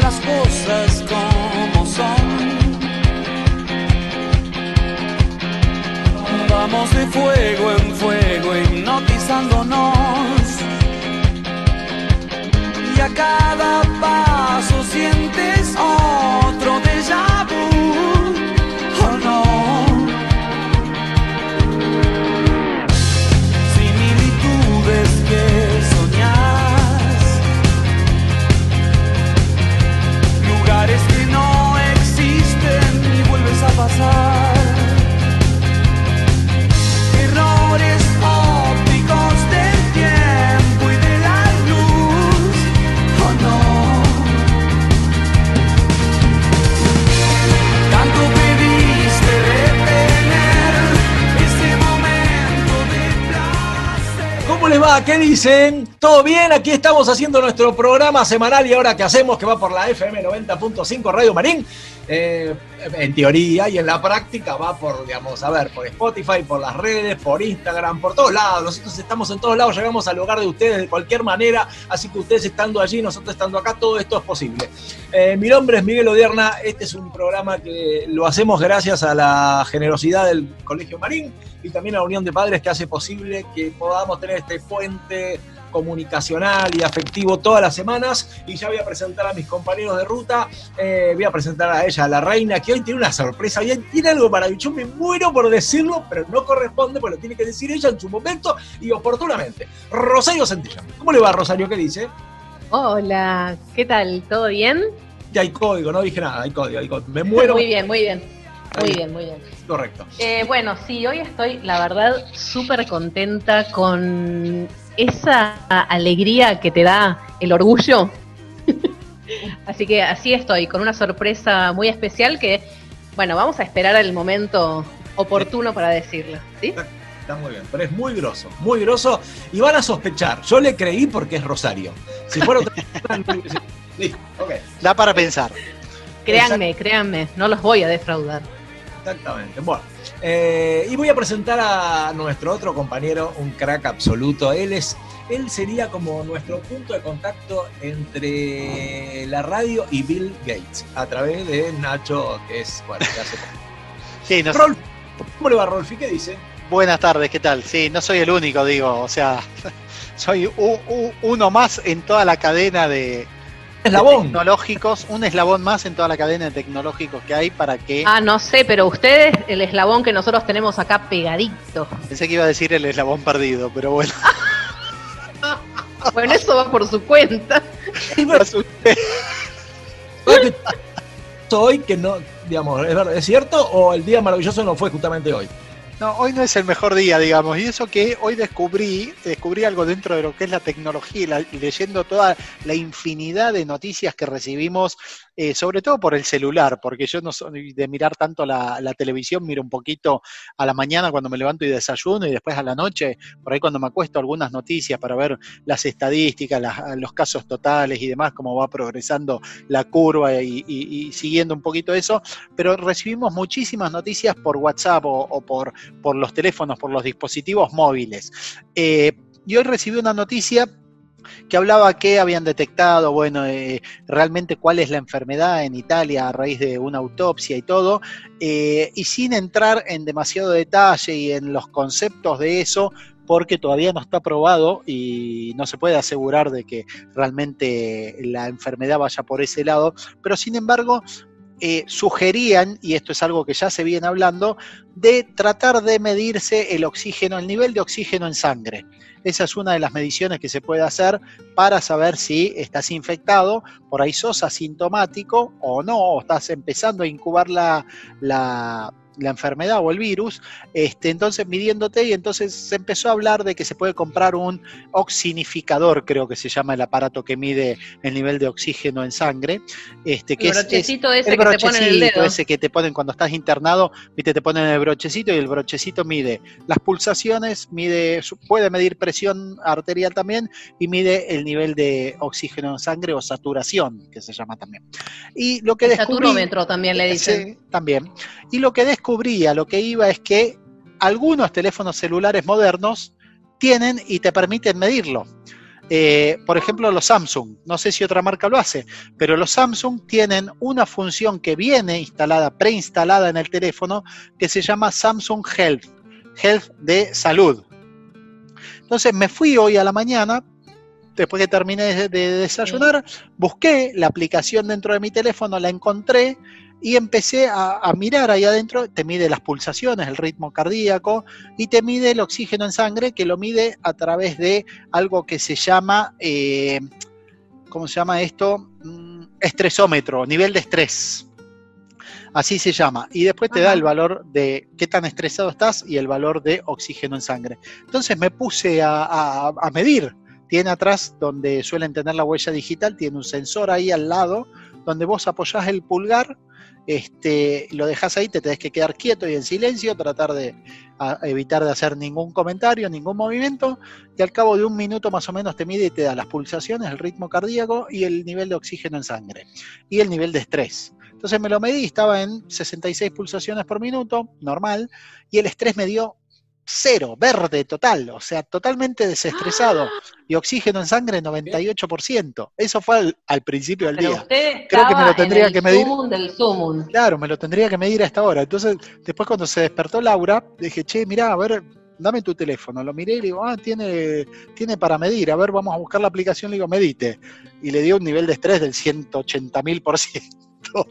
las cosas como son. Vamos de fuego en fuego hipnotizándonos. Y a cada paso ¿Qué dicen? ¿Todo bien? Aquí estamos haciendo nuestro programa semanal y ahora que hacemos, que va por la FM 90.5 Radio Marín. Eh, en teoría y en la práctica va por, digamos, a ver, por Spotify, por las redes, por Instagram, por todos lados. Nosotros estamos en todos lados, llegamos al lugar de ustedes de cualquier manera, así que ustedes estando allí, nosotros estando acá, todo esto es posible. Eh, mi nombre es Miguel Odierna, este es un programa que lo hacemos gracias a la generosidad del Colegio Marín y también a la Unión de Padres que hace posible que podamos tener este puente comunicacional y afectivo todas las semanas y ya voy a presentar a mis compañeros de ruta, eh, voy a presentar a ella, a la reina, que hoy tiene una sorpresa, hoy tiene algo maravilloso, me muero por decirlo, pero no corresponde, porque lo tiene que decir ella en su momento y oportunamente. Rosario Santillán, ¿cómo le va Rosario? ¿Qué dice? Hola, ¿qué tal? ¿Todo bien? Ya hay código, no dije nada, hay código, hay código. me muero. Muy bien, muy bien. Muy bien, muy bien. Correcto. Eh, bueno, sí, hoy estoy, la verdad, súper contenta con esa alegría que te da el orgullo. así que así estoy, con una sorpresa muy especial que, bueno, vamos a esperar el momento oportuno para decirlo. ¿sí? Está muy bien, pero es muy grosso, muy grosso y van a sospechar. Yo le creí porque es Rosario. Si fuera otra Listo, ok. Da para pensar. Créanme, créanme, no los voy a defraudar. Exactamente. Bueno, eh, y voy a presentar a nuestro otro compañero, un crack absoluto. Él es, él sería como nuestro punto de contacto entre la radio y Bill Gates, a través de Nacho, que es, bueno, que hace. Sí, no- Rolf, ¿cómo le va Rolfi? ¿Qué dice? buenas tardes, ¿qué tal? Sí, no soy el único, digo, o sea, soy u- u- uno más en toda la cadena de, de Eslabón. tecnológicos, un eslabón más en toda la cadena de tecnológicos que hay para que. Ah, no sé, pero ustedes, el eslabón que nosotros tenemos acá pegadito. Pensé que iba a decir el eslabón perdido, pero bueno. Bueno, eso va por su cuenta. me asusté. Hoy que no, digamos, ¿es, verdad- ¿es cierto o el día maravilloso no fue justamente hoy? No, hoy no es el mejor día, digamos, y eso que hoy descubrí, descubrí algo dentro de lo que es la tecnología la- leyendo toda la infinidad de noticias que recibimos, eh, sobre todo por el celular, porque yo no soy de mirar tanto la, televisión, miro un poquito a la mañana cuando me levanto y desayuno y después a la noche, por ahí cuando me acuesto algunas noticias para ver las estadísticas, los casos totales y demás, cómo va progresando la curva y, siguiendo un poquito eso, pero recibimos muchísimas noticias por WhatsApp o, por los teléfonos, por los dispositivos móviles. Eh, y hoy recibí una noticia que hablaba que habían detectado, bueno, eh, realmente cuál es la enfermedad en Italia a raíz de una autopsia y todo, eh, y sin entrar en demasiado detalle y en los conceptos de eso, porque todavía no está probado y no se puede asegurar de que realmente la enfermedad vaya por ese lado, pero sin embargo eh, sugerían, y esto es algo que ya se viene hablando, de tratar de medirse el oxígeno, el nivel de oxígeno en sangre. Esa es una de las mediciones que se puede hacer para saber si estás infectado, por ahí sos asintomático o no, o estás empezando a incubar la, la, la enfermedad o el virus, este, entonces midiéndote y entonces se empezó a hablar de que se puede comprar un oxinificador, creo que se llama el aparato que mide el nivel de oxígeno en sangre, este, que El es- es, brochecito ese el que te ponen en el brochecito dedo. ese que te ponen cuando estás internado, viste, te ponen el brochecito y el brochecito mide las pulsaciones, mide, puede medir presión arterial también y mide el nivel de oxígeno en sangre o saturación, que se llama también. Y lo que El descubrí, saturómetro también le dicen. Sí, también. Y lo que descubría, lo que iba es que algunos teléfonos celulares modernos tienen y te permiten medirlo. Eh, por ejemplo, los Samsung, no sé si otra marca lo hace, pero los Samsung tienen una función que viene instalada, preinstalada en el teléfono, que se llama Samsung Health, Health de salud. Entonces me fui hoy a la mañana, después que terminé de desayunar, busqué la aplicación dentro de mi teléfono, la encontré y empecé a, mirar ahí adentro, te mide las pulsaciones, el ritmo cardíaco y te mide el oxígeno en sangre, que lo mide a través de algo que se llama, eh, ¿cómo se llama esto? Mm, estresómetro, nivel de estrés. Así se llama. Y después te da el valor de qué tan estresado estás y el valor de oxígeno en sangre. Entonces me puse a, a medir. Tiene atrás, donde suelen tener la huella digital, tiene un sensor ahí al lado, donde vos apoyás el pulgar este, lo dejas ahí, te tenés que quedar quieto y en silencio, tratar de evitar de hacer ningún comentario, ningún movimiento, y al cabo de un minuto más o menos te mide y te da las pulsaciones, el ritmo cardíaco y el nivel de oxígeno en sangre, y el nivel de estrés. Entonces me lo medí, estaba en 66 pulsaciones por minuto, normal, y el estrés me dio cero, verde total, o sea, totalmente desestresado. ¡Ah! Y oxígeno en sangre 98%. Eso fue al, principio del día. Creo que me lo tendría que medir. Del Claro, me lo tendría que medir a esta hora. Entonces, después cuando se despertó Laura, dije, che, mirá, a ver, dame tu teléfono. Lo miré y le digo, ah, tiene, tiene para medir. A ver, vamos a buscar la aplicación. Le digo, medite. Y le dio un nivel de estrés del 180 mil por ciento.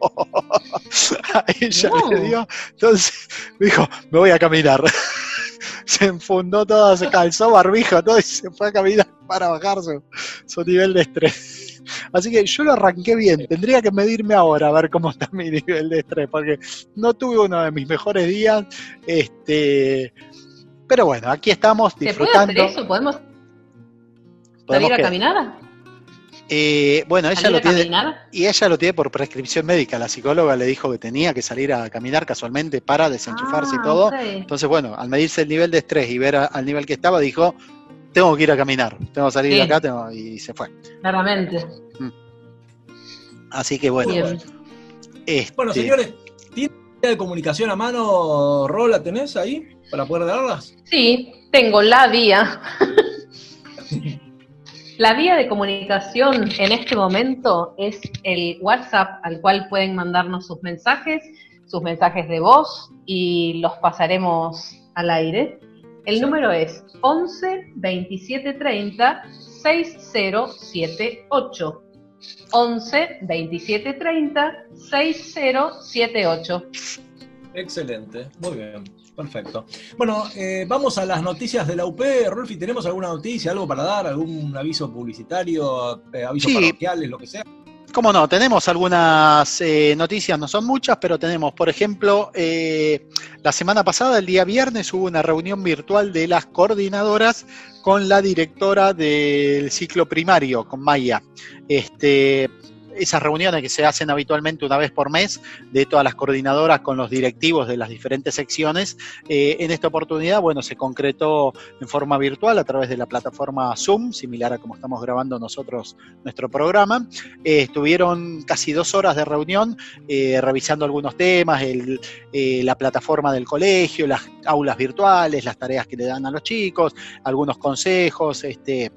a ella le dio. Entonces me dijo, me voy a caminar. Se enfundó todo, se calzó barbijo, todo y se fue a caminar para bajar su, nivel de estrés. Así que yo lo arranqué bien, tendría que medirme ahora a ver cómo está mi nivel de estrés, porque no tuve uno de mis mejores días. Este, pero bueno, aquí estamos disfrutando. puede hacer eso? ¿Podemos, salir a caminar? Eh, bueno, ella lo tiene. Y ella lo tiene por prescripción médica. La psicóloga le dijo que tenía que salir a caminar casualmente para desenchufarse y ah, todo. Entonces, bueno, al medirse el nivel de estrés y ver al nivel que estaba, dijo: Tengo que ir a caminar, tengo que salir de acá, y se fue. Claramente. Mm. Así que bueno. Este bueno, señores, ¿tiene de comunicación a mano, Rola, tenés ahí para poder darlas? Sí, tengo la vía. La vía de comunicación en este momento es el WhatsApp al cual pueden mandarnos sus mensajes, sus mensajes de voz y los pasaremos al aire. El número es 11 27 30 6078. 11 27 30 6078. Excelente, muy bien. Perfecto. Bueno, eh, vamos a las noticias de la UP. Rolfi, ¿tenemos alguna noticia, algo para dar? ¿Algún aviso publicitario, eh, avisos parroquiales, lo que sea? Cómo no, tenemos algunas eh, noticias, no son muchas, pero tenemos, por ejemplo, la semana pasada, el día viernes, hubo una reunión virtual de las coordinadoras con la directora del ciclo primario, con Maya. Este, esas reuniones que se hacen habitualmente una vez por mes de todas las coordinadoras con los directivos de las diferentes secciones. Eh, en esta oportunidad, bueno, se concretó en forma virtual a través de la plataforma Zoom, similar a como estamos grabando nosotros nuestro programa. Eh, estuvieron casi dos horas de reunión eh, revisando algunos temas, la plataforma del colegio, las aulas virtuales, las tareas que le dan a los chicos, algunos consejos, este,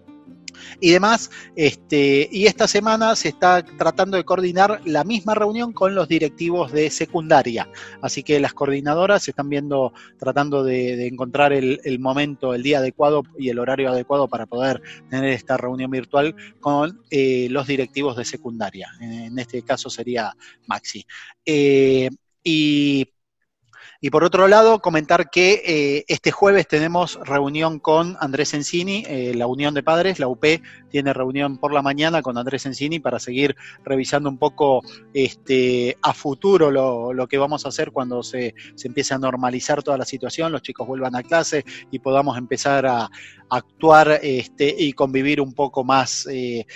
y demás. Este, y esta semana se está tratando de coordinar la misma reunión con los directivos de secundaria. Así que las coordinadoras están viendo, tratando de, encontrar el, momento, el día adecuado y el horario adecuado para poder tener esta reunión virtual con eh, los directivos de secundaria. En, este caso sería Maxi. Eh, y y por otro lado, comentar que eh, este jueves tenemos reunión con Andrés Encini, eh, la Unión de Padres, la UP tiene reunión por la mañana con Andrés Encini para seguir revisando un poco este, a futuro lo, que vamos a hacer cuando se, se, empiece a normalizar toda la situación, los chicos vuelvan a clase y podamos empezar a, actuar este, y convivir un poco más eh,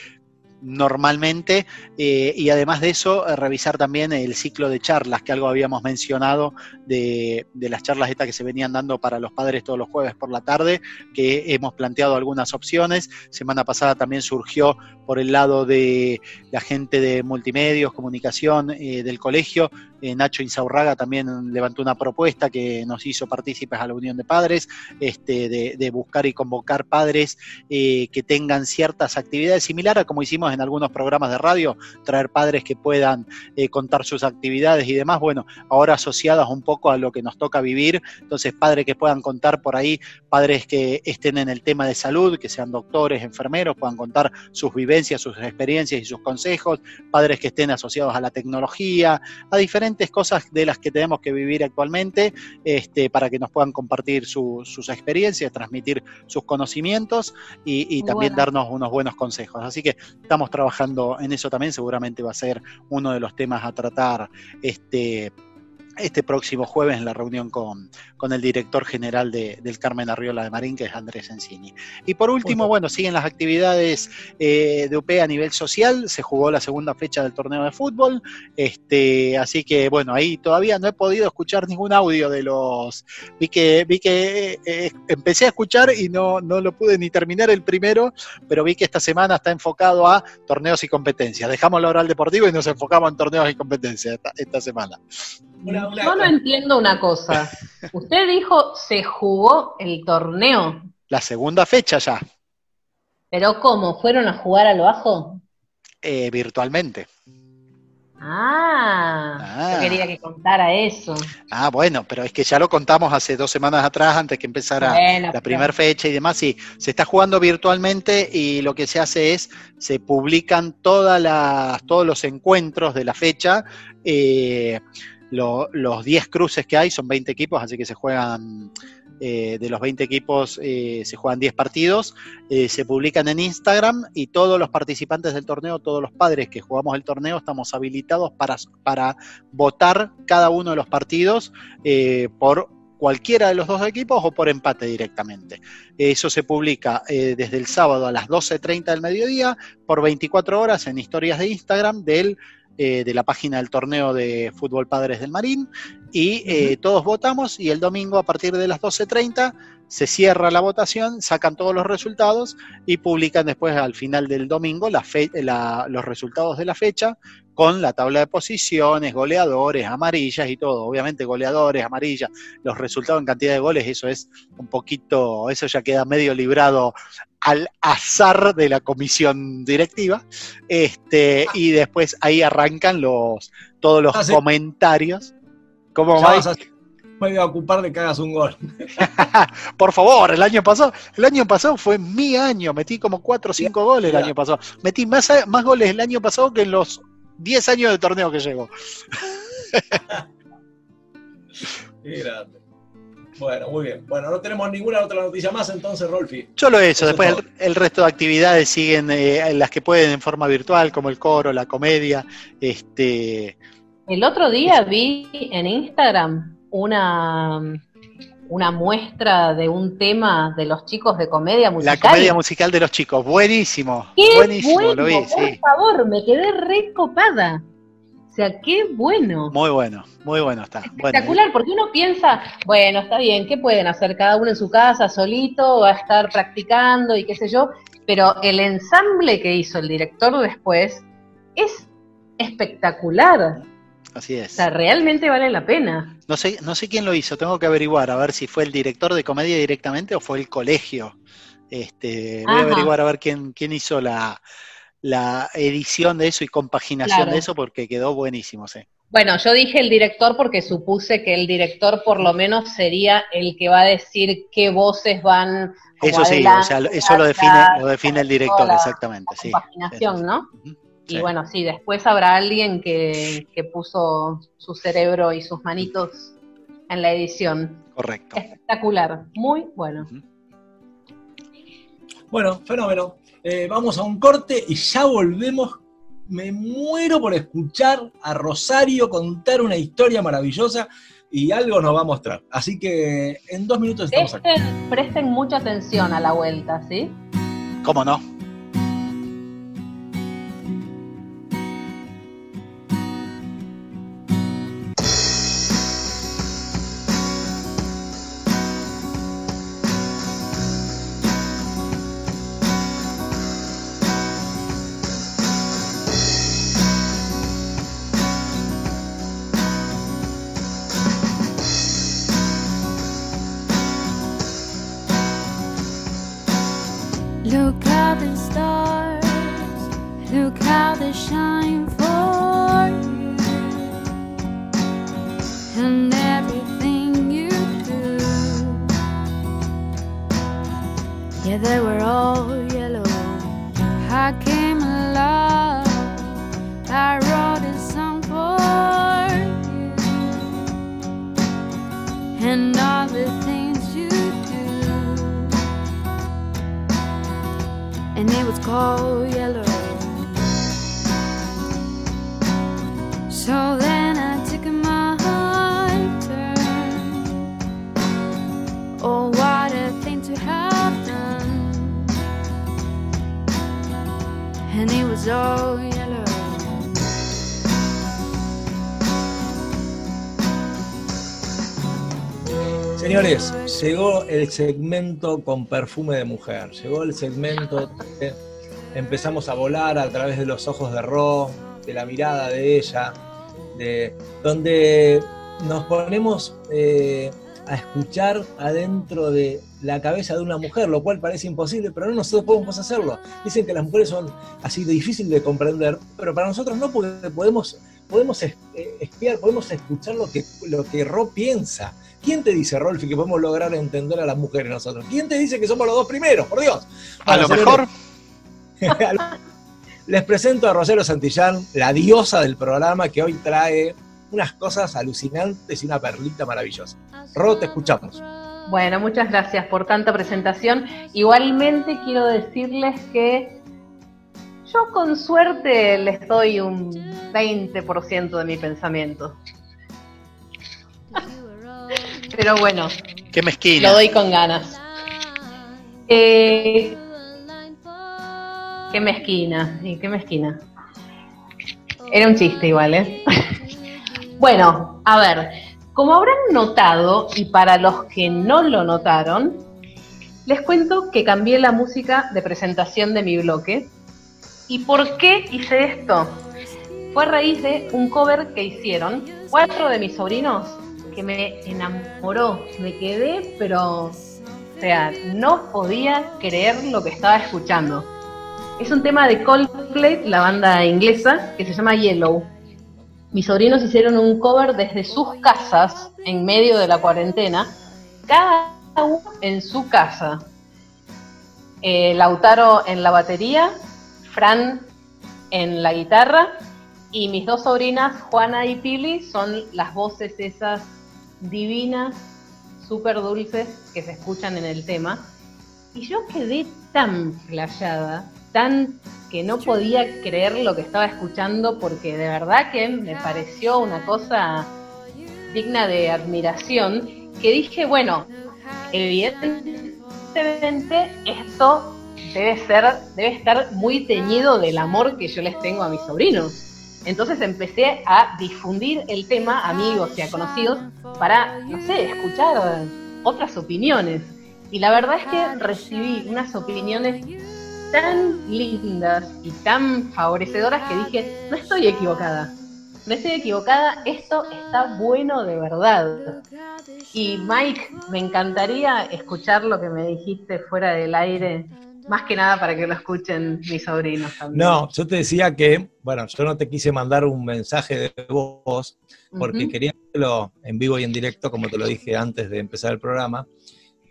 normalmente eh, y además de eso eh, revisar también el ciclo de charlas que algo habíamos mencionado de, las charlas estas que se venían dando para los padres todos los jueves por la tarde que hemos planteado algunas opciones. Semana pasada también surgió por el lado de la gente de multimedios comunicación eh, del colegio eh, Nacho Insaurraga también levantó una propuesta que nos hizo partícipes a la Unión de Padres, este, de, buscar y convocar padres eh, que tengan ciertas actividades similares a como hicimos en algunos programas de radio, traer padres que puedan contar sus actividades y demás, bueno, ahora asociadas un poco a lo que nos toca vivir, entonces padres que puedan contar por ahí, padres que estén en el tema de salud, que sean doctores, enfermeros, puedan contar sus vivencias, sus experiencias y sus consejos, padres que estén asociados a la tecnología, a diferentes cosas de las que tenemos que vivir actualmente, este, para que nos puedan compartir sus experiencias, transmitir sus conocimientos y, también darnos unos buenos consejos. Así que estamos trabajando en eso también, seguramente va a ser uno de los temas a tratar este, este próximo jueves en la reunión con, con el director general de, del Carmen Arriola de Marín, que es Andrés Encini. Y por último, bueno, siguen las actividades eh, de UP a nivel social, se jugó la segunda fecha del torneo de fútbol, este, así que bueno, ahí todavía no he podido escuchar ningún audio de los, vi que, vi que eh, empecé a escuchar y no, no lo pude ni terminar el primero, pero vi que esta semana está enfocado a torneos y competencias. Dejamos la oral deportivo y nos enfocamos en torneos y competencias esta, esta semana. Yo no entiendo una cosa. Usted dijo se jugó el torneo. La segunda fecha ya. ¿Pero cómo? ¿Fueron a jugar al bajo? Eh, virtualmente. Ah, yo ah. quería que contara eso. Ah, bueno, pero es que ya lo contamos hace dos semanas atrás, antes que empezara la primera fecha y demás. Sí, se está jugando virtualmente y lo que se hace es, se publican todas las, todos los encuentros de la fecha. Eh, los 10 cruces que hay son 20 equipos, así que se juegan, eh, de los 20 equipos eh, se juegan 10 partidos, eh, se publican en Instagram y todos los participantes del torneo, todos los padres que jugamos el torneo, estamos habilitados para, para votar cada uno de los partidos por cualquiera de los dos equipos o por empate directamente. Eso se publica desde el sábado a las 12.30 del mediodía por 24 horas en historias de Instagram del eh, de la página del torneo de fútbol Padres del Marín y eh, todos votamos y el domingo a partir de las 12.30 se cierra la votación, sacan todos los resultados y publican después al final del domingo los resultados de la fecha con la tabla de posiciones, goleadores, amarillas y todo. Obviamente goleadores, amarillas, los resultados en cantidad de goles, eso es un poquito, eso ya queda medio librado al azar de la comisión directiva. Este, y después ahí arrancan los todos los ah, comentarios. ¿Cómo va? Me voy a ocupar de que hagas un gol. Por favor, el año pasado, el año pasado fue mi año, metí como 4 o 5 goles el año pasado. Metí más, más goles el año pasado que en los 10 años de torneo que llegó. Qué grande. Bueno, muy bien. Bueno, no tenemos ninguna otra noticia más, entonces, Rolfi. Solo eso, después el, resto de actividades siguen eh, las que pueden en forma virtual, como el coro, la comedia. Este... El otro día vi en Instagram una, una muestra de un tema de los chicos de comedia musical. La comedia musical de los chicos, buenísimo. buenísimo, lo vi, Por favor, me quedé recopada. O sea, qué bueno. Muy bueno, muy bueno está. Espectacular, porque uno piensa, bueno, está bien, ¿qué pueden hacer cada uno en su casa, solito, va a estar practicando y qué sé yo? Pero el ensamble que hizo el director después es espectacular. Así es. O sea, realmente vale la pena. No sé, no sé quién lo hizo, tengo que averiguar, a ver si fue el director de comedia directamente o fue el colegio. Este, voy a averiguar a ver quién, quién hizo la, la edición de eso y compaginación de eso porque quedó buenísimo, sí. Bueno, yo dije el director porque supuse que el director por lo menos sería el que va a decir qué voces van. eso sí, o sea, eso lo define, lo define el director, exactamente, sí. Compaginación, ¿no? Y bueno, sí, después habrá alguien que, que puso su cerebro y sus manitos en la edición. Correcto. Espectacular, muy bueno. Bueno, fenómeno. Eh, vamos a un corte y ya volvemos. Me muero por escuchar a Rosario contar una historia maravillosa y algo nos va a mostrar. Así que en dos minutos estamos presten, aquí. Presten mucha atención a la vuelta, ¿sí? ¿Cómo no? El segmento con perfume de mujer. Llegó el segmento empezamos a volar a través de los ojos de Ro, de la mirada de ella, de donde nos ponemos eh, a escuchar adentro de la cabeza de una mujer, lo cual parece imposible, pero no nosotros podemos hacerlo. Dicen que las mujeres son así de difícil de comprender, pero para nosotros no, porque podemos, podemos eh, espiar, podemos escuchar lo que, lo que Ro piensa. ¿Quién te dice, Rolfi, que podemos lograr entender a las mujeres nosotros? ¿Quién te dice que somos los dos primeros? Por Dios. A lo mejor, Les presento a Rosario Santillán, la diosa del programa, que hoy trae unas cosas alucinantes y una perlita maravillosa. Ro, te escuchamos. Bueno, muchas gracias por tanta presentación. Igualmente quiero decirles que yo con suerte les doy un 20% de mi pensamiento. Pero bueno, qué lo mezquina. doy con ganas. Eh, qué mezquina, y qué mezquina. Era un chiste igual, ¿eh? bueno, a ver, como habrán notado, y para los que no lo notaron, les cuento que cambié la música de presentación de mi bloque. ¿Y por qué hice esto? Fue a raíz de un cover que hicieron cuatro de mis sobrinos que me enamoró. Me quedé, pero, o sea, no podía creer lo que estaba escuchando. Es un tema de Coldplay, la banda inglesa, que se llama Yellow. Mis sobrinos hicieron un cover desde sus casas, en medio de la cuarentena, cada uno en su casa. Eh, Lautaro en la batería, Fran en la guitarra y mis dos sobrinas, Juana y Pili, son las voces esas divinas, súper dulces que se escuchan en el tema. Y yo quedé tan flayada, tan que no podía creer lo que estaba escuchando porque de verdad que me pareció una cosa digna de admiración, que dije, bueno, evidentemente esto debe ser, debe estar muy teñido del amor que yo les tengo a mis sobrinos. Entonces empecé a difundir el tema a amigos y a conocidos para, no sé, escuchar otras opiniones. Y la verdad es que recibí unas opiniones tan lindas y tan favorecedoras que dije, no estoy equivocada. No estoy equivocada, esto está bueno de verdad. Y Mike, me encantaría escuchar lo que me dijiste fuera del aire, más que nada para que lo escuchen mis sobrinos también. No, yo te decía que, bueno, yo no te quise mandar un mensaje de voz porque quería hacerlo en vivo y en directo, como te lo dije antes de empezar el programa,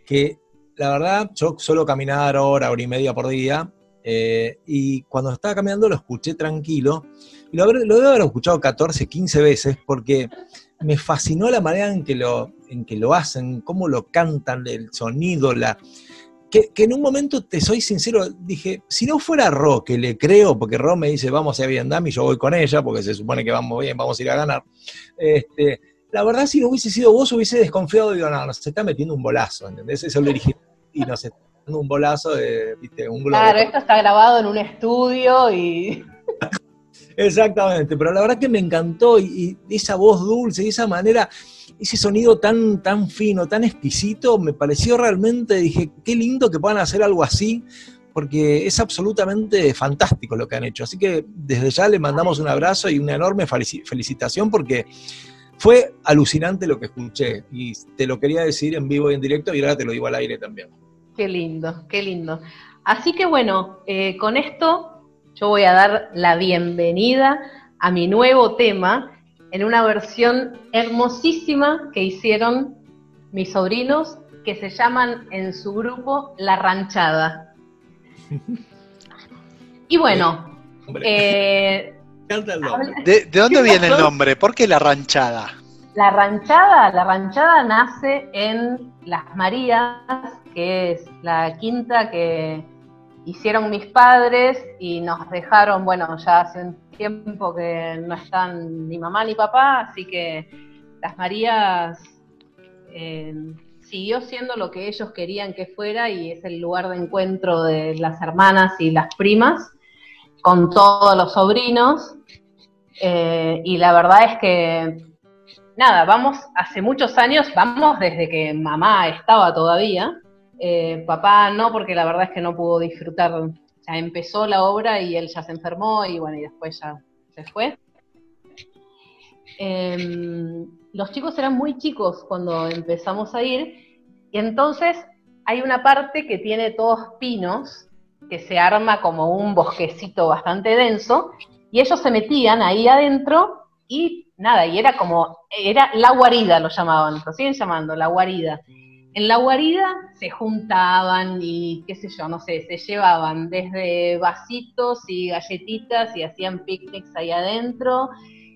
que la verdad yo suelo caminar hora, hora y media por día, eh, y cuando estaba caminando lo escuché tranquilo, y lo, lo debo haber escuchado 14, 15 veces, porque me fascinó la manera en que lo, en que lo hacen, cómo lo cantan, el sonido, la, que, que en un momento, te soy sincero, dije, si no fuera Ro, que le creo, porque Ro me dice, vamos a Vietnam y yo voy con ella, porque se supone que vamos bien, vamos a ir a ganar. Este, la verdad, si no hubiese sido vos, hubiese desconfiado y digo, no, nos está metiendo un bolazo, ¿entendés? Eso lo dije y nos está dando un bolazo de, viste, un globo. Claro, esto está grabado en un estudio y Exactamente, pero la verdad que me encantó y, y esa voz dulce y esa manera, ese sonido tan, tan fino, tan exquisito, me pareció realmente, dije, qué lindo que puedan hacer algo así, porque es absolutamente fantástico lo que han hecho. Así que desde ya le mandamos un abrazo y una enorme felici- felicitación porque fue alucinante lo que escuché y te lo quería decir en vivo y en directo y ahora te lo digo al aire también. qué lindo, qué lindo. Así que bueno, eh, con esto yo voy a dar la bienvenida a mi nuevo tema en una versión hermosísima que hicieron mis sobrinos que se llaman en su grupo La Ranchada. Y bueno, eh. ¿De, de dónde ¿Qué viene el nombre? ¿Por qué la ranchada? La ranchada, la ranchada nace en Las Marías, que es la quinta que hicieron mis padres y nos dejaron, bueno, ya hace un tiempo que no están ni mamá ni papá, así que Las Marías eh, siguió siendo lo que ellos querían que fuera y es el lugar de encuentro de las hermanas y las primas con todos los sobrinos. Eh, y la verdad es que nada, vamos hace muchos años, vamos desde que mamá estaba todavía. Eh, papá no, porque la verdad es que no pudo disfrutar. Ya empezó la obra y él ya se enfermó y bueno, y después ya se fue. Eh, los chicos eran muy chicos cuando empezamos a ir y entonces hay una parte que tiene todos pinos, que se arma como un bosquecito bastante denso y ellos se metían ahí adentro y nada, y era como, era la guarida lo llamaban, lo siguen llamando, la guarida. En la guarida se juntaban y qué sé yo, no sé, se llevaban desde vasitos y galletitas y hacían picnics ahí adentro,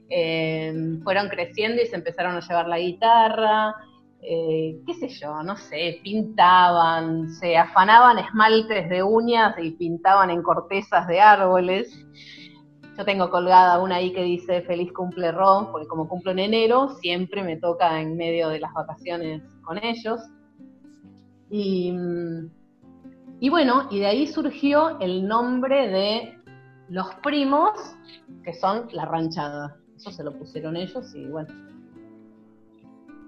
eh, fueron creciendo y se empezaron a llevar la guitarra, eh, qué sé yo, no sé, pintaban, se afanaban esmaltes de uñas y pintaban en cortezas de árboles. Yo tengo colgada una ahí que dice feliz cumple Ro, porque como cumplo en enero, siempre me toca en medio de las vacaciones con ellos. Y, bueno, y de ahí surgió el nombre de los primos, que son la ranchada. Eso se lo pusieron ellos y bueno,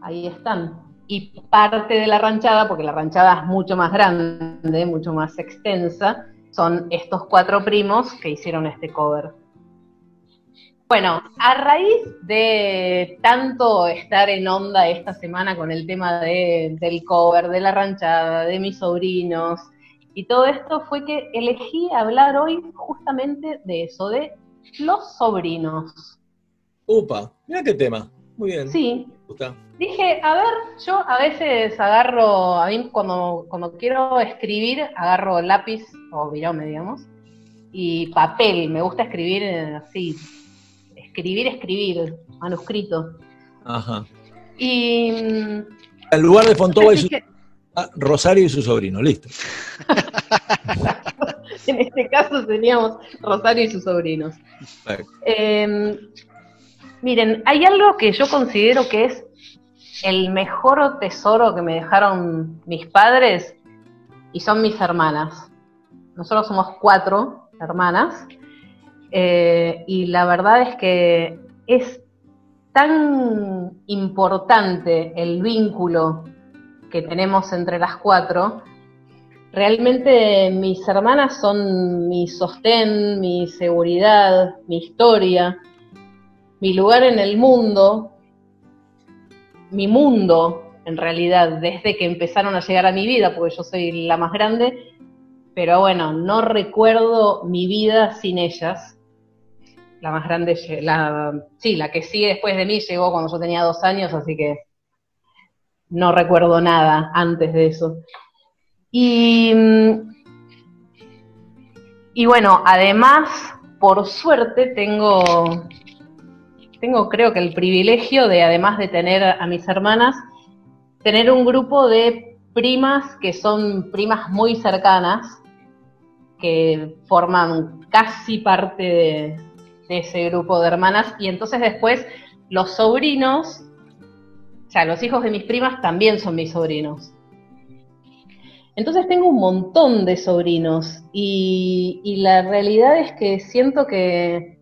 ahí están. Y parte de la ranchada, porque la ranchada es mucho más grande, mucho más extensa, son estos cuatro primos que hicieron este cover. Bueno, a raíz de tanto estar en onda esta semana con el tema de- del cover, de la ranchada, de mis sobrinos y todo esto, fue que elegí hablar hoy justamente de eso, de los sobrinos. Upa, mira qué tema. Muy bien. Sí, gusta. Dije, a ver, yo a veces agarro, a mí cuando, cuando quiero escribir, agarro lápiz o virome, digamos, y papel, me gusta escribir eh, así, escribir, escribir, manuscrito. Ajá. Y mm, En lugar de Fontova y su, ah, Rosario y su sobrino, listo. en este caso teníamos Rosario y sus sobrinos. Eh, miren, hay algo que yo considero que es el mejor tesoro que me dejaron mis padres y son mis hermanas. Nosotros somos cuatro hermanas eh, y la verdad es que es tan importante el vínculo que tenemos entre las cuatro. Realmente mis hermanas son mi sostén, mi seguridad, mi historia, mi lugar en el mundo, mi mundo en realidad, desde que empezaron a llegar a mi vida, porque yo soy la más grande, pero bueno, no recuerdo mi vida sin ellas. La más grande, la, sí, la que sigue después de mí llegó cuando yo tenía dos años, así que no recuerdo nada antes de eso. Y, y bueno, además, por suerte, tengo, tengo creo que el privilegio de, además de tener a mis hermanas, tener un grupo de primas que son primas muy cercanas, que forman casi parte de, de ese grupo de hermanas, y entonces después los sobrinos, o sea, los hijos de mis primas también son mis sobrinos. Entonces tengo un montón de sobrinos y, y la realidad es que siento que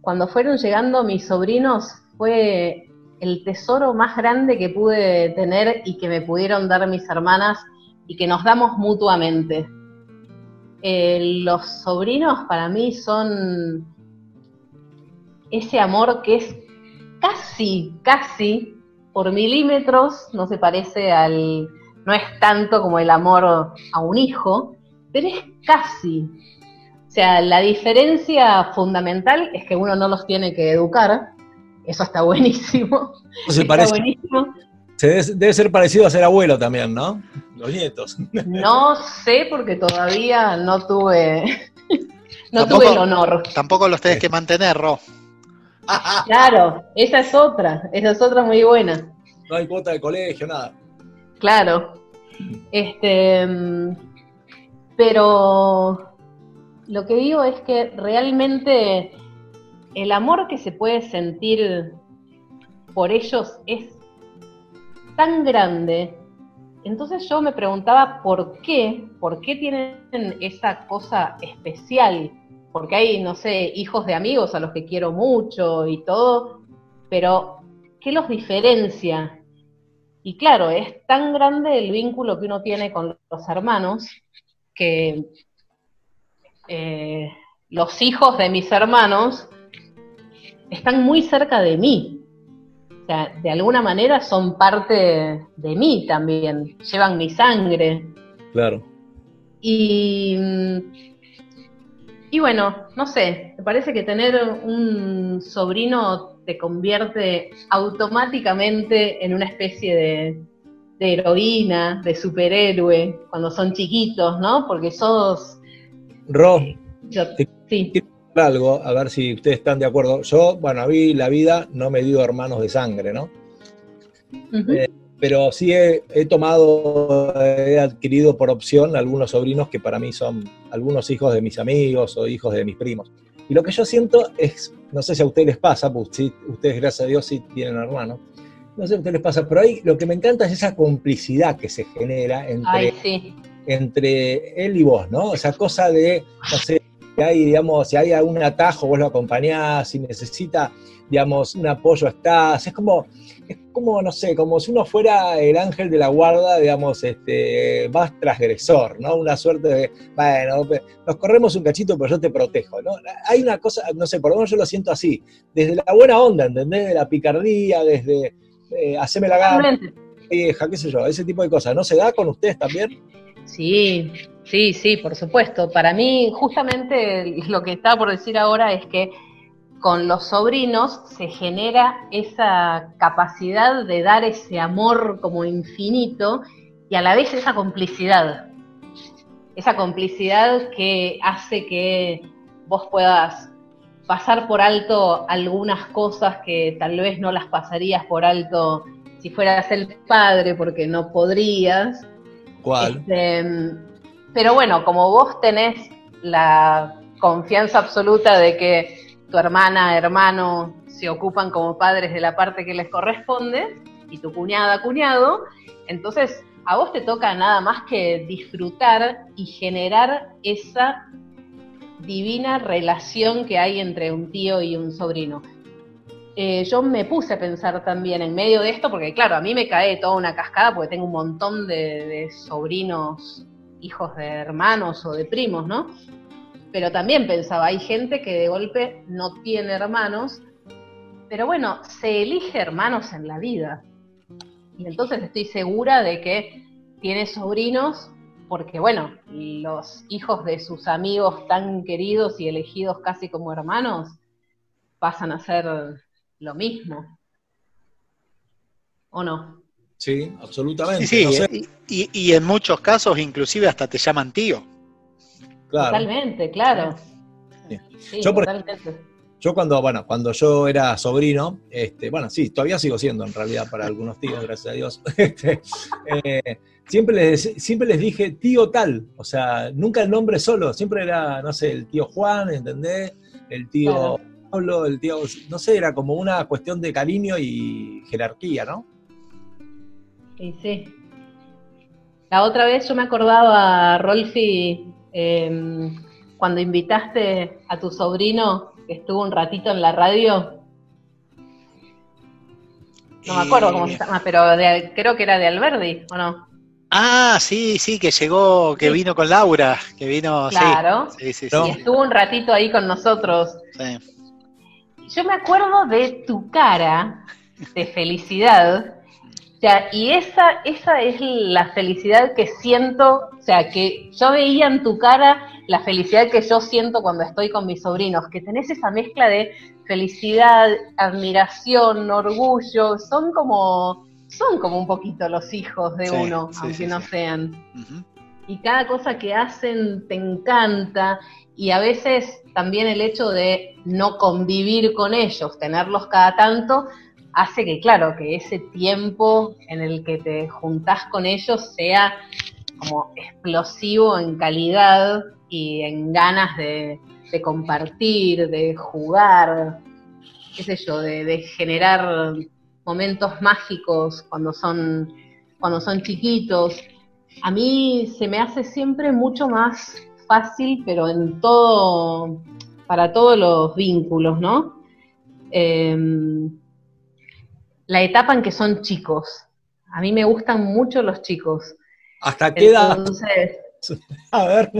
cuando fueron llegando mis sobrinos fue el tesoro más grande que pude tener y que me pudieron dar mis hermanas y que nos damos mutuamente. Eh, los sobrinos para mí son ese amor que es casi, casi por milímetros, no se parece al, no es tanto como el amor a un hijo, pero es casi. O sea, la diferencia fundamental es que uno no los tiene que educar. Eso está buenísimo. Se está parece, buenísimo. se debe, debe ser parecido a ser abuelo también, ¿no? Los nietos. No sé porque todavía no tuve, no Tampoco- tuve el honor. Tampoco los tenés que mantener, Ro. Claro, esa es otra, esa es otra muy buena. No hay cuota de colegio, nada. Claro. Este, mm, pero lo que digo es que realmente el amor que se puede sentir por ellos es tan grande. Entonces yo me preguntaba por qué, por qué tienen esa cosa especial. Porque hay, no sé, hijos de amigos a los que quiero mucho y todo, pero ¿qué los diferencia? Y claro, es tan grande el vínculo que uno tiene con los hermanos que eh, los hijos de mis hermanos están muy cerca de mí. O sea, de alguna manera son parte de mí también, llevan mi sangre. Claro. Y, mm, y bueno, no sé, me parece que tener un sobrino te convierte automáticamente en una especie de, de heroína, de superhéroe, cuando son chiquitos, ¿no? Porque sos... Ro, yo- Te- sí, algo, a ver si ustedes están de acuerdo. Yo, bueno, a mí la vida no me dio hermanos de sangre, ¿no? eh, Pero sí he, he tomado, he adquirido por opción algunos sobrinos que para mí son algunos hijos de mis amigos o hijos de mis primos. Y lo que yo siento es, no sé si a ustedes les pasa, pues sí, ustedes gracias a Dios sí tienen hermanos, no sé si a ustedes les pasa, pero ahí lo que me encanta es esa complicidad que se genera entre, ay, sí, entre él y vos, ¿no? Esa cosa de, no sé, que hay, digamos, si hay algún atajo, vos lo acompañás, si necesita, digamos, un apoyo, estás. Es como, es como, no sé, como si uno fuera el ángel de la guarda, digamos, este, más transgresor, ¿no? Una suerte de, bueno, nos corremos un cachito, pero yo te protejo, ¿no? Hay una cosa, no sé, por lo menos yo lo siento así, desde la buena onda, ¿entendés? De la picardía, desde, eh, haceme la gana, vieja, qué sé yo, ese tipo de cosas. ¿No se da con ustedes también? Sí, sí, sí, por supuesto. Para mí, justamente lo que estaba por decir ahora es que con los sobrinos se genera esa capacidad de dar ese amor como infinito y a la vez esa complicidad. Esa complicidad que hace que vos puedas pasar por alto algunas cosas que tal vez no las pasarías por alto si fueras el padre porque no podrías. ¿Cuál? Este, pero bueno, como vos tenés la confianza absoluta de que tu hermana, hermano se ocupan como padres de la parte que les corresponde, y tu cuñada, cuñado, entonces a vos te toca nada más que disfrutar y generar esa divina relación que hay entre un tío y un sobrino. Eh, yo me puse a pensar también en medio de esto, porque claro, a mí me cae toda una cascada porque tengo un montón de, de sobrinos, hijos de hermanos o de primos, ¿no? Pero también pensaba, hay gente que de golpe no tiene hermanos, pero bueno, se elige hermanos en la vida. Y entonces estoy segura de que tiene sobrinos porque, bueno, los hijos de sus amigos tan queridos y elegidos casi como hermanos pasan a ser lo mismo. ¿O no? Sí, absolutamente. Sí, sí, No sé, y, y- y en muchos casos inclusive hasta te llaman tío. claro. Totalmente, claro. Sí. Sí, Yo, por- totalmente. Yo cuando, bueno, cuando yo era sobrino, este, bueno, sí, todavía sigo siendo en realidad para algunos tíos, gracias a Dios. Este, eh, siempre, les, siempre les dije tío tal, o sea, nunca el nombre solo, siempre era, no sé, el tío Juan, ¿entendés? El tío Claro. Pablo, el tío, no sé, era como una cuestión de cariño y jerarquía, ¿no? Sí, sí. La otra vez yo me acordaba, Rolfi, eh, cuando invitaste a tu sobrino que estuvo un ratito en la radio. No me acuerdo cómo Eh, se llama, pero de- creo que era de Alberdi, ¿o no? Ah, sí, sí, que llegó, que Sí. vino con Laura, que vino, sí. Claro. Sí, sí, No. Y sí, estuvo un ratito ahí con nosotros. sí. Yo me acuerdo de tu cara de felicidad O sea, y esa, esa es la felicidad que siento, o sea, que yo veía en tu cara la felicidad que yo siento cuando estoy con mis sobrinos, que tenés esa mezcla de felicidad, admiración, orgullo, son como, son como un poquito los hijos de Sí, uno, sí, aunque sí, no sean. Y cada cosa que hacen te encanta y a veces también el hecho de no convivir con ellos, tenerlos cada tanto, hace que, claro, que ese tiempo en el que te juntás con ellos sea como explosivo en calidad y en ganas de, compartir, de jugar, qué sé yo, de, de generar momentos mágicos cuando son, cuando son chiquitos. A mí se me hace siempre mucho más fácil, pero en todo, para todos los vínculos, ¿no? Em, la etapa en que son chicos. A mí me gustan mucho los chicos. ¿Hasta qué edad? Entonces, A ver.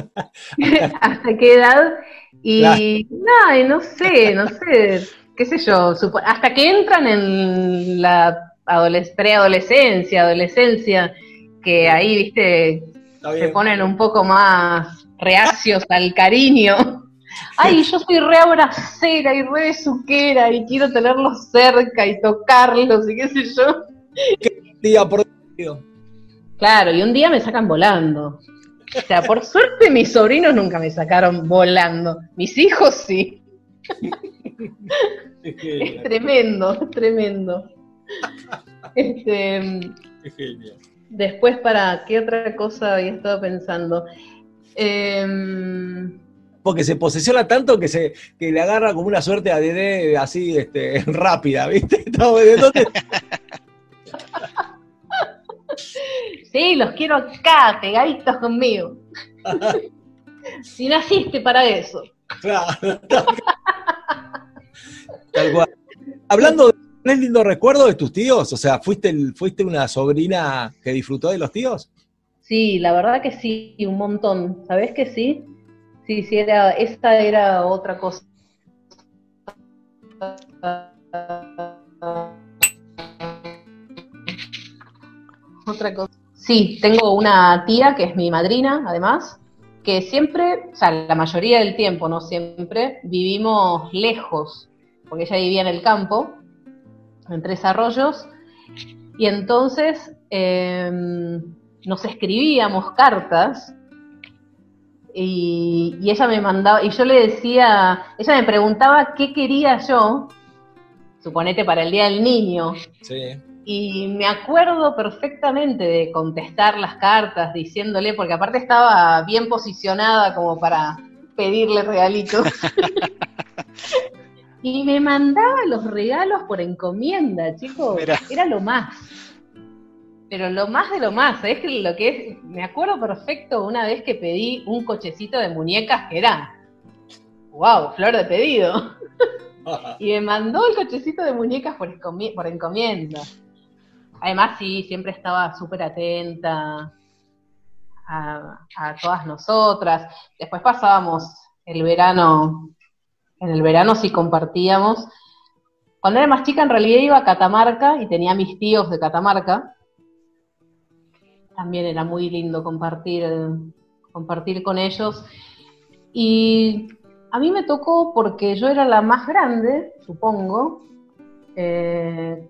¿hasta qué edad? Y Claro. no sé, no sé, qué sé yo, hasta que entran en la adoles- preadolescencia, adolescencia, que ahí, viste, se ponen un poco más reacios al cariño. Ay, yo soy re abracera y re besuquera y quiero tenerlos cerca y tocarlos y qué sé yo. Día por día. Claro, y un día me sacan volando. O sea, por suerte mis sobrinos nunca me sacaron volando. Mis hijos sí. Es tremendo, es tremendo. Este, Qué después, para qué otra cosa había estado pensando. Em, Porque se posesiona tanto que se que le agarra como una suerte a Dede así este, rápida, ¿viste? Entonces, sí, los quiero acá, pegaditos conmigo. si naciste para eso. claro. Tal cual. Hablando de ¿tenés lindo recuerdo de tus tíos? O sea, ¿fuiste, el- ¿fuiste una sobrina que disfrutó de los tíos? Sí, la verdad que sí, un montón. ¿Sabés que sí? Sí, sí, era, esta era otra cosa. Otra cosa. Sí, tengo una tía que es mi madrina, además, que siempre, o sea, la mayoría del tiempo, no siempre, vivimos lejos, porque ella vivía en el campo, en Tres Arroyos, y entonces em, nos escribíamos cartas y, y ella me mandaba, y yo le decía, ella me preguntaba qué quería yo, suponete para el Día del Niño, Sí. y me acuerdo perfectamente de contestar las cartas diciéndole, porque aparte estaba bien posicionada como para pedirle regalitos. y me mandaba los regalos por encomienda, chicos. Era lo más. Pero lo más de lo más, es que lo que es, me acuerdo perfecto una vez que pedí un cochecito de muñecas que era, wow, flor de pedido. Y me mandó el cochecito de muñecas por, por encomienda. Además, sí, siempre estaba súper atenta a, a todas nosotras. Después pasábamos el verano, en el verano sí compartíamos. Cuando era más chica, en realidad iba a Catamarca y tenía a mis tíos de Catamarca. También era muy lindo compartir, compartir con ellos. Y a mí me tocó porque yo era la más grande, supongo. Eh,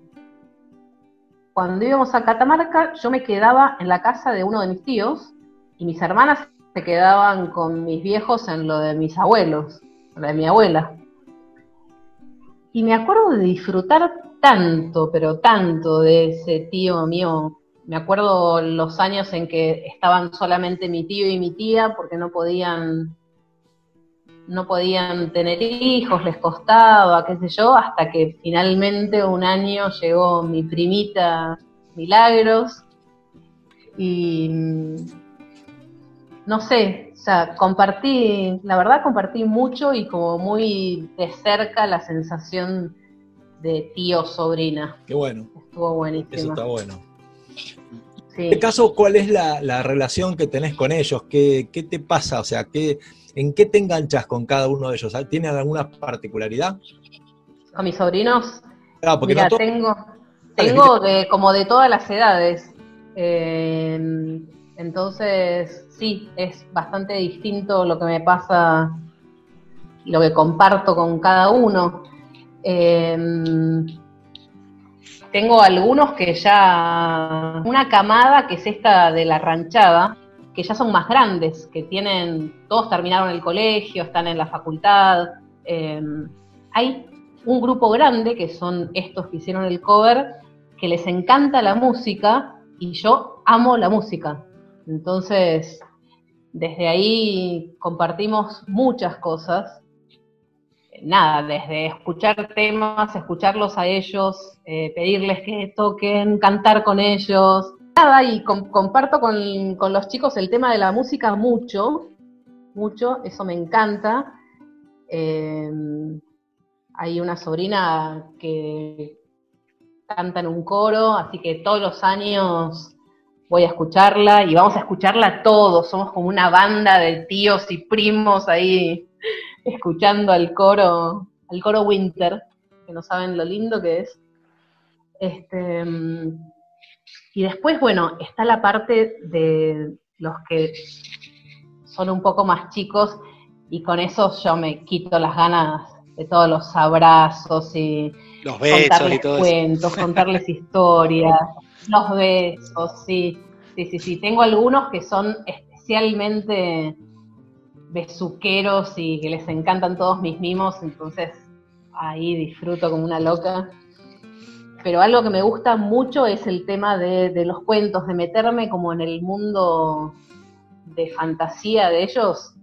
cuando íbamos a Catamarca, yo me quedaba en la casa de uno de mis tíos y mis hermanas se quedaban con mis viejos en lo de mis abuelos, lo de mi abuela. Y me acuerdo de disfrutar tanto, pero tanto de ese tío mío. Me acuerdo los años en que estaban solamente mi tío y mi tía porque no podían no podían tener hijos, les costaba, qué sé yo, hasta que finalmente un año llegó mi primita Milagros y no sé, o sea, compartí, la verdad compartí mucho y como muy de cerca la sensación de tío sobrina. Qué bueno, Estuvo eso buenísimo. está bueno. Sí. En este caso, ¿cuál es la, la relación que tenés con ellos? ¿Qué, qué te pasa? O sea, ¿qué, ¿en qué te enganchas con cada uno de ellos? ¿Tienen alguna particularidad? Con mis sobrinos, Claro, porque mira, no, to- tengo, Tengo de, como de todas las edades. Eh, entonces, sí, es bastante distinto lo que me pasa, lo que comparto con cada uno. Eh, tengo algunos que ya, una camada que es esta de la ranchada, que ya son más grandes, que tienen, todos terminaron el colegio, están en la facultad. Eh, hay un grupo grande, que son estos que hicieron el cover, que les encanta la música y yo amo la música. Entonces, desde ahí compartimos muchas cosas nada, desde escuchar temas, escucharlos a ellos, eh, pedirles que toquen, cantar con ellos, nada, y comparto con, los chicos el tema de la música mucho, mucho, eso me encanta. Eh, hay una sobrina que canta en un coro, así que todos los años voy a escucharla y vamos a escucharla todos, somos como una banda de tíos y primos ahí escuchando al coro, al coro Winter, que no saben lo lindo que es. Este, y después, bueno, está la parte de los que son un poco más chicos y con eso yo me quito las ganas de todos los abrazos y los besos contarles y todo cuentos, contarles historias, los besos, sí, sí, sí, sí. Tengo algunos que son especialmente besuqueros y que les encantan todos mis mimos, entonces ahí disfruto como una loca. Pero algo que me gusta mucho es el tema de, los cuentos, de meterme como en el mundo de fantasía de ellos.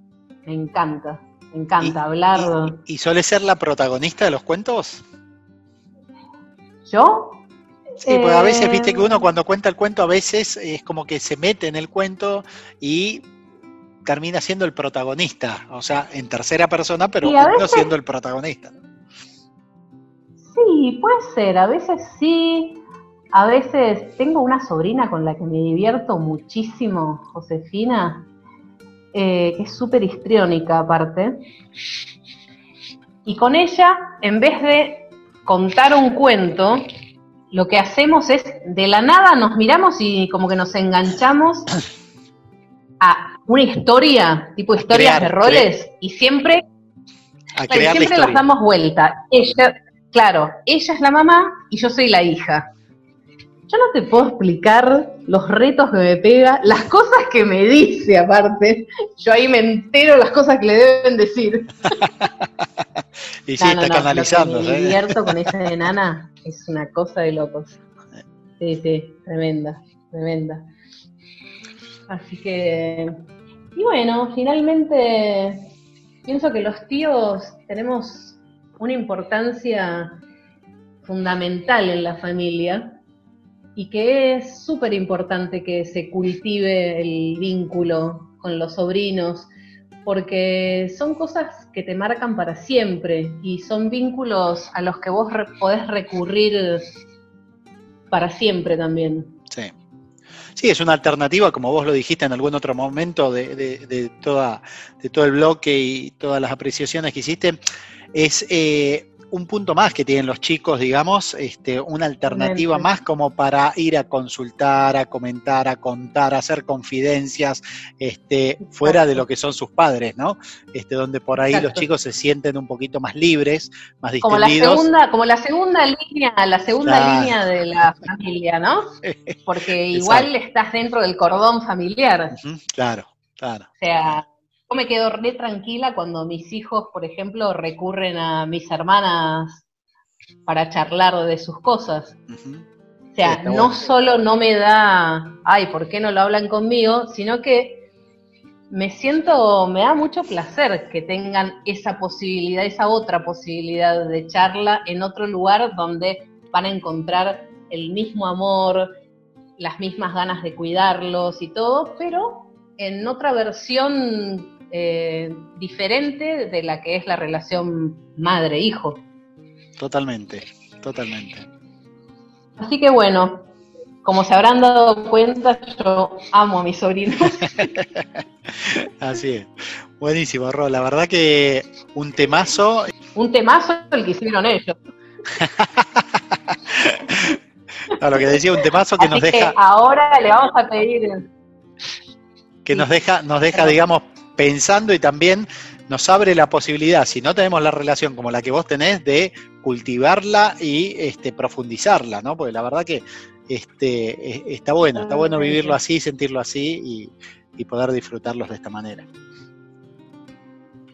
Me encanta, me encanta hablar. ¿Y, y suele ser la protagonista de los cuentos? ¿Yo? Sí, porque a veces viste que Eh, uno cuando cuenta el cuento a veces es como que se mete en el cuento y termina siendo el protagonista, o sea, en tercera persona, pero veces- siendo el protagonista. Sí, puede ser, a veces sí, a veces tengo una sobrina con la que me divierto muchísimo, Josefina, eh, que es súper histriónica aparte, y con ella, en vez de contar un cuento, lo que hacemos es, de la nada nos miramos y como que nos enganchamos a una historia, tipo historias crear, de roles, y siempre A crear siempre las damos vuelta. Ella, claro, ella es la mamá y yo soy la hija. Yo no te puedo explicar los retos que me pega, las cosas que me dice aparte. Yo ahí me entero las cosas que le deben decir. Y sí, No, no, está no, canalizando. Que me ¿eh? divierto con esa enana es una cosa de locos. Sí, sí, tremenda, tremenda. Así que, y bueno, finalmente pienso que los tíos tenemos una importancia fundamental en la familia y que es súper importante que se cultive el vínculo con los sobrinos, porque son cosas que te marcan para siempre y son vínculos a los que vos podés recurrir para siempre también. Sí. Es una alternativa, como vos lo dijiste en algún otro momento de, de- de toda, de todo el bloque y todas las apreciaciones que hiciste, es eh, un punto más que tienen los chicos, digamos, este, una alternativa más como para ir a consultar, a comentar, a contar, a hacer confidencias, este, fuera de lo que son sus padres, ¿no? Este, donde por ahí los chicos se sienten un poquito más libres, más Como la distendidos. segunda, como la segunda línea, la segunda Claro. línea de la familia, ¿no? Porque igual estás dentro del cordón familiar. Claro, claro. O sea, yo me quedo re tranquila cuando mis hijos, por ejemplo, recurren a mis hermanas para charlar de sus cosas. O sea, Sí, no bueno. solo no me da, ay, ¿por qué no lo hablan conmigo? Sino que me siento, me da mucho placer que tengan esa posibilidad, esa otra posibilidad de charla en otro lugar donde van a encontrar el mismo amor, las mismas ganas de cuidarlos y todo, pero en otra versión eh, diferente de la que es la relación madre-hijo. Totalmente, totalmente. Así que bueno, como se habrán dado cuenta, yo amo a mis sobrinos. Así es. Buenísimo, Ro. La verdad que un temazo. Un temazo el que hicieron ellos. A lo que decía un temazo que Así nos que deja, ahora le vamos a pedir. que nos deja, nos deja, digamos, pensando y también nos abre la posibilidad, si no tenemos la relación como la que vos tenés, de cultivarla y este, profundizarla, ¿no? Porque la verdad que este, e- está bueno, está bueno vivirlo así, sentirlo así y, y poder disfrutarlos de esta manera.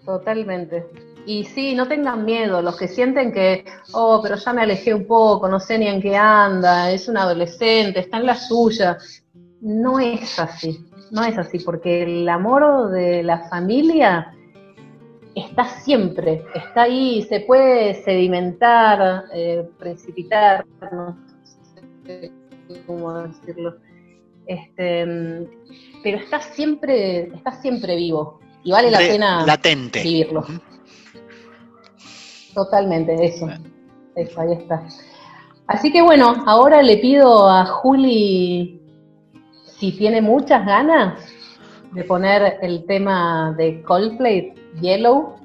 Totalmente. Y sí, no tengan miedo, los que sienten que, oh, pero ya me alejé un poco, no sé ni en qué anda, es un adolescente, está en la suya. No es así, no es así, porque el amor de la familia está siempre, está ahí, se puede sedimentar, eh, precipitar, no sé cómo decirlo. Este, pero está siempre, está siempre vivo. Y vale la Re- pena Latente. vivirlo. Totalmente, eso. Eso, ahí está. Así que bueno, ahora le pido a Juli si tiene muchas ganas de poner el tema de Coldplay, Yellow,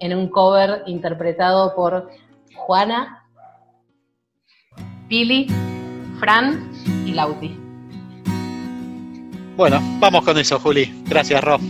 en un cover interpretado por Juana, Pili, Fran y Lauti. Bueno, vamos con eso, Juli. Gracias, Rob.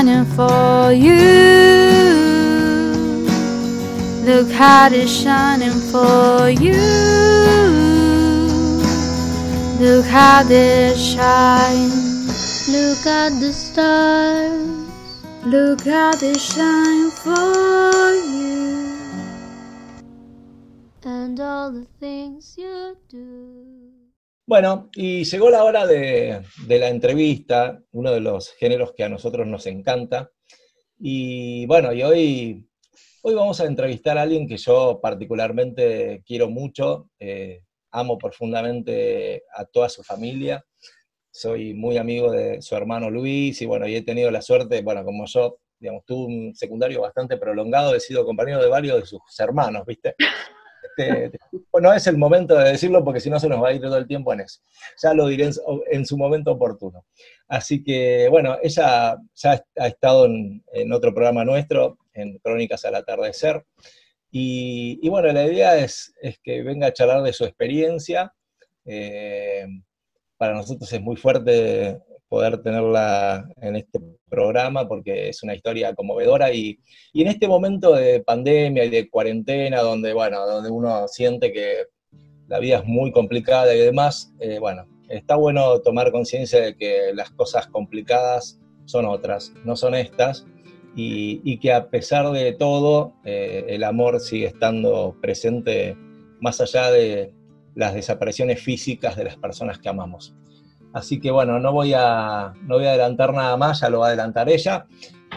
Shining for you. Look how it's shining for you. Look how they shine. Look at the stars. Look how they shine for Bueno, y llegó la hora de, la entrevista, uno de los géneros que a nosotros nos encanta. Y bueno, y hoy, hoy vamos a entrevistar a alguien que yo particularmente quiero mucho, eh, amo profundamente a toda su familia, soy muy amigo de su hermano Luis y bueno, y he tenido la suerte, bueno, como yo, digamos, tuve un secundario bastante prolongado, he sido compañero de varios de sus hermanos, ¿viste? Este, no es el momento de decirlo porque si no se nos va a ir todo el tiempo en eso. Ya lo diré en, su- en su momento oportuno. Así que, bueno, ella ya ha estado en, otro programa nuestro, en Crónicas al Atardecer. Y, y bueno, la idea es, es que venga a charlar de su experiencia. Eh, para nosotros es muy fuerte poder tenerla en este programa porque es una historia conmovedora y, y en este momento de pandemia y de cuarentena, donde, bueno, donde uno siente que la vida es muy complicada y demás, eh, bueno, está bueno tomar conciencia de que las cosas complicadas son otras, no son estas, y, y que a pesar de todo, eh, el amor sigue estando presente más allá de las desapariciones físicas de las personas que amamos. Así que bueno, no voy a, no voy a adelantar nada más, ya lo va a adelantar ella.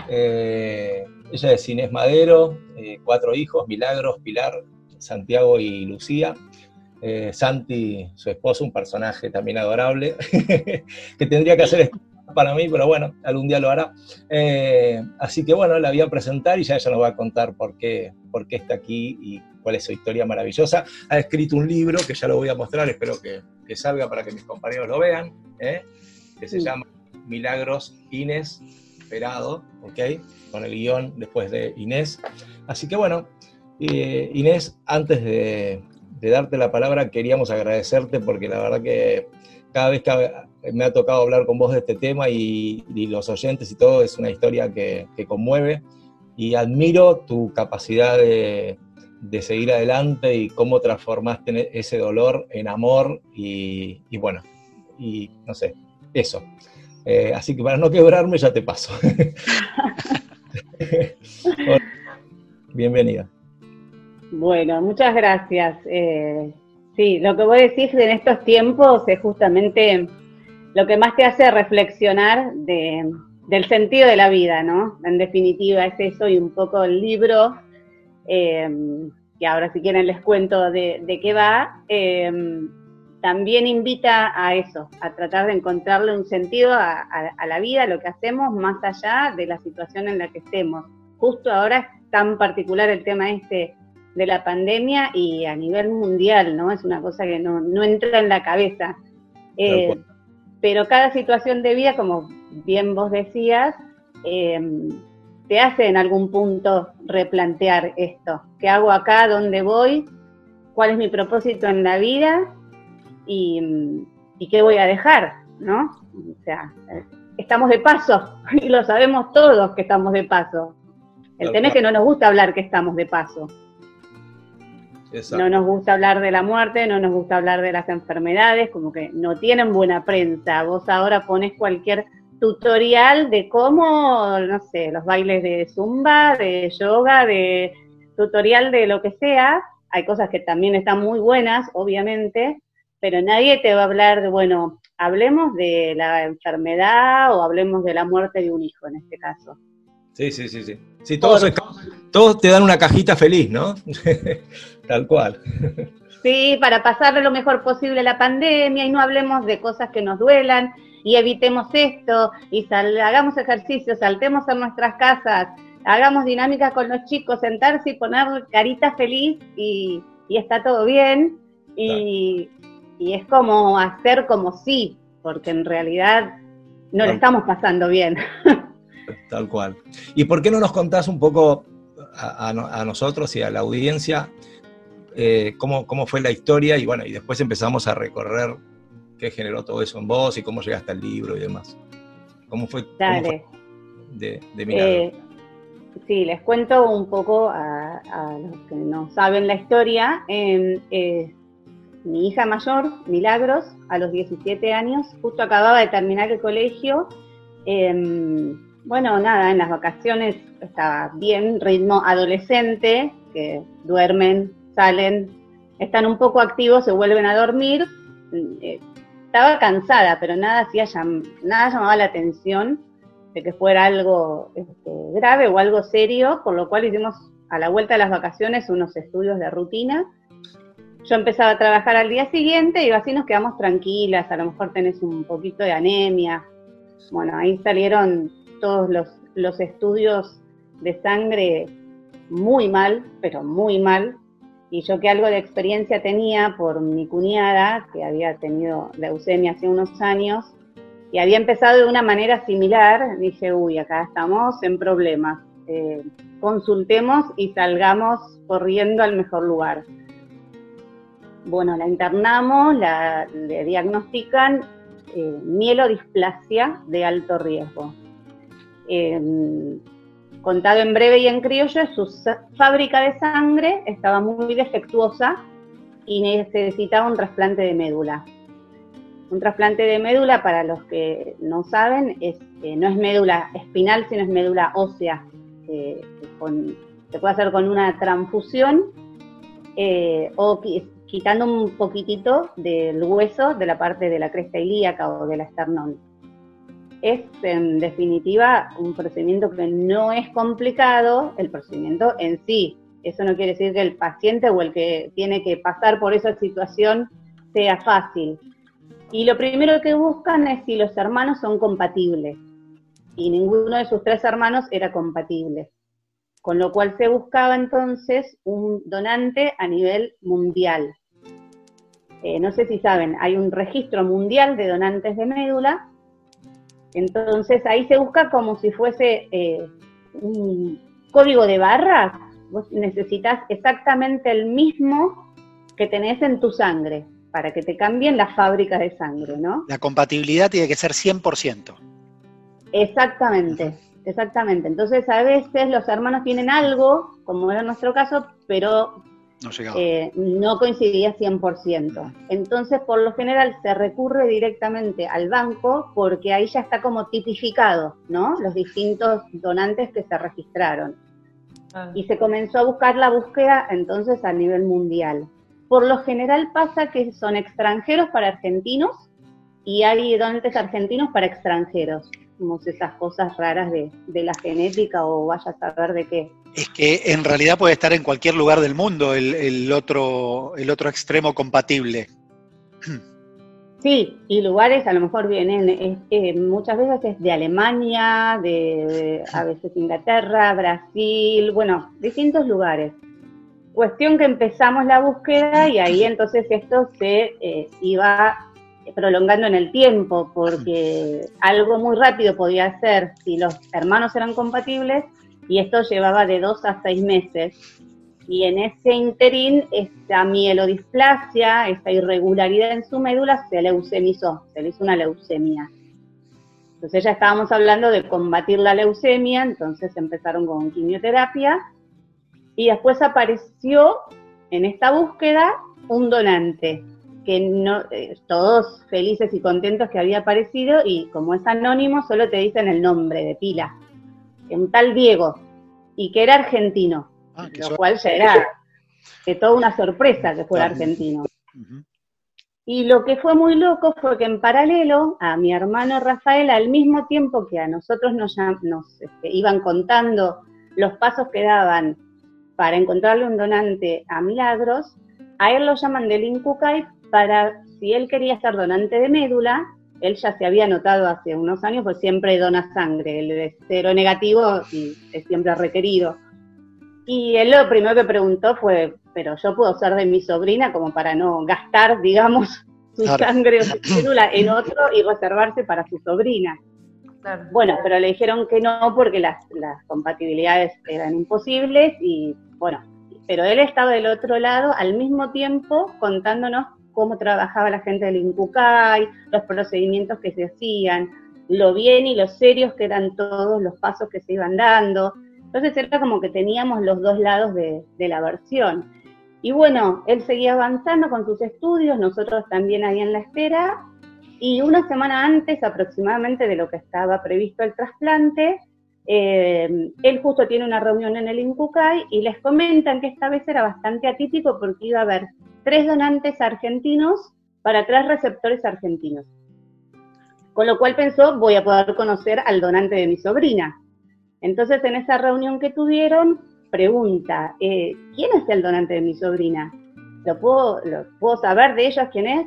Eh, ella es Inés Madero, eh, cuatro hijos, Milagros, Pilar, Santiago y Lucía. Eh, Santi, su esposo, un personaje también adorable, que tendría que hacer para mí, pero bueno, algún día lo hará. Eh, así que bueno, la voy a presentar y ya ella nos va a contar por qué, por qué está aquí y cuál es su historia maravillosa. Ha escrito un libro que ya lo voy a mostrar, espero que, que salga para que mis compañeros lo vean, ¿eh? que se llama Milagros Inés Perado, ¿ok? Con el guion después de Inés. Así que bueno, eh, Inés, antes de, de darte la palabra, queríamos agradecerte porque la verdad que cada vez que me ha tocado hablar con vos de este tema y, y los oyentes y todo, es una historia que, que conmueve y admiro tu capacidad de, de, seguir adelante y cómo transformaste ese dolor en amor y, y bueno, y no sé, eso. Eh, así que para no quebrarme ya te paso. Bienvenida. Bueno, muchas gracias. Eh, sí, lo que vos decís en estos tiempos es justamente lo que más te hace reflexionar de, del sentido de la vida, ¿no? En definitiva es eso y un poco el libro, eh, que ahora si quieren les cuento de, qué va, eh, también invita a eso, a tratar de encontrarle un sentido a, a, a, la vida, a lo que hacemos, más allá de la situación en la que estemos. Justo ahora es tan particular el tema este de la pandemia y a nivel mundial, ¿no? Es una cosa que no, no entra en la cabeza. Eh, pero cada situación de vida, como bien vos decías, eh, te hace en algún punto replantear esto. ¿Qué hago acá? ¿Dónde voy? ¿Cuál es mi propósito en la vida? Y, y qué voy a dejar, ¿no? O sea, estamos de paso y lo sabemos todos que estamos de paso. El tema es que no nos gusta hablar que estamos de paso. No nos gusta hablar de la muerte, no nos gusta hablar de las enfermedades, como que no tienen buena prensa. Vos ahora pones cualquier tutorial de cómo, no sé, los bailes de zumba, de yoga, de tutorial de lo que sea. Hay cosas que también están muy buenas, obviamente, pero nadie te va a hablar de, bueno, hablemos de la enfermedad o hablemos de la muerte de un hijo en este caso. Sí, sí, sí, sí. Sí, todos, todos te dan una cajita feliz, ¿no? Tal cual. Sí, para pasarle lo mejor posible la pandemia y no hablemos de cosas que nos duelan y evitemos esto y sal, hagamos ejercicio, saltemos en nuestras casas, hagamos dinámicas con los chicos, sentarse y poner carita feliz y, y está todo bien. Y, y, es como hacer como sí, porque en realidad no le estamos pasando bien. Tal cual. ¿Y por qué no nos contás un poco, a, a no- a nosotros y a la audiencia eh, cómo, cómo fue la historia y bueno, y después empezamos a recorrer qué generó todo eso en vos y cómo llegaste al libro y demás. ¿Cómo fue, cómo Dale. fue de, de? Eh, sí, les cuento un poco a, a los que no saben la historia. Eh, eh, mi hija mayor, Milagros, a los 17 años, justo acababa de terminar el colegio. Eh, bueno, nada, en las vacaciones estaba bien, ritmo adolescente, que duermen, salen, están un poco activos, se vuelven a dormir. Eh, estaba cansada, pero nada, hacía nada llamaba la atención de que fuera algo este, grave o algo serio, por lo cual hicimos a la vuelta de las vacaciones unos estudios de rutina. Yo empezaba a trabajar al día siguiente y así nos quedamos tranquilas, a lo mejor tenés un poquito de anemia. Bueno, ahí salieron todos los, los estudios de sangre muy mal, pero muy mal. Y yo que algo de experiencia tenía por mi cuñada, que había tenido leucemia hace unos años, y había empezado de una manera similar, dije, uy, acá estamos en problemas. Eh, consultemos y salgamos corriendo al mejor lugar. Bueno, la internamos, la, le diagnostican eh, mielodisplasia de alto riesgo. Eh, contado en breve y en criollo, su fábrica de sangre estaba muy defectuosa y necesitaba un trasplante de médula. Un trasplante de médula, para los que no saben, eh, no es médula espinal, sino es médula ósea. eh, se puede hacer con una transfusión eh, o qui- quitando un poquitito del hueso de la parte de la cresta ilíaca o del esternón. Es en definitiva un procedimiento que no es complicado, el procedimiento en sí. Eso no quiere decir que el paciente o el que tiene que pasar por esa situación sea fácil. Y lo primero que buscan es si los hermanos son compatibles. Y ninguno de sus tres hermanos era compatible. Con lo cual se buscaba entonces un donante a nivel mundial. Eh, no sé si saben, hay un registro mundial de donantes de médula. Entonces ahí se busca como si fuese eh, un código de barras. Vos necesitas exactamente el mismo que tenés en tu sangre para que te cambien las fábricas de sangre, ¿no? La compatibilidad tiene que ser 100%. Exactamente, exactamente. Entonces a veces los hermanos tienen algo, como era nuestro caso, pero No eh, no coincidía 100%. Entonces, por lo general, se recurre directamente al banco porque ahí ya está como tipificado, ¿no? Los distintos donantes que se registraron. Y se comenzó a buscar la búsqueda entonces a nivel mundial. Por lo general pasa que son extranjeros para argentinos y hay donantes argentinos para extranjeros. Esas cosas raras de, de la genética o vaya a saber de qué. Es que en realidad puede estar en cualquier lugar del mundo el, el otro, el otro extremo compatible. Sí, y lugares a lo mejor vienen, es- eh, muchas veces es de Alemania, de, de a veces Inglaterra, Brasil, bueno, distintos lugares. Cuestión que empezamos la búsqueda y ahí entonces esto se eh, iba prolongando en el tiempo, porque algo muy rápido podía ser si los hermanos eran compatibles y esto llevaba de dos a seis meses. Y en ese interín, esta mielodisplasia, esta irregularidad en su médula, se leucemizó, se le hizo una leucemia. Entonces ya estábamos hablando de combatir la leucemia, entonces empezaron con quimioterapia y después apareció en esta búsqueda un donante, que no, eh, todos felices y contentos que había aparecido y como es anónimo solo te dicen el nombre de pila, un tal Diego, y que era argentino Ah, lo cual ya era de toda una sorpresa que fuera argentino. Y lo que fue muy loco fue que en paralelo a mi hermano Rafael, al mismo tiempo que a nosotros nos, este, iban contando los pasos que daban para encontrarle un donante a Milagros, a él lo llaman del INCUCAI para, si él quería ser donante de médula, él ya se había notado hace unos años, pues siempre dona sangre, es cero negativo y es siempre requerido. Y él lo primero que preguntó fue, pero yo puedo ser de mi sobrina como para no gastar, digamos, su Claro. sangre o su célula en otro y reservarse para su sobrina. Claro. Bueno, pero le dijeron que no porque las, las compatibilidades eran imposibles y bueno, pero él estaba del otro lado al mismo tiempo contándonos cómo trabajaba la gente del Incucay, los procedimientos que se hacían, lo bien y lo serios que eran todos los pasos que se iban dando. Entonces era como que teníamos los dos lados de, de la versión. Y bueno, él seguía avanzando con sus estudios, nosotros también ahí en la espera, y una semana antes aproximadamente de lo que estaba previsto el trasplante, eh, él justo tiene una reunión en el Incucay y les comentan que esta vez era bastante atípico porque iba a haber tres donantes argentinos para tres receptores argentinos. Con lo cual pensó, voy a poder conocer al donante de mi sobrina. Entonces en esa reunión que tuvieron, pregunta, eh, ¿quién es el donante de mi sobrina? ¿Lo puedo, ¿Lo puedo saber de ellos quién es?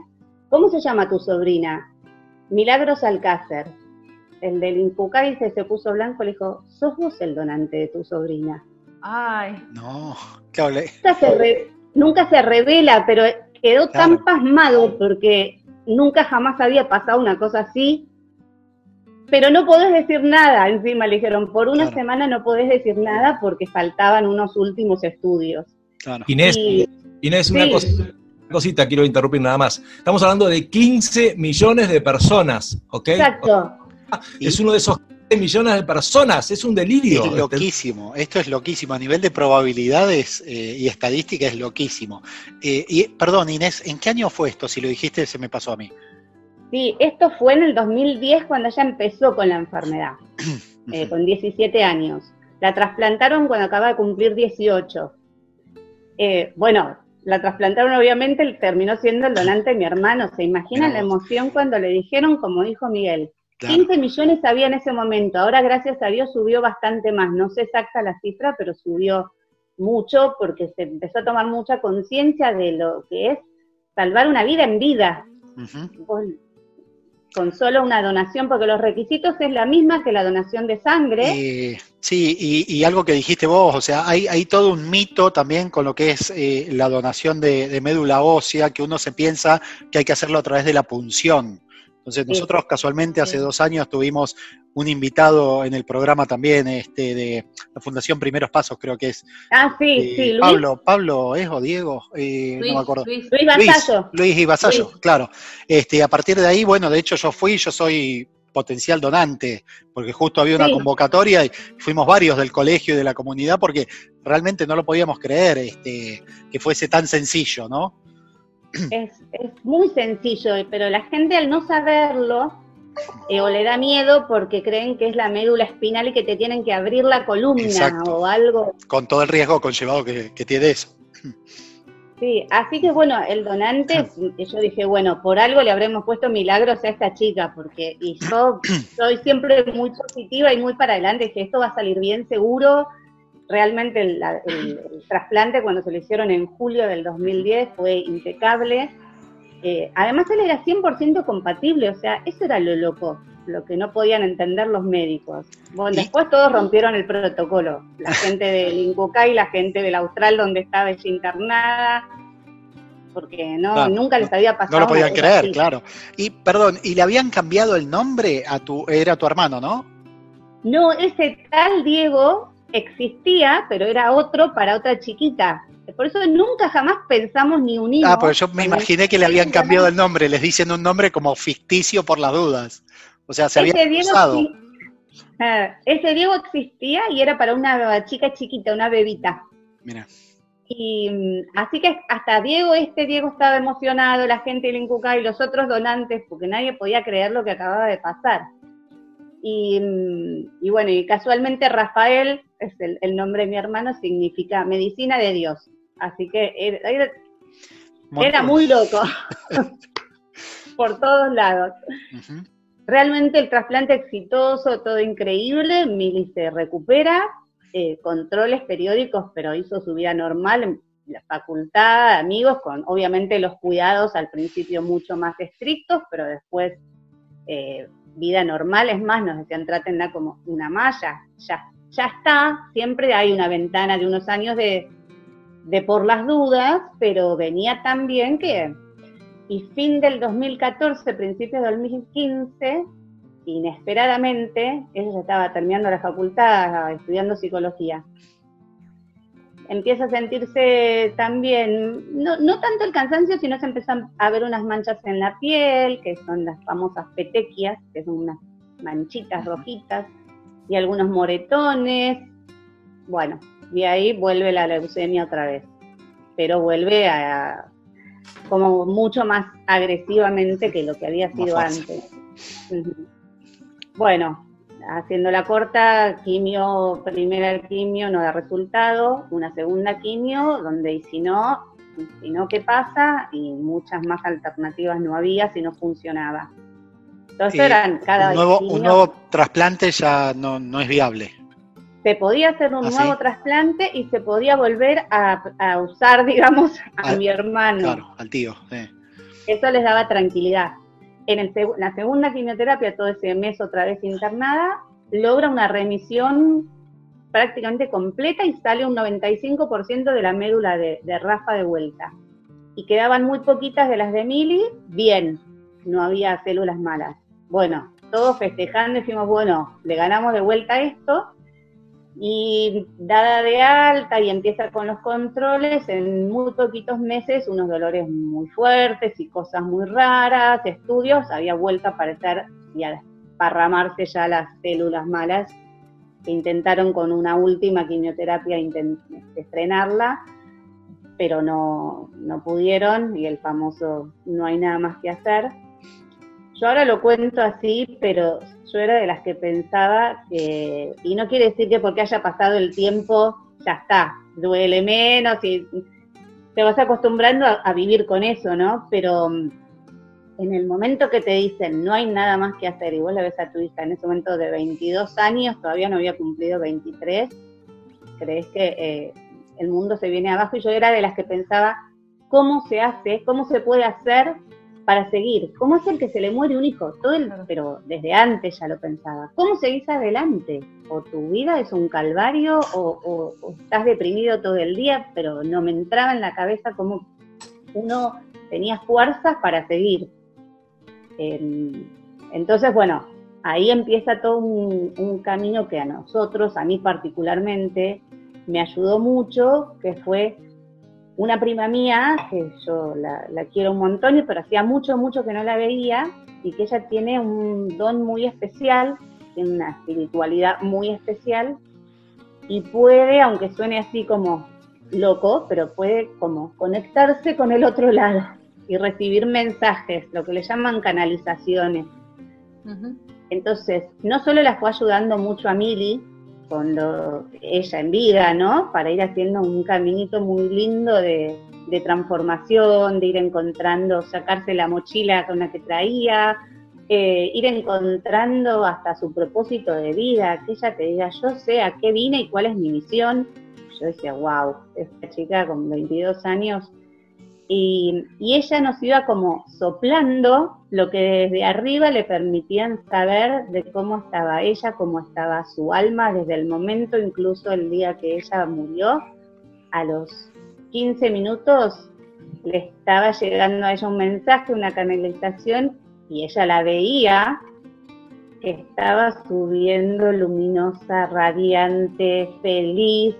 ¿Cómo se llama tu sobrina? Milagros Alcácer. El del Incucay se, se puso blanco y le dijo, sos vos el donante de tu sobrina. Ay, No, claro, Nunca se, re- nunca se revela, pero quedó tan pasmado porque nunca jamás había pasado una cosa así. Pero no podés decir nada, encima le dijeron, por una Claro. semana no podés decir nada porque faltaban unos últimos estudios. claro. Inés, Y- Inés, una Sí. cosita, quiero interrumpir nada más. Estamos hablando de 15 millones de personas, ¿ok? Exacto. Es uno de esos 15 millones de personas, es un delirio. Es loquísimo, esto es loquísimo, a nivel de probabilidades eh, y estadística es loquísimo. Eh, y, perdón, Inés, ¿en qué año fue esto? Si lo dijiste, se me pasó a mí. Sí, esto fue en el 2010 cuando ella empezó con la enfermedad, eh, con 17 años. La trasplantaron cuando acaba de cumplir 18. Eh, bueno, la trasplantaron obviamente, terminó siendo el donante de mi hermano. ¿Se imaginan la emoción cuando le dijeron, como dijo Miguel? Claro. 15 millones había en ese momento, ahora gracias a Dios subió bastante más, no sé exacta la cifra, pero subió mucho porque se empezó a tomar mucha conciencia de lo que es salvar una vida en vida con solo una donación, porque los requisitos es la misma que la donación de sangre. Eh, sí, y, y algo que dijiste vos, o sea, hay, hay todo un mito también con lo que es eh, la donación de, de médula ósea, que uno se piensa que hay que hacerlo a través de la punción. Entonces, nosotros casualmente hace dos años tuvimos un invitado en el programa también este, de la Fundación Primeros Pasos, creo que es ah, sí, eh, sí, Luis, Pablo, Pablo es o Diego, Eh, Luis, no me acuerdo. Luis. Luis Luis, Luis. claro. Este, a partir de ahí, bueno, de hecho yo fui, yo soy potencial donante, porque justo había una Sí. convocatoria y fuimos varios del colegio y de la comunidad porque realmente no lo podíamos creer este, que fuese tan sencillo, ¿no? Es, es muy sencillo, pero la gente al no saberlo, eh, o le da miedo porque creen que es la médula espinal y que te tienen que abrir la columna Exacto. o algo. Con todo el riesgo conllevado que, que tiene eso. Sí, así que bueno, el donante, yo dije, bueno, por algo le habremos puesto milagros a esta chica, porque, y yo soy siempre muy positiva y muy para adelante, que esto va a salir bien seguro. Realmente el, el- el trasplante cuando se lo hicieron en julio del 2010 fue impecable. Eh, además él era 100% compatible, o sea, eso era lo loco, lo que no podían entender los médicos. Bueno, después todos rompieron el protocolo, la gente del Incucay, la gente del Austral donde estaba ella internada, porque no, Claro, nunca les había pasado. No lo podían creer, así. claro. Y perdón, ¿y le habían cambiado el nombre a tu, era tu hermano, no? No, ese tal Diego existía, pero era otro para otra chiquita. Por eso nunca jamás pensamos ni unimos. Ah, pues yo me imaginé que le habían cambiado el nombre, les dicen un nombre como ficticio por las dudas. O sea, se había usado. Ah, ese Diego existía y era para una chica chiquita, una bebita. Mira. Y mm, así que hasta Diego, este Diego estaba emocionado, la gente del Incucay y los otros donantes, porque nadie podía creer lo que acababa de pasar. Y, mm, y bueno, y casualmente Rafael, es el, el nombre de mi hermano, significa medicina de Dios. Así que era, era- era muy loco, por todos lados. Realmente el trasplante exitoso, todo increíble, Mili se recupera, eh, controles periódicos, pero hizo su vida normal en la facultad, amigos, con obviamente los cuidados al principio mucho más estrictos, pero después eh, vida normal, es más, nos decían tratenla como una malla, ya, ya está, siempre hay una ventana de unos años de, de por las dudas, pero venía tan bien que y fin del 2014, principios del 2015, inesperadamente, ella estaba terminando la facultad, estudiando psicología, empieza a sentirse también, no, no tanto el cansancio, sino se empiezan a ver unas manchas en la piel, que son las famosas petequias, que son unas manchitas rojitas, y algunos moretones. Bueno, y ahí vuelve la leucemia otra vez, pero vuelve a como mucho más agresivamente que lo que había sido antes. Bueno, haciendo la corta, quimio, primera quimio no da resultado, una segunda quimio, donde y si no, y si no, ¿qué pasa? Y muchas más alternativas no había si no funcionaba. Entonces Y eran cada un, nuevo, un nuevo trasplante ya no, no es viable. se podía hacer un ¿Ah, sí? nuevo trasplante y se podía volver a, a usar, digamos, a Al- mi hermano. Claro, al tío. sí. Eso les daba tranquilidad. En el la segunda quimioterapia, todo ese mes otra vez internada, logra una remisión prácticamente completa y sale un 95% de la médula de, de Rafa de vuelta. Y quedaban muy poquitas de las de Mili, bien, no había células malas. Bueno, todos festejando, dijimos, bueno, le ganamos de vuelta esto, y dada de alta y empieza con los controles, en muy poquitos meses unos dolores muy fuertes y cosas muy raras, estudios, había vuelto a aparecer y a desparramarse ya las células malas intentaron con una última quimioterapia frenarla, pero no, no pudieron y el famoso no hay nada más que hacer. Yo ahora lo cuento así, pero yo era de las que pensaba que, y no quiere decir que porque haya pasado el tiempo, ya está, duele menos y te vas acostumbrando a, vivir con eso, ¿no? Pero mm, en el momento que te dicen no hay nada más que hacer y vos la ves a tu hija en ese momento de 22 años, todavía no había cumplido 23, crees que eh, el mundo se viene abajo y yo era de las que pensaba cómo se hace, cómo se puede hacer para seguir. ¿Cómo es el que se le muere un hijo? Todo el, pero desde antes ya lo pensaba. ¿Cómo seguís adelante? O tu vida es un calvario o, o- o estás deprimido todo el día, pero no me entraba en la cabeza cómo uno tenía fuerzas para seguir. Em, entonces, bueno, ahí empieza todo un, un camino que a nosotros, a mí particularmente, me ayudó mucho, que fue una prima mía, que yo la, la quiero un montón, pero hacía mucho, mucho que no la veía, y que ella tiene un don muy especial, tiene una espiritualidad muy especial, y puede, aunque suene así como loco, pero puede como conectarse con el otro lado y recibir mensajes, lo que le llaman canalizaciones. Entonces, no solo la fue ayudando mucho a Mili, con lo- ella en vida, ¿no? Para ir haciendo un caminito muy lindo de, de transformación, de ir encontrando, sacarse la mochila con la que traía, eh, ir encontrando hasta su propósito de vida, que ella te diga, yo sé a qué vine y cuál es mi misión. Yo decía, wow, esta chica con 22 años y, ella nos iba como soplando lo que desde arriba le permitían saber de cómo estaba ella, cómo estaba su alma, desde el momento incluso el día que ella murió, a los 15 minutos le estaba llegando a ella un mensaje, una canalización, y ella la veía que estaba subiendo luminosa, radiante, feliz,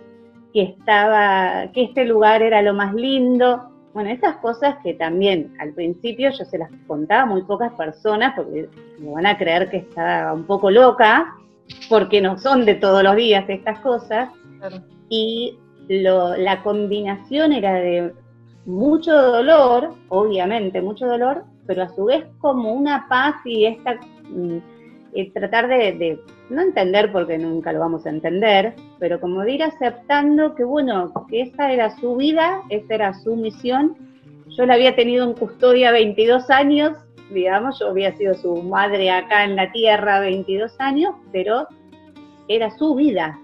que estaba, que este lugar era lo más lindo. Bueno, esas cosas que también al principio yo se las contaba a muy pocas personas porque me van a creer que estaba un poco loca, porque no son de todos los días estas cosas. Y lo- la combinación era de mucho dolor, obviamente mucho dolor, pero a su vez como una paz y esta mm, eh, tratar de, de no entender porque nunca lo vamos a entender, pero como de ir aceptando que bueno, que esa era su vida, esa era su misión. Yo la había tenido en custodia 22 años, digamos, yo había sido su madre acá en la tierra 22 años, pero era su vida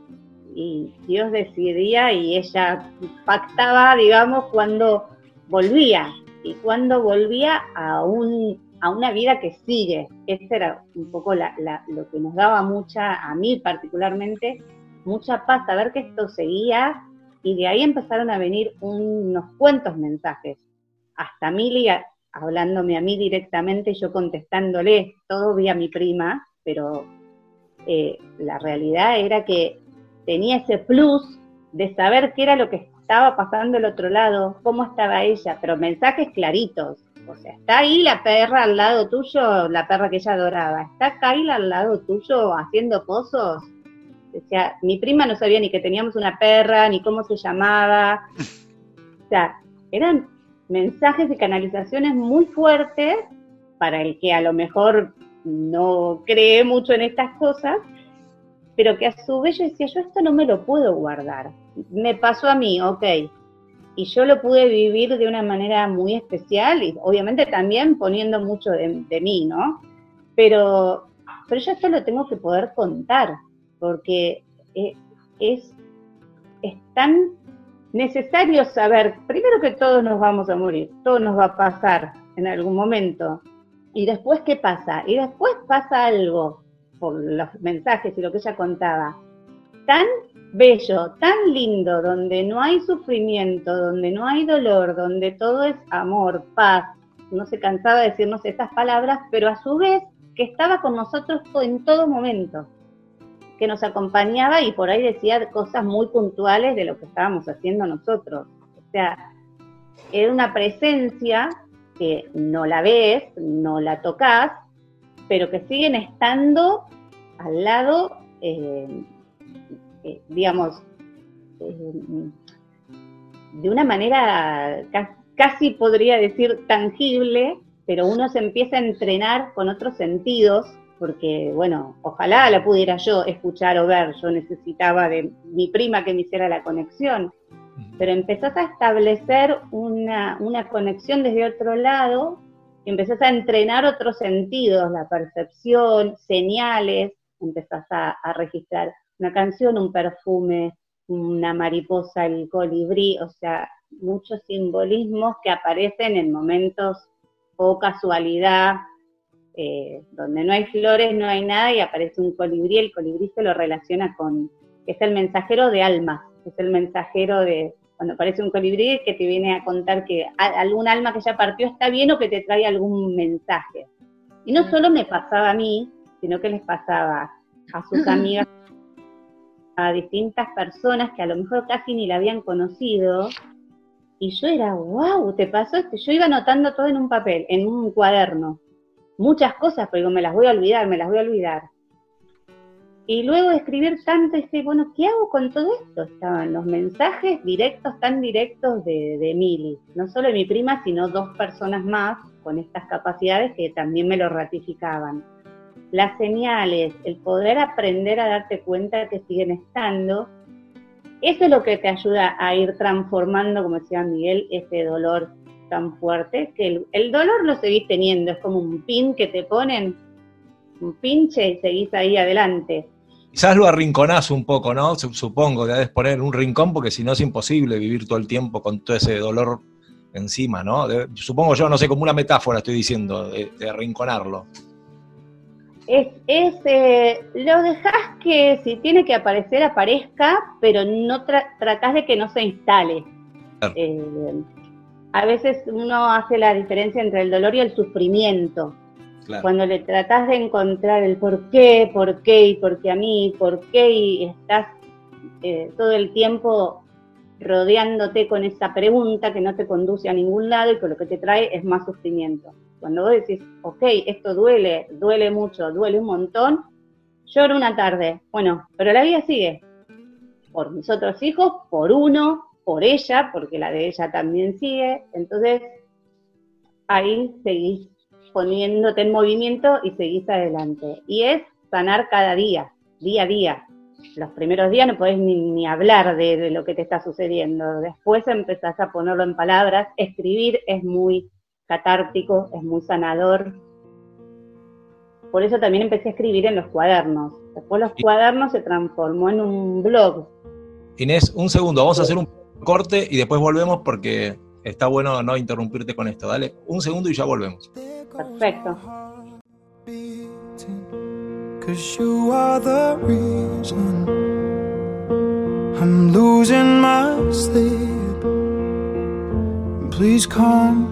y Dios decidía y ella pactaba, digamos, cuando volvía y cuando volvía a un a una vida que sigue. Ese era un poco la- lo que nos daba mucha, a mí particularmente, mucha paz, saber que esto seguía y de ahí empezaron a venir unos cuantos mensajes. Hasta Mili a- hablándome a mí directamente, yo contestándole, todo vía mi prima, pero eh, la realidad era que tenía ese plus de saber qué era lo que estaba pasando del otro lado, cómo estaba ella, pero mensajes claritos. O sea, está ahí la perra al lado tuyo, la perra que ella adoraba. Está Kyla al lado tuyo haciendo pozos. O mi prima no sabía ni que teníamos una perra, ni cómo se llamaba. O sea, eran mensajes y canalizaciones muy fuertes para el que a lo mejor no cree mucho en estas cosas, pero que a su vez yo decía, yo esto no me lo puedo guardar. Me pasó a mí, ok. Y yo lo pude vivir de una manera muy especial y obviamente también poniendo mucho de, de mí, ¿no? Pero, pero yo esto lo tengo que poder contar, porque eh, es, es tan necesario saber, primero que todos nos vamos a morir, todo nos va a pasar en algún momento. Y después, ¿qué pasa? Y después pasa algo, por los mensajes y lo que ella contaba, tan bello, tan lindo, donde no hay sufrimiento, donde no hay dolor, donde todo es amor, paz. No se cansaba de decirnos estas palabras, pero a su vez que estaba con nosotros en todo momento, que nos acompañaba y por ahí decía cosas muy puntuales de lo que estábamos haciendo nosotros. O sea, era una presencia que no la ves, no la tocas, pero que siguen estando al lado, eh, eh, digamos, eh, de una manera ca- casi podría decir tangible, pero uno se empieza a entrenar con otros sentidos, porque, bueno, ojalá la pudiera yo escuchar o ver, yo necesitaba de mi prima que me hiciera la conexión, pero empezás a establecer una, una conexión desde otro lado, y empezás a entrenar otros sentidos, la percepción, señales, empezás a, a registrar una canción, un perfume, una mariposa, el colibrí, o sea, muchos simbolismos que aparecen en momentos o casualidad, eh, donde no hay flores, no hay nada y aparece un colibrí, el colibrí se lo relaciona con, es el mensajero de almas, es el mensajero de, cuando aparece un colibrí que te viene a contar que algún alma que ya partió está bien o que te trae algún mensaje. Y no solo me pasaba a mí, sino que les pasaba a sus amigas, a distintas personas que a lo mejor casi ni la habían conocido. Y yo era, wow, te pasó esto. Yo iba anotando todo en un papel, en un cuaderno. Muchas cosas, pero digo, me las voy a olvidar, me las voy a olvidar. Y luego de escribir tanto, dije, bueno, ¿qué hago con todo esto? Estaban los mensajes directos, tan directos de, de. No solo de mi prima, sino dos personas más con estas capacidades que también me lo ratificaban. Las señales, el poder aprender a darte cuenta que siguen estando, eso es lo que te ayuda a ir transformando, como decía Miguel, ese dolor tan fuerte, que el, dolor lo seguís teniendo, es como un pin que te ponen, un pinche y seguís ahí adelante. Quizás lo arrinconás un poco, ¿no? Su- Supongo debes poner un rincón porque si no es imposible vivir todo el tiempo con todo ese dolor encima, ¿no? De- supongo yo, no sé, como una metáfora estoy diciendo, de arrinconarlo. Es, es eh, lo dejas que si tiene que aparecer, aparezca, pero no tra- tratás de que no se instale. Claro. Eh, a veces uno hace la diferencia entre el dolor y el sufrimiento. Claro. Cuando le tratás de encontrar el por qué, por qué y por qué a mí, por qué y estás eh, todo el tiempo rodeándote con esa pregunta que no te conduce a ningún lado y que lo que te trae es más sufrimiento. Cuando vos decís, ok, esto duele, duele mucho, duele un montón, lloro una tarde. Bueno, pero la vida sigue. Por mis otros hijos, por uno, por ella, porque la de ella también sigue. Entonces, ahí seguís poniéndote en movimiento y seguís adelante. Y es sanar cada día, día a día. Los primeros días no podés ni, hablar de, de lo que te está sucediendo. Después empezás a ponerlo en palabras. Escribir es muy catártico, es muy sanador. Por eso también empecé a escribir en los cuadernos. Después los cuadernos se transformó en un blog. Inés, un segundo, vamos a hacer un corte y después volvemos porque está bueno no interrumpirte con esto. Dale, un segundo y ya volvemos. Perfecto. Cause you are the reason I'm losing my sleep. Please come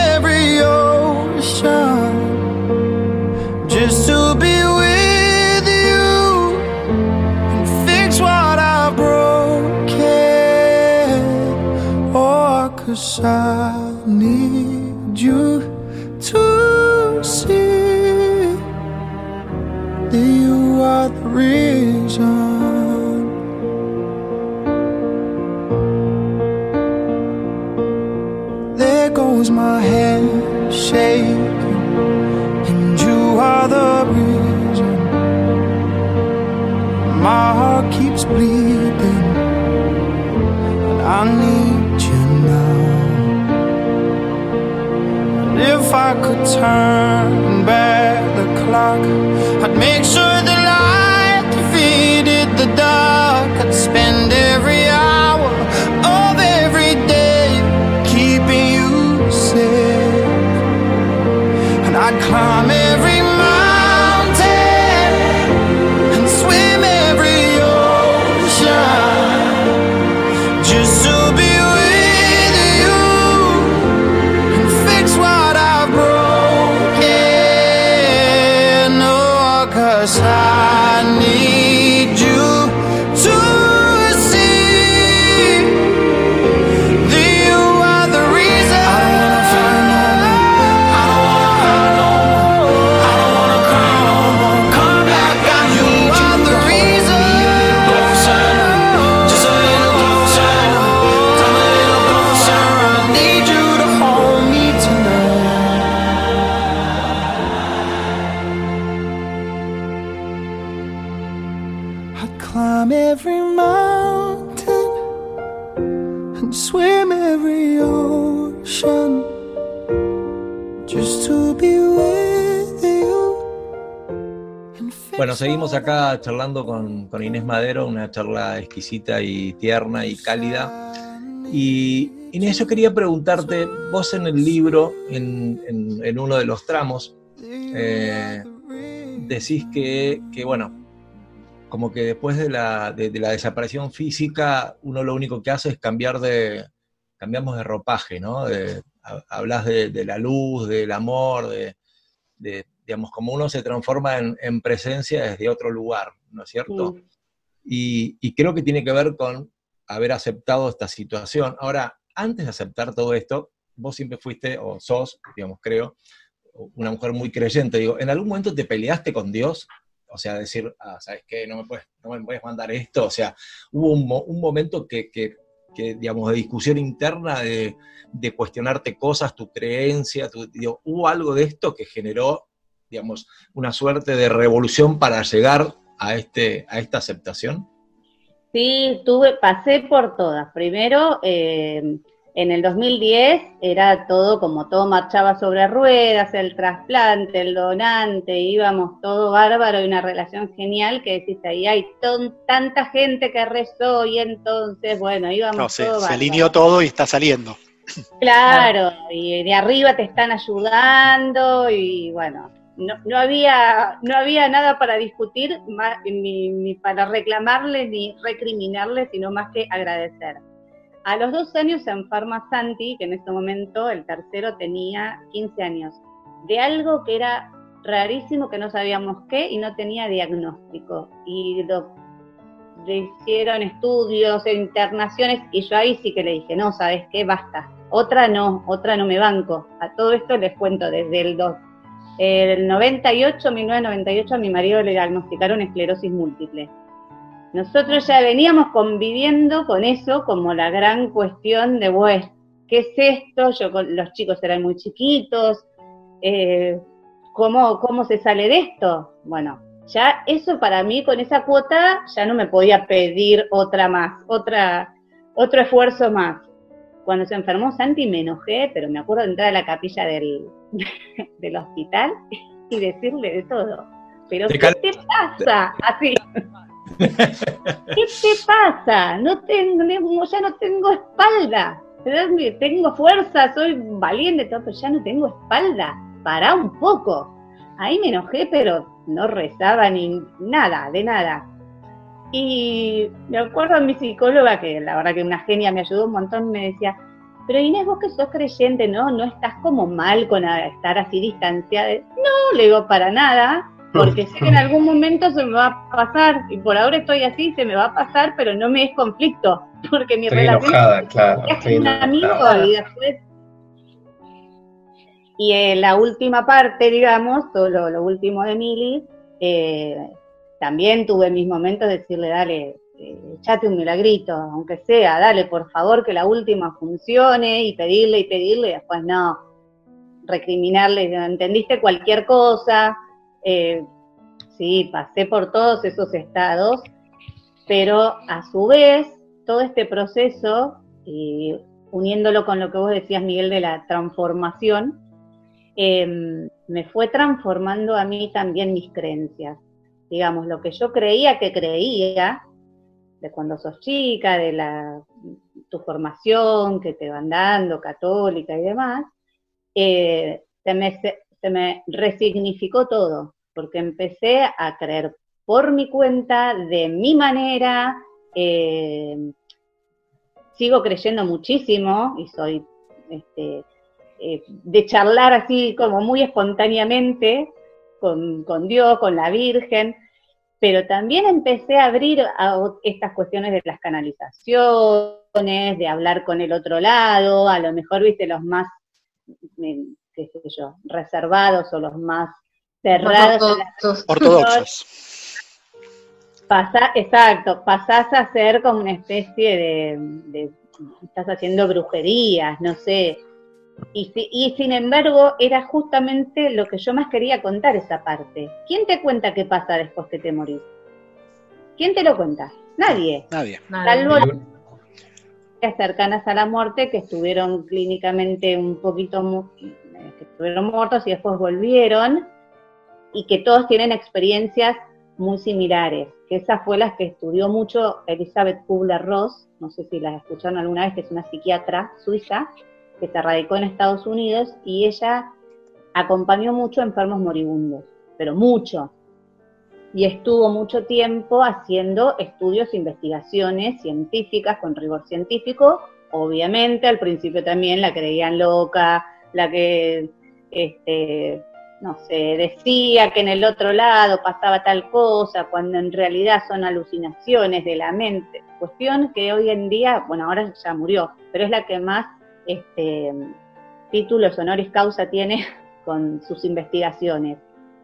Oh, turn Acá charlando con, con Inés Madero, una charla exquisita y tierna y cálida. Y Inés, yo quería preguntarte, vos en el libro, en, en- uno de los tramos, eh, decís que, que, bueno, como que después de la, de, la desaparición física, uno lo único que hace es cambiar de, cambiamos de ropaje, ¿no? Hablas de, la luz, del amor, de, digamos, como uno se transforma en, en presencia desde otro lugar, ¿no es cierto? Sí. Y, y creo que tiene que ver con haber aceptado esta situación. Ahora, antes de aceptar todo esto, vos siempre fuiste, o sos, digamos, creo, una mujer muy creyente. Digo, ¿en algún momento te peleaste con Dios? O sea, decir, ah, ¿sabes qué? No me puedes, no me puedes mandar esto. O sea, hubo un, mo- un momento que, que- que, digamos, de discusión interna, de, de cuestionarte cosas, tu creencia, tu- digo, ¿hubo algo de esto que generó, digamos, una suerte de revolución para llegar a, este, a esta aceptación? Sí, tuve, pasé por todas. Primero, eh, en el 2010 era todo como todo marchaba sobre ruedas, el trasplante, el donante, íbamos todo bárbaro y una relación genial que decís ahí hay ton- tanta gente que rezó y entonces, bueno, íbamos No, se, todo se bárbaro. alineó todo y está saliendo. Claro, y de arriba te están ayudando y bueno, no, no había no había nada para discutir, ni, para reclamarle ni recriminarle, sino más que agradecer. A los dos años se enferma Santi, que en ese momento el tercero tenía 15 años, de algo que era rarísimo, que no sabíamos qué y no tenía diagnóstico. Y lo, le hicieron estudios internaciones y yo ahí sí que le dije, no, ¿sabes qué? Basta. Otra no, otra no me banco. A todo esto les cuento desde el 2. El 98, 1998, a mi marido le diagnosticaron esclerosis múltiple. Nosotros ya veníamos conviviendo con eso como la gran cuestión de, bueno, ¿qué es esto? Yo con, los chicos eran muy chiquitos, eh, ¿cómo, ¿cómo se sale de esto? Bueno, ya eso para mí con esa cuota ya no me podía pedir otra más, otra, otro esfuerzo más. Cuando se enfermó Santi me enojé, pero me acuerdo de entrar a la capilla del, del hospital y decirle de todo. Pero ¿qué te pasa? Así. ¿Qué te pasa? No tengo, ya no tengo espalda. Tengo fuerza, soy valiente, todo, pero ya no tengo espalda. Pará un poco. Ahí me enojé, pero no rezaba ni nada, de nada. Y me acuerdo a mi psicóloga, que la verdad que una genia me ayudó un montón, me decía, pero Inés, vos que sos creyente, ¿no? ¿No estás como mal con estar así distanciada? No, le digo, para nada, porque sé que en algún momento se me va a pasar, y por ahora estoy así, se me va a pasar, pero no me es conflicto, porque mi Estoy relación enojada, claro. es estoy un amigo enojada. y después... Y en la última parte, digamos, todo lo, lo último de Mili, eh, también tuve mis momentos de decirle, dale, echate un milagrito, aunque sea, dale, por favor, que la última funcione, y pedirle y pedirle, y después no, recriminarle, entendiste cualquier cosa, eh, sí, pasé por todos esos estados, pero a su vez, todo este proceso, y uniéndolo con lo que vos decías, Miguel, de la transformación, eh, me fue transformando a mí también mis creencias. Digamos, lo que yo creía que creía, de cuando sos chica, de la, tu formación que te van dando, católica y demás, eh, se, me, se, me resignificó todo, porque empecé a creer por mi cuenta, de mi manera, eh, sigo creyendo muchísimo y soy este, eh, de charlar así como muy espontáneamente con, con Dios, con la Virgen, pero también empecé a abrir a estas cuestiones de las canalizaciones, de hablar con el otro lado, a lo mejor, viste, los más, eh, qué sé yo, reservados o los más cerrados. Ortodoxos. Ortodoxos. Pasa, exacto, pasás a ser como una especie de, de- estás haciendo brujerías, no sé. Y, si- y sin embargo, era justamente lo que yo más quería contar esa parte. ¿Quién te cuenta qué pasa después que te morís? ¿Quién te lo cuenta? Nadie. Nadie. Salvo las cercanas a la muerte que estuvieron clínicamente un poquito, que estuvieron muertos y después volvieron y que todos tienen experiencias muy similares, que esas fue las que estudió mucho Elizabeth Kubler-Ross, no sé si la escucharon alguna vez, que es una psiquiatra suiza, que se radicó en Estados Unidos y ella acompañó mucho enfermos moribundos, pero mucho. Y estuvo mucho tiempo haciendo estudios, investigaciones científicas con rigor científico. Obviamente al principio también la creían loca, la que este, no sé, decía que en el otro lado pasaba tal cosa, cuando en realidad son alucinaciones de la mente. Cuestión que hoy en día, bueno, ahora ya murió, pero es la que más este, títulos honoris causa tiene con sus investigaciones.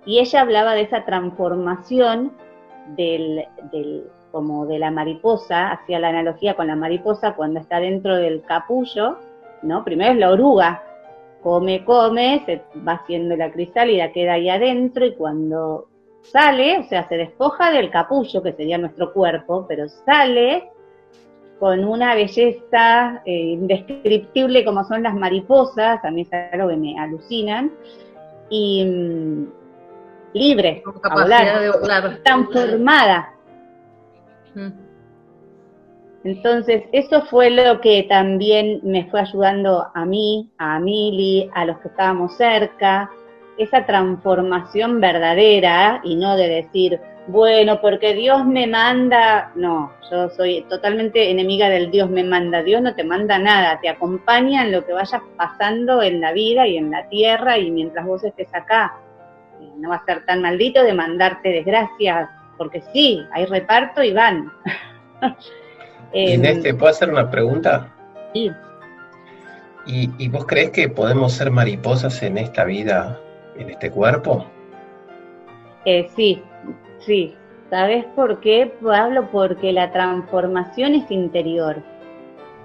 Y ella hablaba de esa transformación del, del, como de la mariposa, hacía la analogía con la mariposa cuando está dentro del capullo, ¿no? Primero es la oruga, come, come, se va haciendo la crisálida, queda ahí adentro y cuando sale, o sea, se despoja del capullo, que sería nuestro cuerpo, pero sale con una belleza eh, indescriptible como son las mariposas, a mí es algo que me alucinan, y mm, libre, Con a capacidad volar, de volar. transformada. Mm. Entonces, eso fue lo que también me fue ayudando a mí, a Mili, a los que estábamos cerca, esa transformación verdadera y no de decir, bueno, porque Dios me manda, no, yo soy totalmente enemiga del Dios me manda, Dios no te manda nada, te acompaña en lo que vayas pasando en la vida y en la tierra y mientras vos estés acá, Eh, no va a ser tan maldito de mandarte desgracias, porque sí, hay reparto y van. Em, Inés, ¿te puedo hacer una pregunta? sí. ¿Y, y vos crees que podemos ser mariposas en esta vida, en este cuerpo? Eh, sí, sí. ¿Sabes por qué, Pablo? Porque la transformación es interior.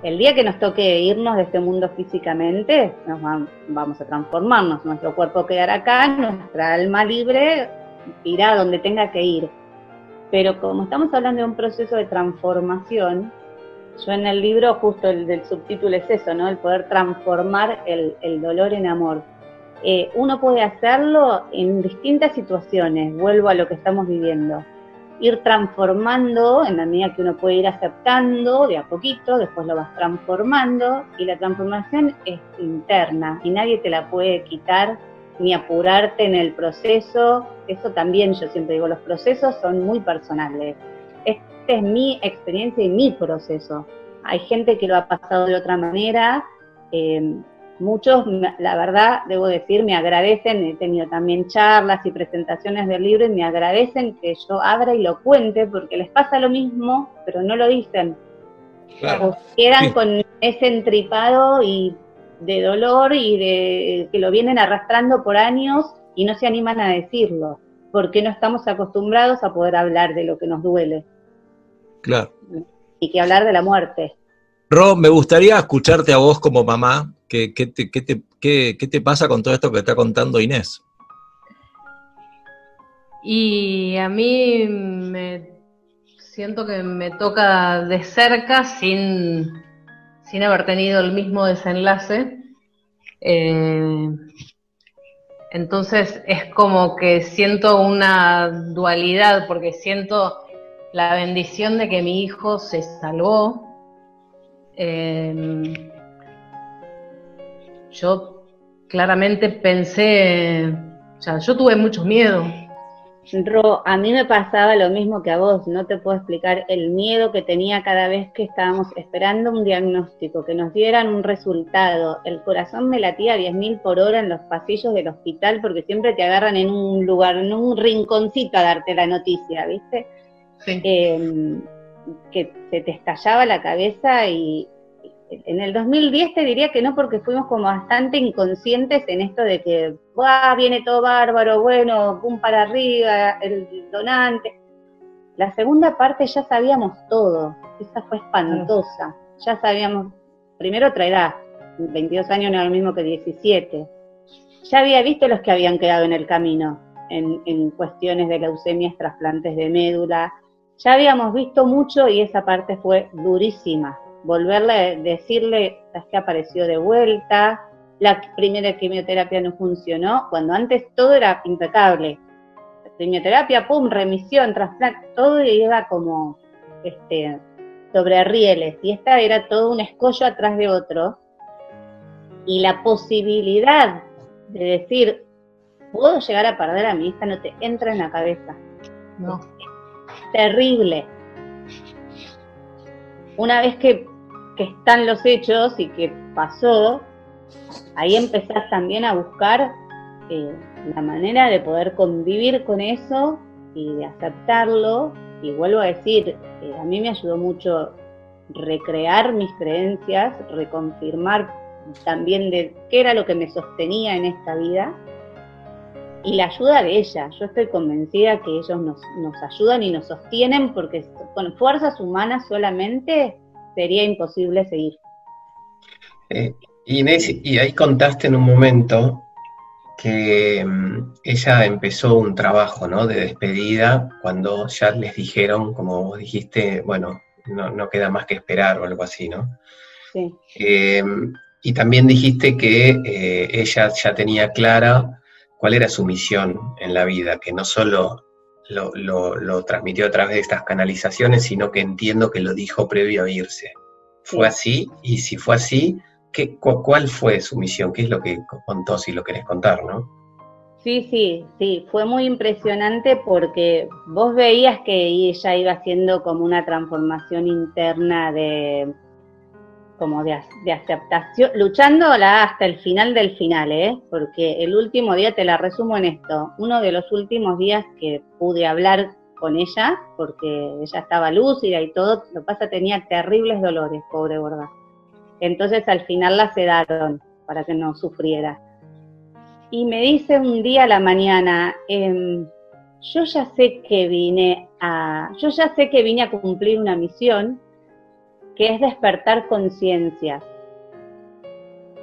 El día que nos toque irnos de este mundo físicamente, nos va- vamos a transformarnos. Nuestro cuerpo quedará acá, nuestra alma libre irá donde tenga que ir. Pero como estamos hablando de un proceso de transformación, yo en el libro justo el del subtítulo es eso, ¿no? El poder transformar el dolor en amor. Eh, uno puede hacerlo en distintas situaciones, vuelvo a lo que estamos viviendo. ir transformando en la medida que uno puede ir aceptando de a poquito, después lo vas transformando y la transformación es interna y nadie te la puede quitar ni apurarte en el proceso. Eso también yo siempre digo, los procesos son muy personales. Esta es mi experiencia y mi proceso. Hay gente que lo ha pasado de otra manera. eh, muchos, la verdad, debo decir, me agradecen. He tenido también charlas y presentaciones del libro y me agradecen que yo abra y lo cuente porque les pasa lo mismo, pero no lo dicen. O quedan Sí. con ese entripado y de dolor y de que lo vienen arrastrando por años y no se animan a decirlo, porque no estamos acostumbrados a poder hablar de lo que nos duele Claro. y que hablar de la muerte. Ro, me gustaría escucharte a vos como mamá. ¿Qué, qué te- qué- qué te pasa con todo esto que está contando Inés? Y a mí me siento que me toca de cerca sin, sin haber tenido el mismo desenlace. Eh, entonces es como que siento una dualidad, porque siento la bendición de que mi hijo se salvó. Eh, yo claramente pensé, o sea, yo tuve mucho miedo. Ro, a mí me pasaba lo mismo que a vos, no te puedo explicar el miedo que tenía cada vez que estábamos esperando un diagnóstico, que nos dieran un resultado. El corazón me latía a 10.000 por hora en los pasillos del hospital porque siempre te agarran en un lugar, en un rinconcito a darte la noticia, ¿viste? Sí. Eh, que se te estallaba la cabeza y en el 2010 te diría que no porque fuimos como bastante inconscientes en esto de que "Buah, viene todo bárbaro, bueno, pum para arriba, el donante. La segunda parte ya sabíamos todo, esa fue espantosa. Ya sabíamos, primero otra edad, 22 años no era lo mismo que 17. Ya había visto los que habían quedado en el camino en, en cuestiones de leucemias, trasplantes de médula. Ya habíamos visto mucho y esa parte fue durísima. Volverle a decirle, es que apareció de vuelta, la primera quimioterapia no funcionó, cuando antes todo era impecable. Quimioterapia, pum, remisión, trasplante, todo iba como este, sobre rieles. Y esta era todo un escollo atrás de otro. Y la posibilidad de decir, puedo llegar a perder a mi hija, no te entra en la cabeza. No. Terrible. Una vez que, están los hechos y que pasó, ahí empezás también a buscar eh, la manera de poder convivir con eso y de aceptarlo. Y vuelvo a decir, eh, a mí me ayudó mucho recrear mis creencias, reconfirmar también de qué era lo que me sostenía en esta vida y la ayuda de ella. Yo estoy convencida que ellos nos, nos ayudan y nos sostienen porque con fuerzas humanas solamente sería imposible seguir. Eh, Inés, y ahí contaste en un momento que mm, ella empezó un trabajo, ¿no? De despedida cuando ya les dijeron, como vos dijiste, bueno, no, no queda más que esperar o algo así, ¿no? Sí. Eh, y también dijiste que eh, ella ya tenía clara cuál era su misión en la vida, que no solo lo, lo- lo transmitió a través de estas canalizaciones, sino que entiendo que lo dijo previo a irse. ¿Fue así? Y si fue así, ¿qué, cu- ¿cuál fue su misión? ¿Qué es lo que contó, si lo querés contar, no? Sí, sí, sí, fue muy impresionante porque vos veías que ella iba haciendo como una transformación interna de como de, ac- de aceptación, luchándola hasta el final del final, ¿eh? Porque el último día, te la resumo en esto, uno de los últimos días que pude hablar con ella, porque ella estaba lúcida y todo, lo pasa tenía terribles dolores, pobre gorda. Entonces al final la sedaron para que no sufriera. Y me dice un día a la mañana, em, yo ya sé que vine a, yo ya sé que vine a cumplir una misión, que es despertar conciencia.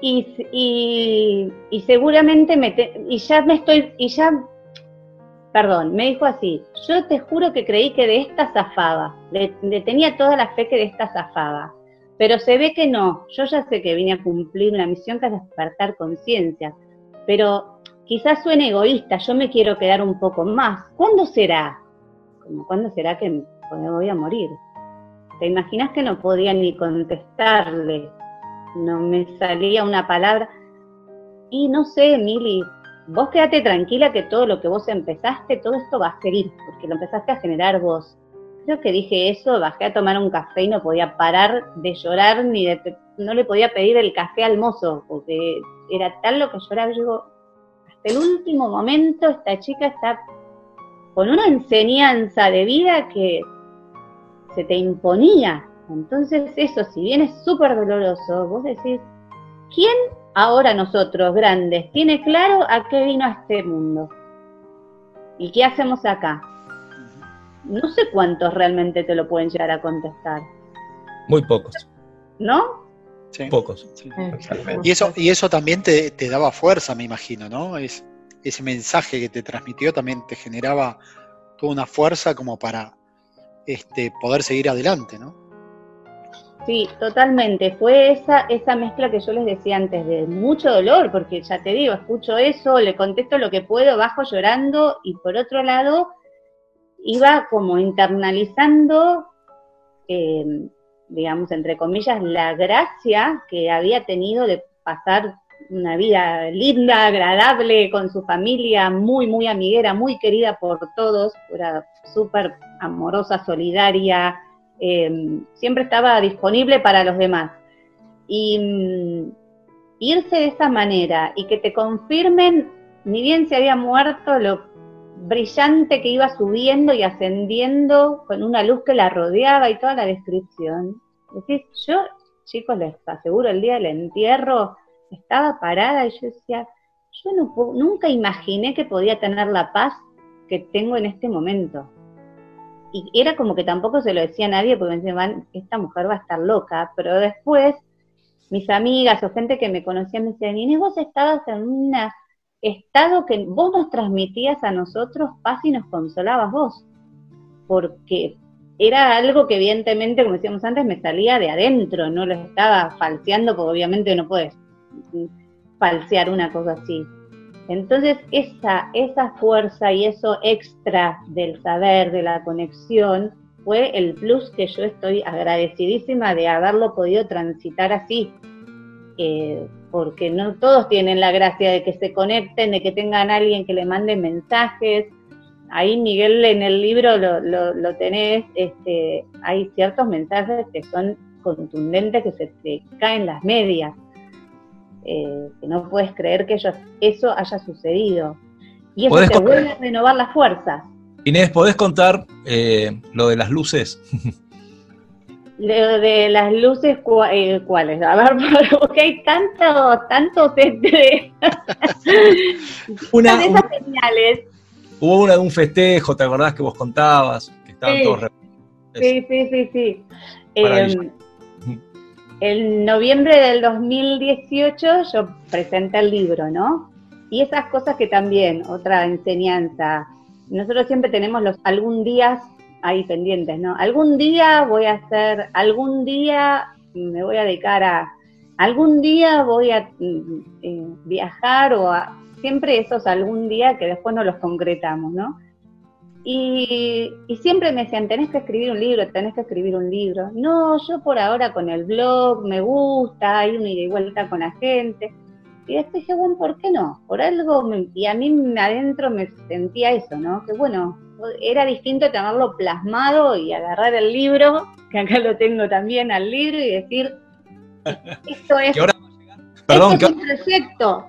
Y, y, seguramente me te- y ya me estoy, y ya, perdón, me dijo así, yo te juro que creí que de esta zafaba, le tenía toda la fe que de esta zafaba, pero se ve que no, yo ya sé que vine a cumplir una misión que es despertar conciencia, pero quizás suene egoísta, yo me quiero quedar un poco más, ¿cuándo será? como, ¿cuándo será que me voy a morir? ¿Te imaginas que no podía ni contestarle? No me salía una palabra. Y no sé, Mili, vos quédate tranquila que todo lo que vos empezaste, todo esto va a seguir, porque lo empezaste a generar vos. Creo que dije eso, bajé a tomar un café y no podía parar de llorar, ni de, no le podía pedir el café al mozo, porque era tal lo que lloraba. Yo digo, hasta el último momento esta chica está con una enseñanza de vida que se te imponía. Entonces eso, si bien es súper doloroso, vos decís, ¿quién ahora nosotros, grandes, tiene claro a qué vino a este mundo? ¿Y qué hacemos acá? No sé cuántos realmente te lo pueden llegar a contestar, Muy pocos. ¿no? Sí. Pocos. Sí. Y eso, y eso también te, te daba fuerza, me imagino, ¿no? Es, ese mensaje que te transmitió también te generaba toda una fuerza como para este, poder seguir adelante, ¿no? Sí, totalmente. Fue esa, esa mezcla que yo les decía antes, de mucho dolor, porque ya te digo, escucho eso, le contesto lo que puedo, bajo llorando, y por otro lado, iba como internalizando, eh, digamos, entre comillas, la gracia que había tenido de pasar una vida linda, agradable con su familia, muy, muy amiguera, muy querida por todos, súper amorosa, solidaria, eh, siempre estaba disponible para los demás. Y mm, irse de esa manera y que te confirmen, ni bien se había muerto, lo brillante que iba subiendo y ascendiendo con una luz que la rodeaba y toda la descripción. Decís, yo, chicos, les aseguro, el día del entierro estaba parada y yo decía, yo no nunca imaginé que podía tener la paz que tengo en este momento. Y era como que tampoco se lo decía a nadie porque me decían, "Van, esta mujer va a estar loca, pero después mis amigas o gente que me conocía me decían, Inés, vos estabas en un estado que vos nos transmitías a nosotros paz y nos consolabas vos, porque era algo que evidentemente, como decíamos antes, me salía de adentro, no lo estaba falseando, porque obviamente no puedes falsear una cosa así. Entonces, esa, esa fuerza y eso extra del saber, de la conexión, fue el plus que yo estoy agradecidísima de haberlo podido transitar así. Eh, porque no todos tienen la gracia de que se conecten, de que tengan alguien que le mande mensajes. Ahí, Miguel, en el libro lo, lo, lo tenés, este, hay ciertos mensajes que son contundentes, que se te caen las medias eh, que no puedes creer que ellos, eso haya sucedido. Y eso ¿Podés te vuelve a renovar las fuerzas. Inés, ¿podés contar eh, lo de las luces? De, de las luces, eh, ¿cuáles? A ver, porque hay tantos, tantos este, Una, esas señales. hubo una de un festejo, ¿te acordás que vos contabas? Que estaban Sí. todos Sí, sí, sí, sí. Eh, en noviembre del 2018 yo presenté el libro, ¿no? Y esas cosas que también, otra enseñanza, nosotros siempre tenemos los algún día ahí pendientes, ¿no? Algún día voy a hacer, algún día me voy a dedicar a, algún día voy a mm, eh, viajar o a, siempre esos algún día que después no los concretamos, ¿no? Y, y siempre me decían, tenés que escribir un libro, tenés que escribir un libro. No, yo por ahora con el blog me gusta, hay una ida y vuelta con la gente. Y después dije, bueno, ¿por qué no? Por algo, me- y a mí adentro me sentía eso, ¿no? Que bueno, era distinto tenerlo plasmado y agarrar el libro, que acá lo tengo también al libro, y decir, esto es, ahora- Perdón, es un proyecto.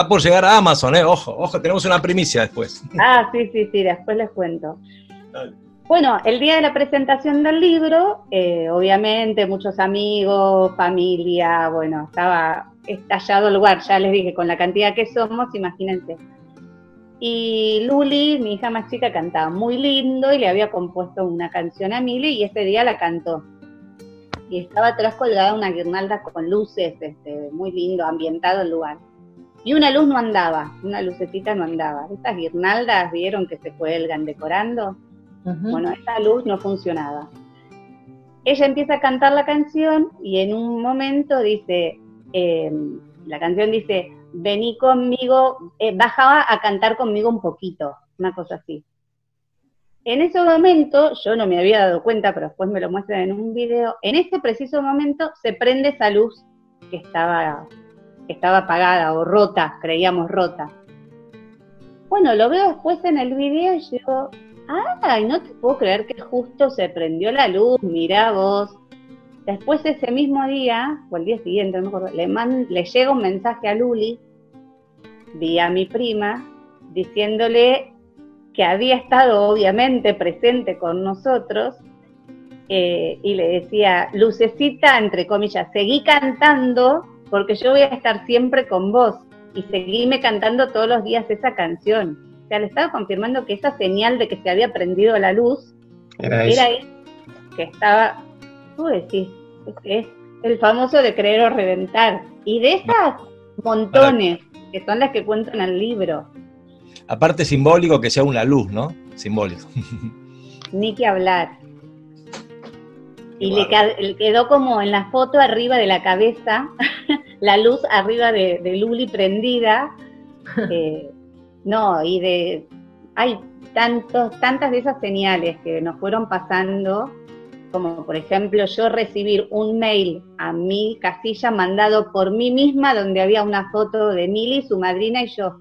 Va por llegar a Amazon, ¿eh? Ojo, ojo, tenemos una primicia después. Ah, sí, sí, sí, después les cuento. Dale. Bueno, el día de la presentación del libro, eh, obviamente muchos amigos, familia, bueno, estaba estallado el lugar, ya les dije, con la cantidad que somos, imagínense. Y Luli, mi hija más chica, cantaba muy lindo y le había compuesto una canción a Mili y ese día la cantó. Y estaba atrás colgada una guirnalda con luces, este, muy lindo, ambientado el lugar. Y una luz no andaba, una lucecita no andaba. Estas guirnaldas vieron que se cuelgan decorando. Bueno, esa luz no funcionaba. Ella empieza a cantar la canción y en un momento dice, eh, la canción dice, vení conmigo, eh, bajaba a cantar conmigo un poquito, una cosa así. En ese momento, yo no me había dado cuenta, pero después me lo muestran en un video, en ese preciso momento se prende esa luz que estaba, estaba apagada o rota, creíamos rota. Bueno, lo veo después en el video y digo, ay, no te puedo creer que justo se prendió la luz, mirá vos. Después ese mismo día, o el día siguiente, no le, man- le llega un mensaje a Luli, vía mi prima, diciéndole que había estado obviamente presente con nosotros eh, y le decía, Lucecita, entre comillas, seguí cantando porque yo voy a estar siempre con vos y seguíme cantando todos los días esa canción. O sea, le estaba confirmando que esa señal de que se había prendido la luz Era era él que estaba, tú decís, es, el famoso de creer o reventar. Y de esas montones, que son las que cuento en el libro, Aparte simbólico que sea una luz, ¿no? Simbólico. ni que hablar. Y le, quedó como en la foto arriba de la cabeza, la luz arriba de, de Luli prendida. Eh, no, y de. Hay tantos, tantas de esas señales que nos fueron pasando, como por ejemplo yo recibir un mail a mi casilla mandado por mí misma, donde había una foto de Mili, su madrina y yo.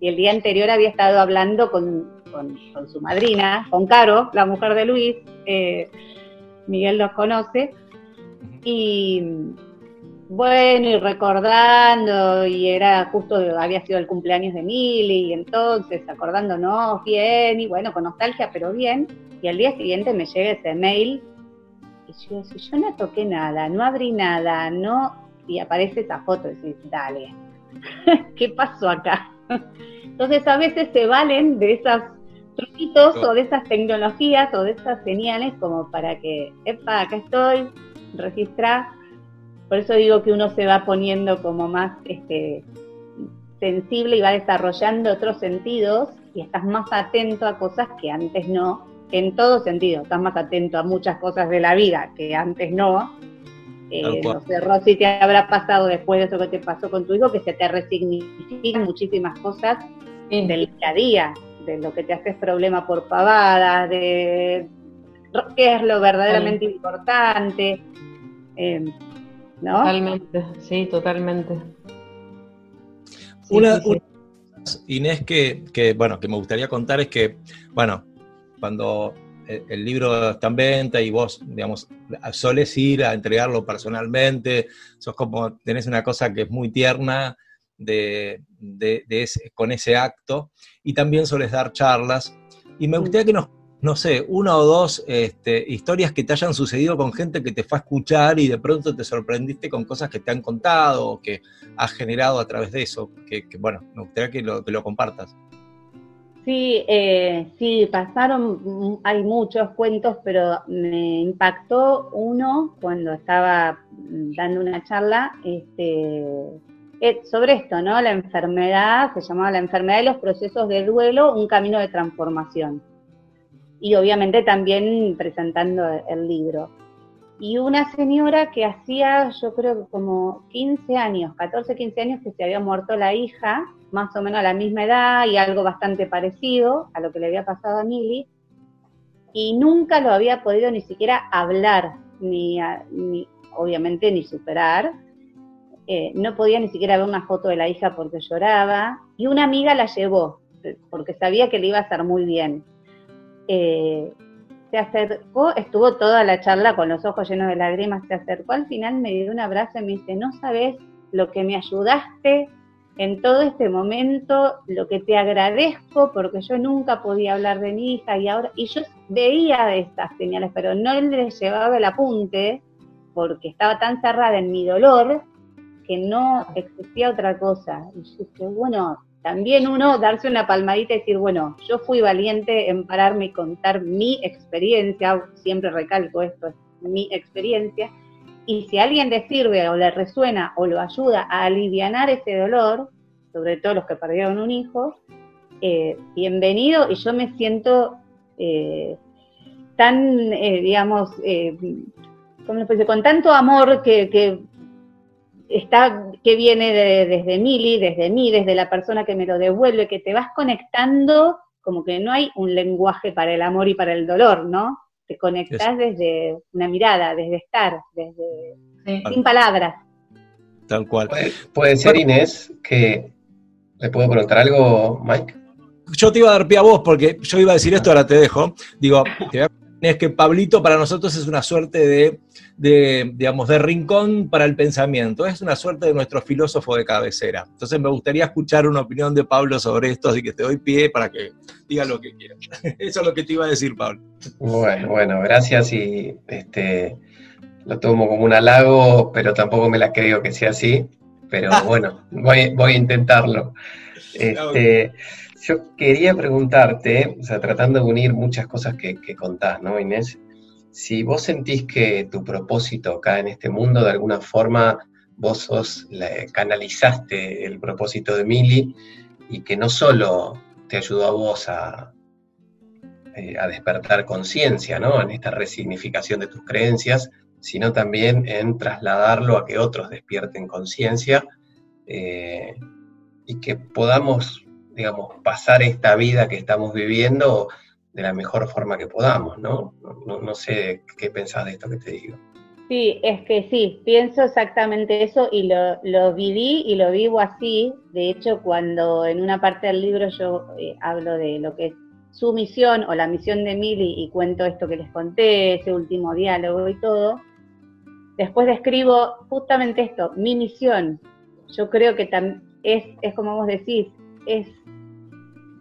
Y el día anterior había estado hablando con, con- con su madrina, con Caro, la mujer de Luis. eh, Miguel los conoce. Y bueno, y recordando, y era justo, había sido el cumpleaños de Mili, y entonces acordándonos bien, y bueno, con nostalgia, pero bien. Y al día siguiente me llega ese mail, y yo, si yo no toqué nada, no abrí nada, no. Y aparece esa foto, y decís, dale, ¿qué pasó acá? Entonces a veces se valen de esos truquitos o de esas tecnologías o de esas señales como para que, epa, acá estoy, registra. Por eso digo que uno se va poniendo como más este, sensible y va desarrollando otros sentidos y estás más atento a cosas que antes no, en todo sentido, estás más atento a muchas cosas de la vida que antes no. Eh, no sé, Rosy, te habrá pasado después de eso que te pasó con tu hijo, que se te resignifican muchísimas cosas del día a día, de lo que te haces problema por pavadas, de qué es lo verdaderamente importante, eh, ¿no? Totalmente, sí, totalmente. Sí, Una, sí, sí. una Inés, que, que, bueno, que me gustaría contar es que, bueno, cuando el, el libro está en venta y vos, digamos, soles ir a entregarlo personalmente, sos como, tenés una cosa que es muy tierna de, de- de ese- con ese acto, y también soles dar charlas, y me gustaría que nos, no sé, una o dos este, historias que te hayan sucedido con gente que te fue a escuchar y de pronto te sorprendiste con cosas que te han contado o que has generado a través de eso, que, que, bueno, me gustaría que lo, que lo compartas. Sí, eh, sí, pasaron, mm, hay muchos cuentos, pero me impactó uno cuando estaba mm, dando una charla este, eh, sobre esto, ¿no? La enfermedad, se llamaba la enfermedad y los procesos de duelo, un camino de transformación. Y obviamente también presentando el libro. Y una señora que hacía, yo creo que como 15 años, 14, 15 años que se había muerto la hija, más o menos a la misma edad y algo bastante parecido a lo que le había pasado a Mili, y nunca lo había podido ni siquiera hablar, ni, obviamente ni superar. Eh, no podía ni siquiera ver una foto de la hija porque lloraba, y una amiga la llevó, porque sabía que le iba a hacer muy bien. Eh, se acercó, estuvo toda la charla con los ojos llenos de lágrimas, se acercó al final, me dio un abrazo y me dice, no sabes lo que me ayudaste en todo este momento, lo que te agradezco, porque yo nunca podía hablar de mi hija y ahora, y yo veía estas señales, pero no les llevaba el apunte, porque estaba tan cerrada en mi dolor, que no existía otra cosa. Y yo dije, bueno, también uno darse una palmadita y decir, bueno, yo fui valiente en pararme y contar mi experiencia, siempre recalco esto, es mi experiencia, y si alguien le sirve o le resuena o lo ayuda a aliviar ese dolor, sobre todo los que perdieron un hijo, eh, bienvenido y yo me siento eh, tan, eh, digamos, eh, con tanto amor que está, que viene de- desde Mili, desde mí, desde la persona que me lo devuelve, que te vas conectando como que no hay un lenguaje para el amor y para el dolor, ¿no? Te conectás desde una mirada, desde estar, desde Sí. sin palabras. Tal cual. Puede, puede ser, Inés, que... ¿Le puedo preguntar algo, Mike? Yo te iba a dar pie a vos porque yo iba a decir esto, ahora te dejo. Digo, te voy a- es que Pablito para nosotros es una suerte de, de, digamos, de rincón para el pensamiento. Es una suerte de nuestro filósofo de cabecera. Entonces me gustaría escuchar una opinión de Pablo sobre esto, así que te doy pie para que diga lo que quieras. Eso es lo que te iba a decir, Pablo. Bueno, bueno, gracias y este lo tomo como un halago, pero tampoco me la creo que sea así. Pero bueno, voy, voy a intentarlo. Este, yo quería preguntarte, o sea, tratando de unir muchas cosas que, contás, ¿no, Inés? Si vos sentís que tu propósito acá en este mundo, de alguna forma, vos sos, canalizaste el propósito de Mili y que no solo te ayudó a vos a, eh, a despertar conciencia, ¿no? En esta resignificación de tus creencias, sino también en trasladarlo a que otros despierten conciencia eh, y que podamos, digamos, pasar esta vida que estamos viviendo de la mejor forma que podamos, ¿no? No, no- sé qué pensás de esto que te digo. Sí, es que sí, pienso exactamente eso y lo, lo viví y lo vivo así. De hecho, cuando en una parte del libro yo eh, hablo de lo que es su misión o la misión de Mili y cuento esto que les conté, ese último diálogo y todo, después describo justamente esto, mi misión. Yo creo que es, es como vos decís, es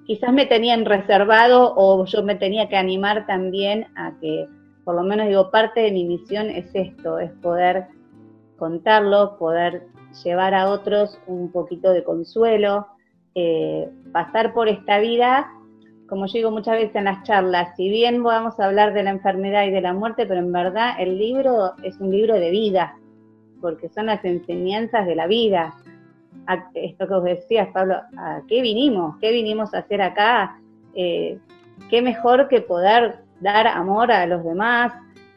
quizás me tenían reservado o yo me tenía que animar también a que por lo menos digo, parte de mi misión es esto, es poder contarlo, poder llevar a otros un poquito de consuelo, eh, pasar por esta vida, como yo digo muchas veces en las charlas, si bien vamos a hablar de la enfermedad y de la muerte, pero en verdad el libro es un libro de vida, porque son las enseñanzas de la vida. A- esto que vos decías, Pablo, ¿a qué vinimos? ¿Qué vinimos a hacer acá? Eh, qué mejor que poder dar amor a los demás,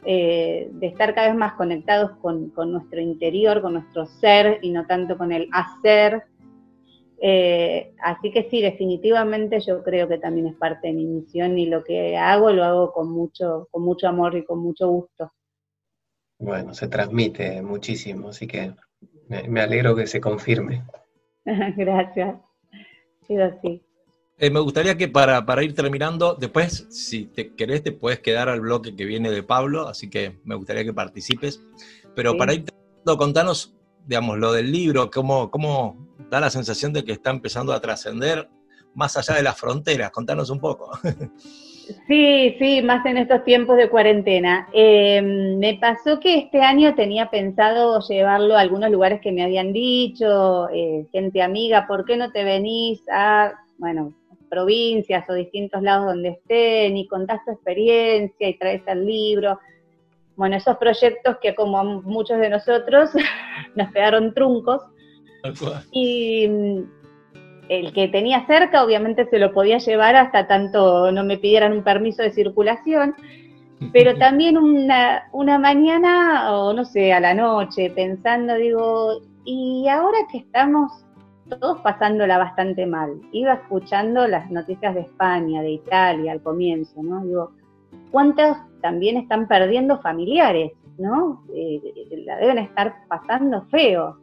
eh, de estar cada vez más conectados con, nuestro interior, con nuestro ser y no tanto con el hacer. Eh, así que sí, definitivamente yo creo que también es parte de mi misión y lo que hago lo hago con mucho, con mucho amor y con mucho gusto. Bueno, se transmite muchísimo, así que me alegro que se confirme. Gracias. Sido así. Eh, me gustaría que para, para ir terminando, después, si te querés, te puedes quedar al bloque que viene de Pablo, así que me gustaría que participes. Pero Sí. para ir terminando, contanos, digamos, lo del libro, cómo, cómo da la sensación de que está empezando a trascender más allá de las fronteras. Contanos un poco. Sí, sí, más en estos tiempos de cuarentena. Eh, me pasó que este año tenía pensado llevarlo a algunos lugares que me habían dicho, eh, gente amiga, ¿por qué no te venís a, bueno, provincias o distintos lados donde estén y contás tu experiencia y traes el libro? Bueno, esos proyectos que como a muchos de nosotros nos quedaron truncos. Y el que tenía cerca, obviamente se lo podía llevar hasta tanto no me pidieran un permiso de circulación, pero también una, una mañana, o no sé, a la noche, pensando, digo, y ahora que estamos todos pasándola bastante mal, iba escuchando las noticias de España, de Italia al comienzo, ¿no? Digo, ¿cuántos también están perdiendo familiares, ¿no? Eh, la deben estar pasando feo.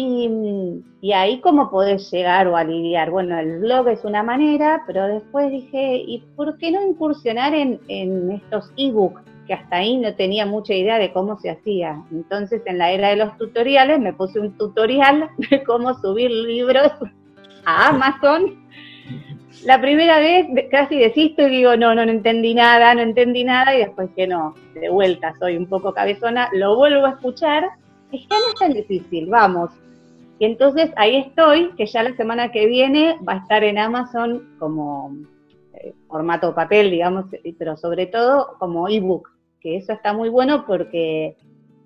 Y, ahí cómo podés llegar o aliviar. Bueno, el blog es una manera, pero después dije, ¿y por qué no incursionar en, en estos ebooks? Que hasta ahí no tenía mucha idea de cómo se hacía. Entonces, en la era de los tutoriales, me puse un tutorial de cómo subir libros a Amazon. La primera vez casi desisto y digo, no, no, no entendí nada, no entendí nada, y después que no, de vuelta, soy un poco cabezona, lo vuelvo a escuchar, y ya no es tan difícil, vamos. Y entonces ahí estoy, que ya la semana que viene va a estar en Amazon como eh, formato papel, digamos, pero sobre todo como ebook, que eso está muy bueno porque,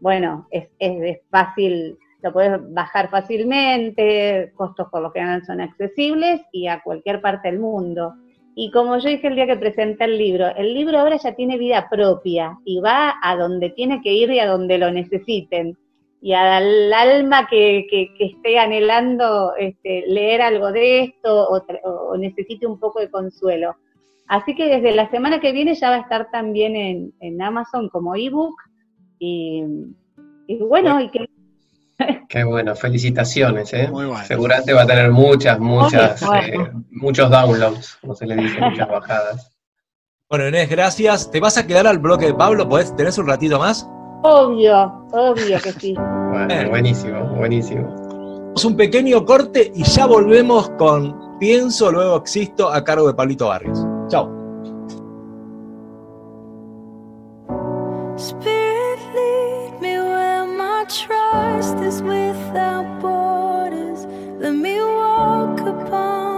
bueno, es, es, es fácil, lo puedes bajar fácilmente, costos por lo general son accesibles y a cualquier parte del mundo. Y como yo dije el día que presenté el libro, el libro ahora ya tiene vida propia y va a donde tiene que ir y a donde lo necesiten. Y al alma que, que- que esté anhelando este, leer algo de esto o, necesite un poco de consuelo. Así que desde la semana que viene ya va a estar también en, en Amazon como ebook y, y bueno, y que Qué bueno, felicitaciones, ¿eh? Muy bueno. Seguramente va a tener muchas, muchas, eh, muchos downloads, como se le dice, muchas bajadas. Bueno, Inés, gracias. ¿Te vas a quedar al bloque de Pablo? ¿Podés, ¿Tenés un ratito más? Obvio, obvio que sí. Bueno, buenísimo, buenísimo. Un pequeño corte y ya volvemos con Pienso, luego existo a cargo de Pablito Barrios. Chao. Spirit, lead me where my trust is without borders. Let me walk upon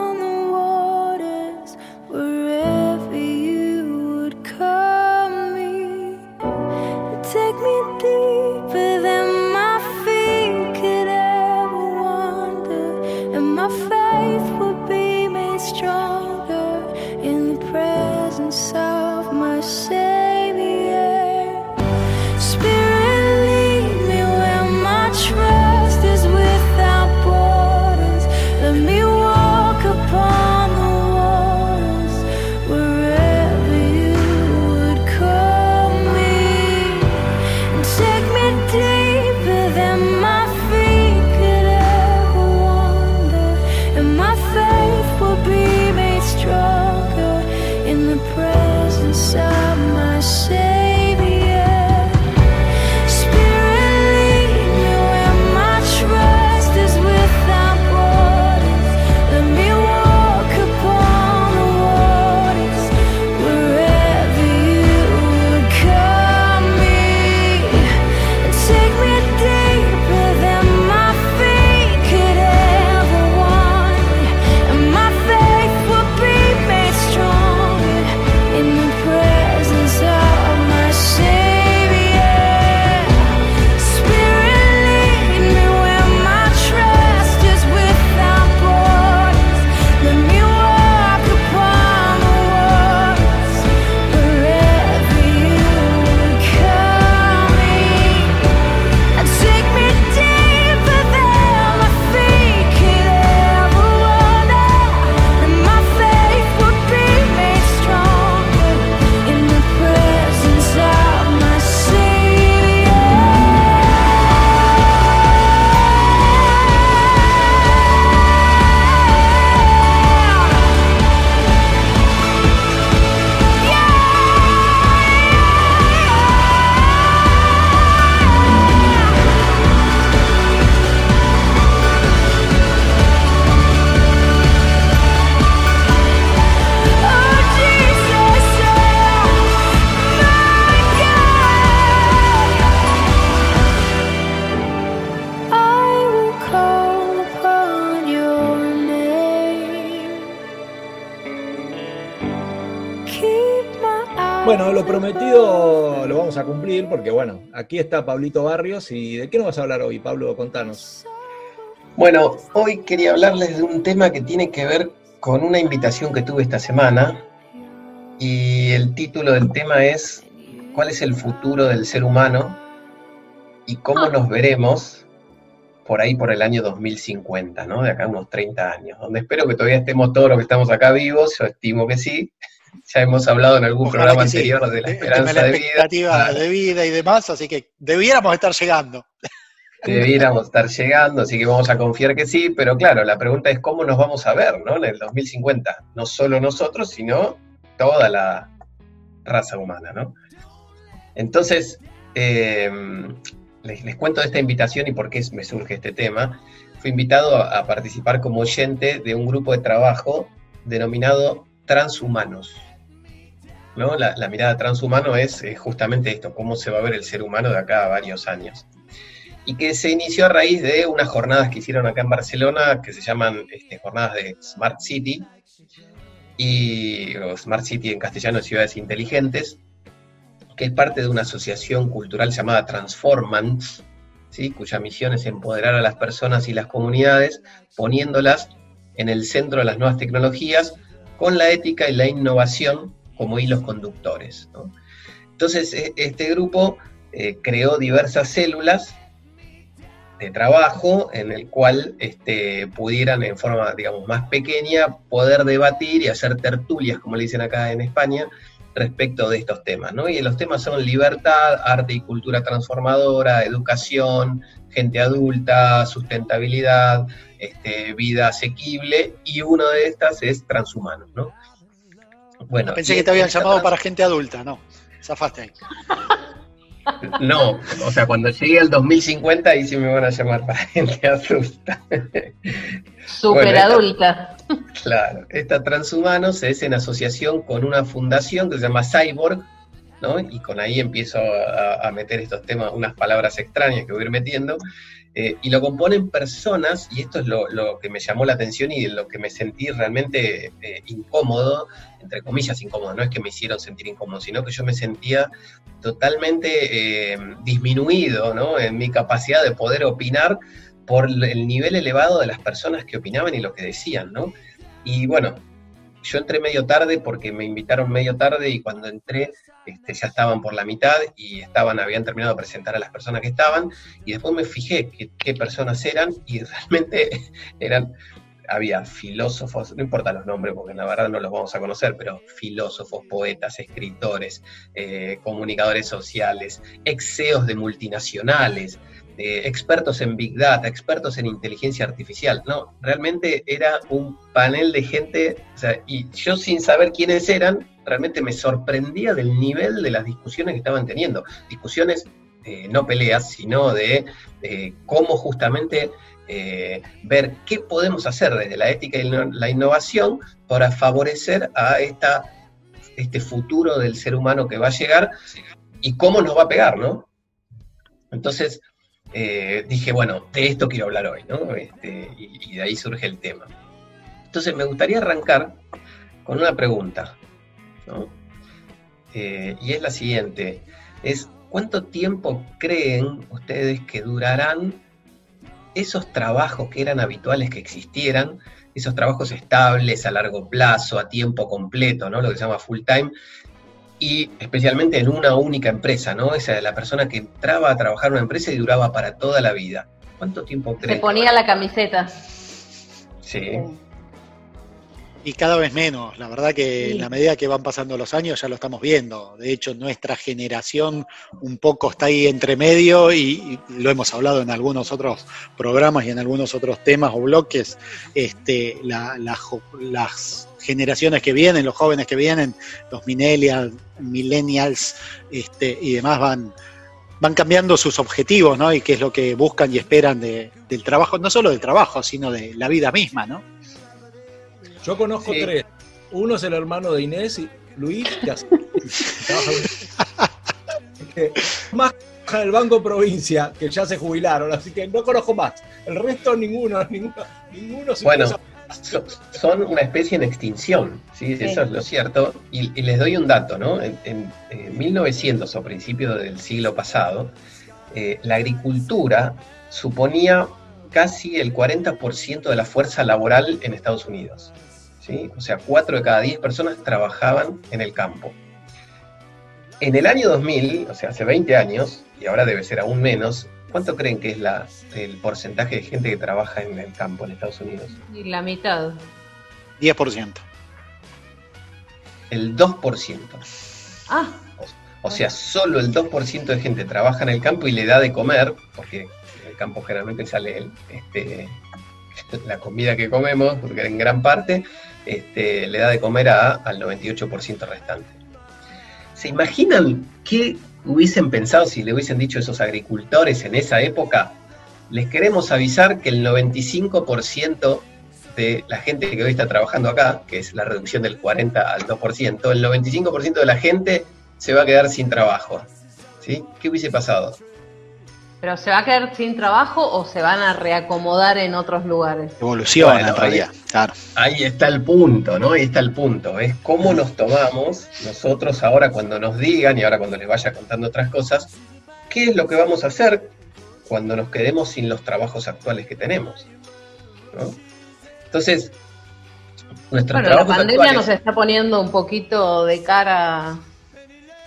aquí está Pablito Barrios. ¿Y de qué nos vas a hablar hoy, Pablo? Contanos. Bueno, hoy quería hablarles de un tema que tiene que ver con una invitación que tuve esta semana y el título del tema es ¿Cuál es el futuro del ser humano y cómo nos veremos por ahí por el año 2050, ¿no? De acá a unos 30 años, donde espero que todavía estemos todos los que estamos acá vivos, yo estimo que sí. Ya hemos hablado en algún Ojalá programa sí. anterior de la Eh, esperanza la de vida. expectativa de vida y demás, así que debiéramos estar llegando. debiéramos estar llegando, así que vamos a confiar que sí, pero claro, la pregunta es cómo nos vamos a ver, ¿no? En el 2050, no solo nosotros, sino toda la raza humana, ¿no? Entonces, eh, les, les cuento de esta invitación y por qué me surge este tema. Fui invitado a, a participar como oyente de un grupo de trabajo denominado Transhumanos. ¿no? La, mirada transhumano es justamente esto, cómo se va a ver el ser humano de acá a varios años y que se inició a raíz de unas jornadas que hicieron acá en Barcelona que se llaman este, jornadas de Smart City y o Smart City en castellano ciudades inteligentes que es parte de una asociación cultural llamada Transformance ¿sí? cuya misión es empoderar a las personas y las comunidades poniéndolas en el centro de las nuevas tecnologías con la ética y la innovación como hilos conductores. Entonces, este grupo eh, creó diversas células de trabajo en el cual este, pudieran en forma, digamos, más pequeña poder debatir y hacer tertulias, como le dicen acá en España, respecto de estos temas, ¿no? Y los temas son libertad, arte y cultura transformadora, educación, gente adulta, sustentabilidad, este, vida asequible, y una de estas es transhumanos, ¿no? Bueno, Pensé que te habían llamado trans- para gente adulta, no. Zafaste ahí. No, o sea, cuando llegue al 2050 ahí sí me van a llamar para gente adulta. Bueno, esta- adulta. Claro, esta Transhumanos es en asociación con una fundación que se llama Cyborg, ¿no? Y con ahí empiezo a, meter estos temas, unas palabras extrañas que voy a ir metiendo, eh, y lo componen personas, y esto es lo, lo que me llamó la atención y lo que me sentí realmente eh, incómodo, entre comillas incómodo, no es que me hicieron sentir incómodo, sino que yo me sentía totalmente eh, disminuido, ¿no? En mi capacidad de poder opinar por el nivel elevado de las personas que opinaban y lo que decían, ¿no? Y bueno, yo entré medio tarde porque me invitaron medio tarde y cuando entré este, ya estaban por la mitad y estaban, habían terminado de presentar a las personas que estaban y después me fijé qué, personas eran y realmente eran, había filósofos, no importa los nombres porque la verdad no los vamos a conocer, pero filósofos, poetas, escritores, eh, comunicadores sociales, exeos de multinacionales, eh, expertos en Big Data, expertos en inteligencia artificial. No, realmente era un panel de gente, o sea, y yo sin saber quiénes eran, realmente me sorprendía del nivel de las discusiones que estaban teniendo. Discusiones, eh, no peleas, sino de eh, cómo justamente eh, ver qué podemos hacer desde la ética y la la innovación para favorecer a esta, este futuro del ser humano que va a llegar y cómo nos va a pegar, ¿no? Entonces, eh, dije, bueno, de esto quiero hablar hoy, ¿no? Este, y, de ahí surge el tema. Entonces, me gustaría arrancar con una pregunta, ¿no? Eh, y es la siguiente, es ¿cuánto tiempo creen ustedes que durarán esos trabajos que eran habituales que existieran, esos trabajos estables a largo plazo, a tiempo completo, ¿no? Lo que se llama full time, y especialmente en una única empresa, ¿no? Esa de la persona que entraba a trabajar en una empresa y duraba para toda la vida. ¿Cuánto tiempo creen? Se ponía la camiseta. Sí. Y cada vez menos, la verdad que Sí. en la medida que van pasando los años ya lo estamos viendo. De hecho, nuestra generación un poco está ahí entre medio y, y lo hemos hablado en algunos otros programas y en algunos otros temas o bloques. Este, la- la las generaciones que vienen, los jóvenes que vienen, los millennials, millennials este, y demás van, van cambiando sus objetivos, ¿no? Y qué es lo que buscan y esperan de- del trabajo, no solo del trabajo, sino de la vida misma, ¿no? Yo conozco Sí. tres. Uno es el hermano de Inés y Luis, que hace- en- más trabaja en el Banco Provincia, que ya se jubilaron, así que no conozco más. El resto ninguno, ninguno, ninguno se Bueno, so- son una especie en extinción, ¿sí? Sí. eso es lo cierto. Y, y les doy un dato, ¿no? En, en, eh, 1900 o principios del siglo pasado, eh, la agricultura suponía casi el 40% de la fuerza laboral en Estados Unidos. ¿Sí? O sea, 4 de cada 10 personas trabajaban en el campo. En el año 2000, o sea, hace 20 años, y ahora debe ser aún menos, ¿cuánto creen que es la, el porcentaje de gente que trabaja en el campo en Estados Unidos? Y la mitad. 10%. El 2%. Ah, O sea, solo el 2% de gente trabaja en el campo y le da de comer, porque en el campo generalmente sale el, este, la comida que comemos, porque en gran parte este, le da de comer a- al 98% restante. ¿Se imaginan qué hubiesen pensado si le hubiesen dicho a esos agricultores en esa época? Les queremos avisar que el 95% de la gente que hoy está trabajando acá, que es la reducción del 40 al 2%, el 95% de la gente se va a quedar sin trabajo. ¿Sí? ¿Qué hubiese pasado? Pero ¿se va a quedar sin trabajo o se van a reacomodar en otros lugares? Evoluciona Bueno, en realidad, claro. Ahí está el punto, ¿no? Ahí está el punto. Es cómo nos tomamos nosotros ahora cuando nos digan y ahora cuando les vaya contando otras cosas, qué es lo que vamos a hacer cuando nos quedemos sin los trabajos actuales que tenemos. ¿no? Entonces, nuestros Bueno, la pandemia actuales- nos está poniendo un poquito de cara.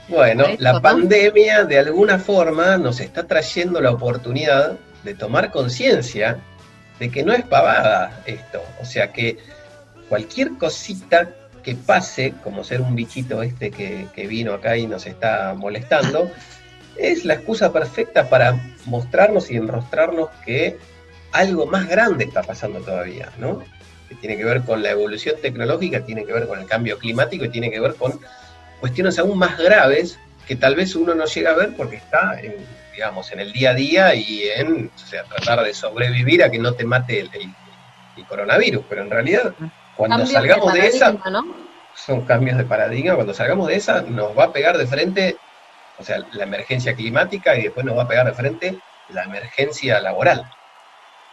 Bueno, la ¿no? pandemia de alguna forma nos está trayendo la oportunidad de tomar conciencia de que no es pavada esto. O sea que cualquier cosita que pase, como ser un bichito este que, que vino acá y nos está molestando, es la excusa perfecta para mostrarnos y enrostrarnos que algo más grande está pasando todavía, ¿no? Que tiene que ver con la evolución tecnológica, tiene que ver con el cambio climático y tiene que ver con cuestiones aún más graves que tal vez uno no llega a ver porque está en, digamos, en el día a día y en o sea, tratar de sobrevivir a que no te mate el, el- el coronavirus. Pero en realidad, cuando Cambios salgamos de, esa, ¿no? son cambios de paradigma, cuando salgamos de esa nos va a pegar de frente, o sea, la emergencia climática y después nos va a pegar de frente la emergencia laboral.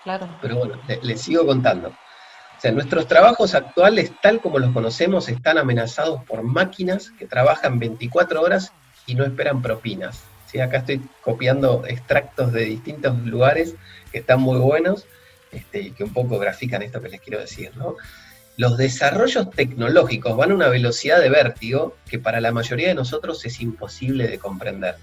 Claro. Pero bueno, le- les sigo contando. Sea, nuestros trabajos actuales, tal como los conocemos, están amenazados por máquinas que trabajan 24 horas y no esperan propinas. ¿sí? Acá estoy copiando extractos de distintos lugares que están muy buenos este, y que un poco grafican esto que les quiero decir. ¿no? Los desarrollos tecnológicos van a una velocidad de vértigo que para la mayoría de nosotros es imposible de comprender.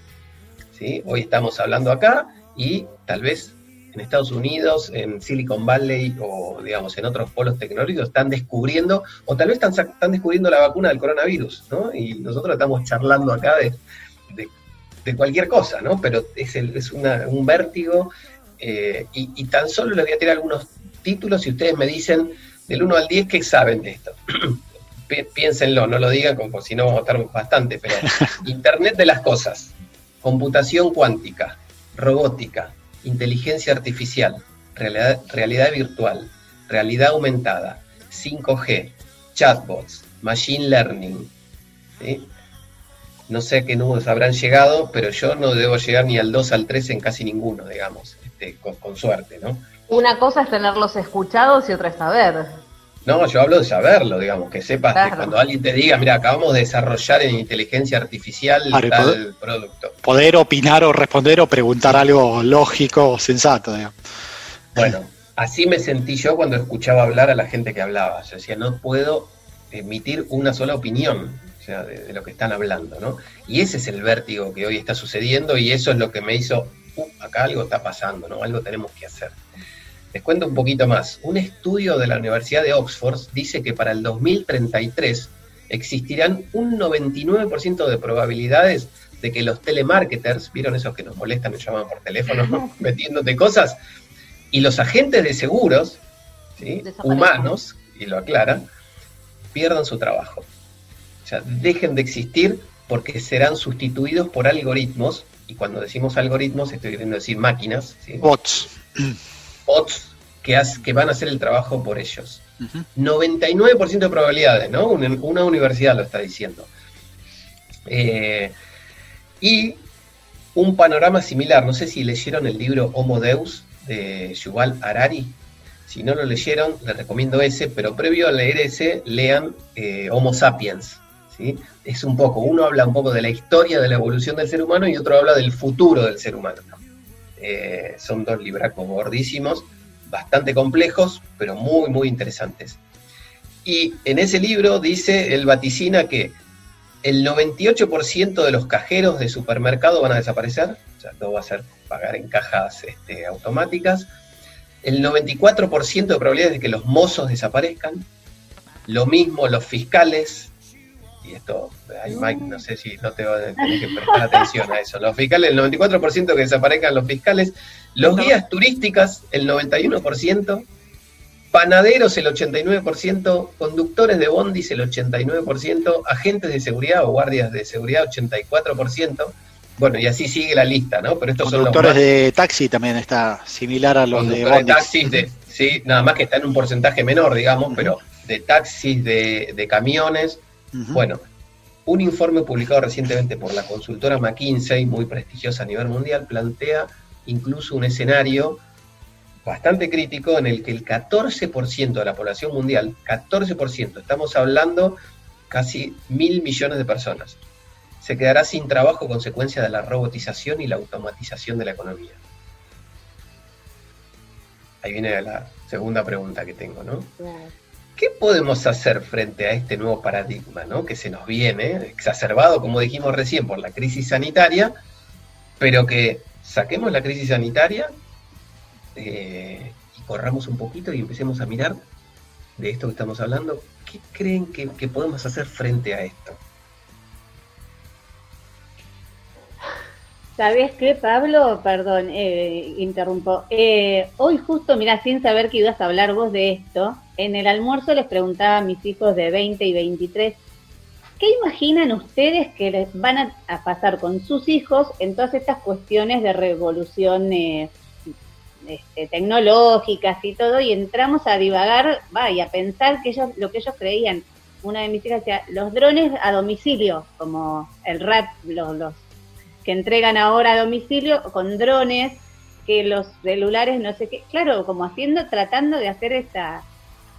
Hoy estamos hablando acá y tal vez en Estados Unidos, en Silicon Valley o digamos en otros polos tecnológicos están descubriendo, o tal vez están, descubriendo la vacuna del coronavirus, ¿no? Y nosotros estamos charlando acá de, de- de cualquier cosa, ¿no? Pero es, el- es una- un vértigo eh, y, y tan solo les voy a tirar algunos títulos y ustedes me dicen del 1 al 10 qué saben de esto. Pi- Piénsenlo, no lo digan como si no vamos a estar bastante, pero Internet de las cosas, computación cuántica, robótica, inteligencia artificial, realidad, virtual, realidad aumentada, 5G, chatbots, machine learning. No sé a qué números habrán llegado, pero yo no debo llegar ni al 2 al 3 en casi ninguno, digamos, este, con, con suerte, ¿no? Una cosa es tenerlos escuchados y otra es saber. No, yo hablo de saberlo, digamos, que sepas que cuando alguien te diga, mira, acabamos de desarrollar en inteligencia artificial Claro, tal producto. Poder opinar o responder o preguntar algo lógico o sensato. digamos. Bueno, así me sentí yo cuando escuchaba hablar a la gente que hablaba. Yo decía, no puedo emitir una sola opinión o sea, de, de lo que están hablando, ¿no? Y ese es el vértigo que hoy está sucediendo y eso es lo que me hizo, "Uh, acá algo está pasando, ¿no? Algo tenemos que hacer. Les cuento un poquito más. Un estudio de la Universidad de Oxford dice que para el 2033 existirán un 99% de probabilidades de que los telemarketers, ¿vieron esos que nos molestan y llaman por teléfono metiéndote cosas? Y los agentes de seguros, ¿sí? Humanos, y lo aclaran, pierdan su trabajo. O sea, dejen de existir porque serán sustituidos por algoritmos, y cuando decimos algoritmos estoy queriendo decir máquinas, ¿sí? Bots. Bots que, van a hacer el trabajo por ellos. Ujú. 99% de probabilidades, ¿no? Una, una universidad lo está diciendo. Eh, y un panorama similar, no sé si leyeron el libro Homo Deus de Yuval Harari. Si no lo leyeron, les recomiendo ese, pero previo a leer ese, lean eh, Homo Sapiens. ¿sí? Es un poco, uno habla un poco de la historia de la evolución del ser humano y otro habla del futuro del ser humano. Eh, son dos libracos gordísimos, bastante complejos, pero muy, muy interesantes. Y en ese libro dice, él vaticina que el 98% de los cajeros de supermercado van a desaparecer, o sea, todo va a ser pagar en cajas este, automáticas. El 94% de probabilidades de que los mozos desaparezcan. Lo mismo los fiscales. Y esto, ay, Mike, no sé si no te va a tener que prestar atención a eso. Los fiscales, el 94% que desaparezcan los fiscales. Los guías turísticas, el 91%. Panaderos, el 89%. Conductores de bondis, el 89%. Agentes de seguridad o guardias de seguridad, 84%. Bueno, y así sigue la lista, ¿no? Pero estos son los Conductores más- de taxi también está similar a los de conductores de Bondi. taxis, de, sí, nada más que está en un porcentaje menor, digamos, pero de taxis, de, de camiones. Bueno, un informe publicado recientemente por la consultora McKinsey, muy prestigiosa a nivel mundial, plantea incluso un escenario bastante crítico en el que el 14% de la población mundial, 14%, estamos hablando casi mil millones de personas, se quedará sin trabajo a consecuencia de la robotización y la automatización de la economía. Ahí viene la segunda pregunta que tengo, ¿no? ¿Qué podemos hacer frente a este nuevo paradigma ¿no? que se nos viene, exacerbado, como dijimos recién, por la crisis sanitaria, pero que saquemos la crisis sanitaria eh, y corramos un poquito y empecemos a mirar de esto que estamos hablando, ¿qué creen que, podemos hacer frente a esto? ¿Sabes qué, Pablo? Perdón, eh, interrumpo. Eh, hoy justo, mira, sin saber que ibas a hablar vos de esto, en el almuerzo les preguntaba a mis hijos de 20 y 23, ¿qué imaginan ustedes que les van a, pasar con sus hijos en todas estas cuestiones de revolución eh, este, tecnológicas y todo? Y entramos a divagar, va, y a pensar que ellos, lo que ellos creían. Una de mis hijas decía, los drones a domicilio, como el rap, los, los que entregan ahora a domicilio con drones, que los celulares, no sé qué, claro, como haciendo, tratando de hacer esta,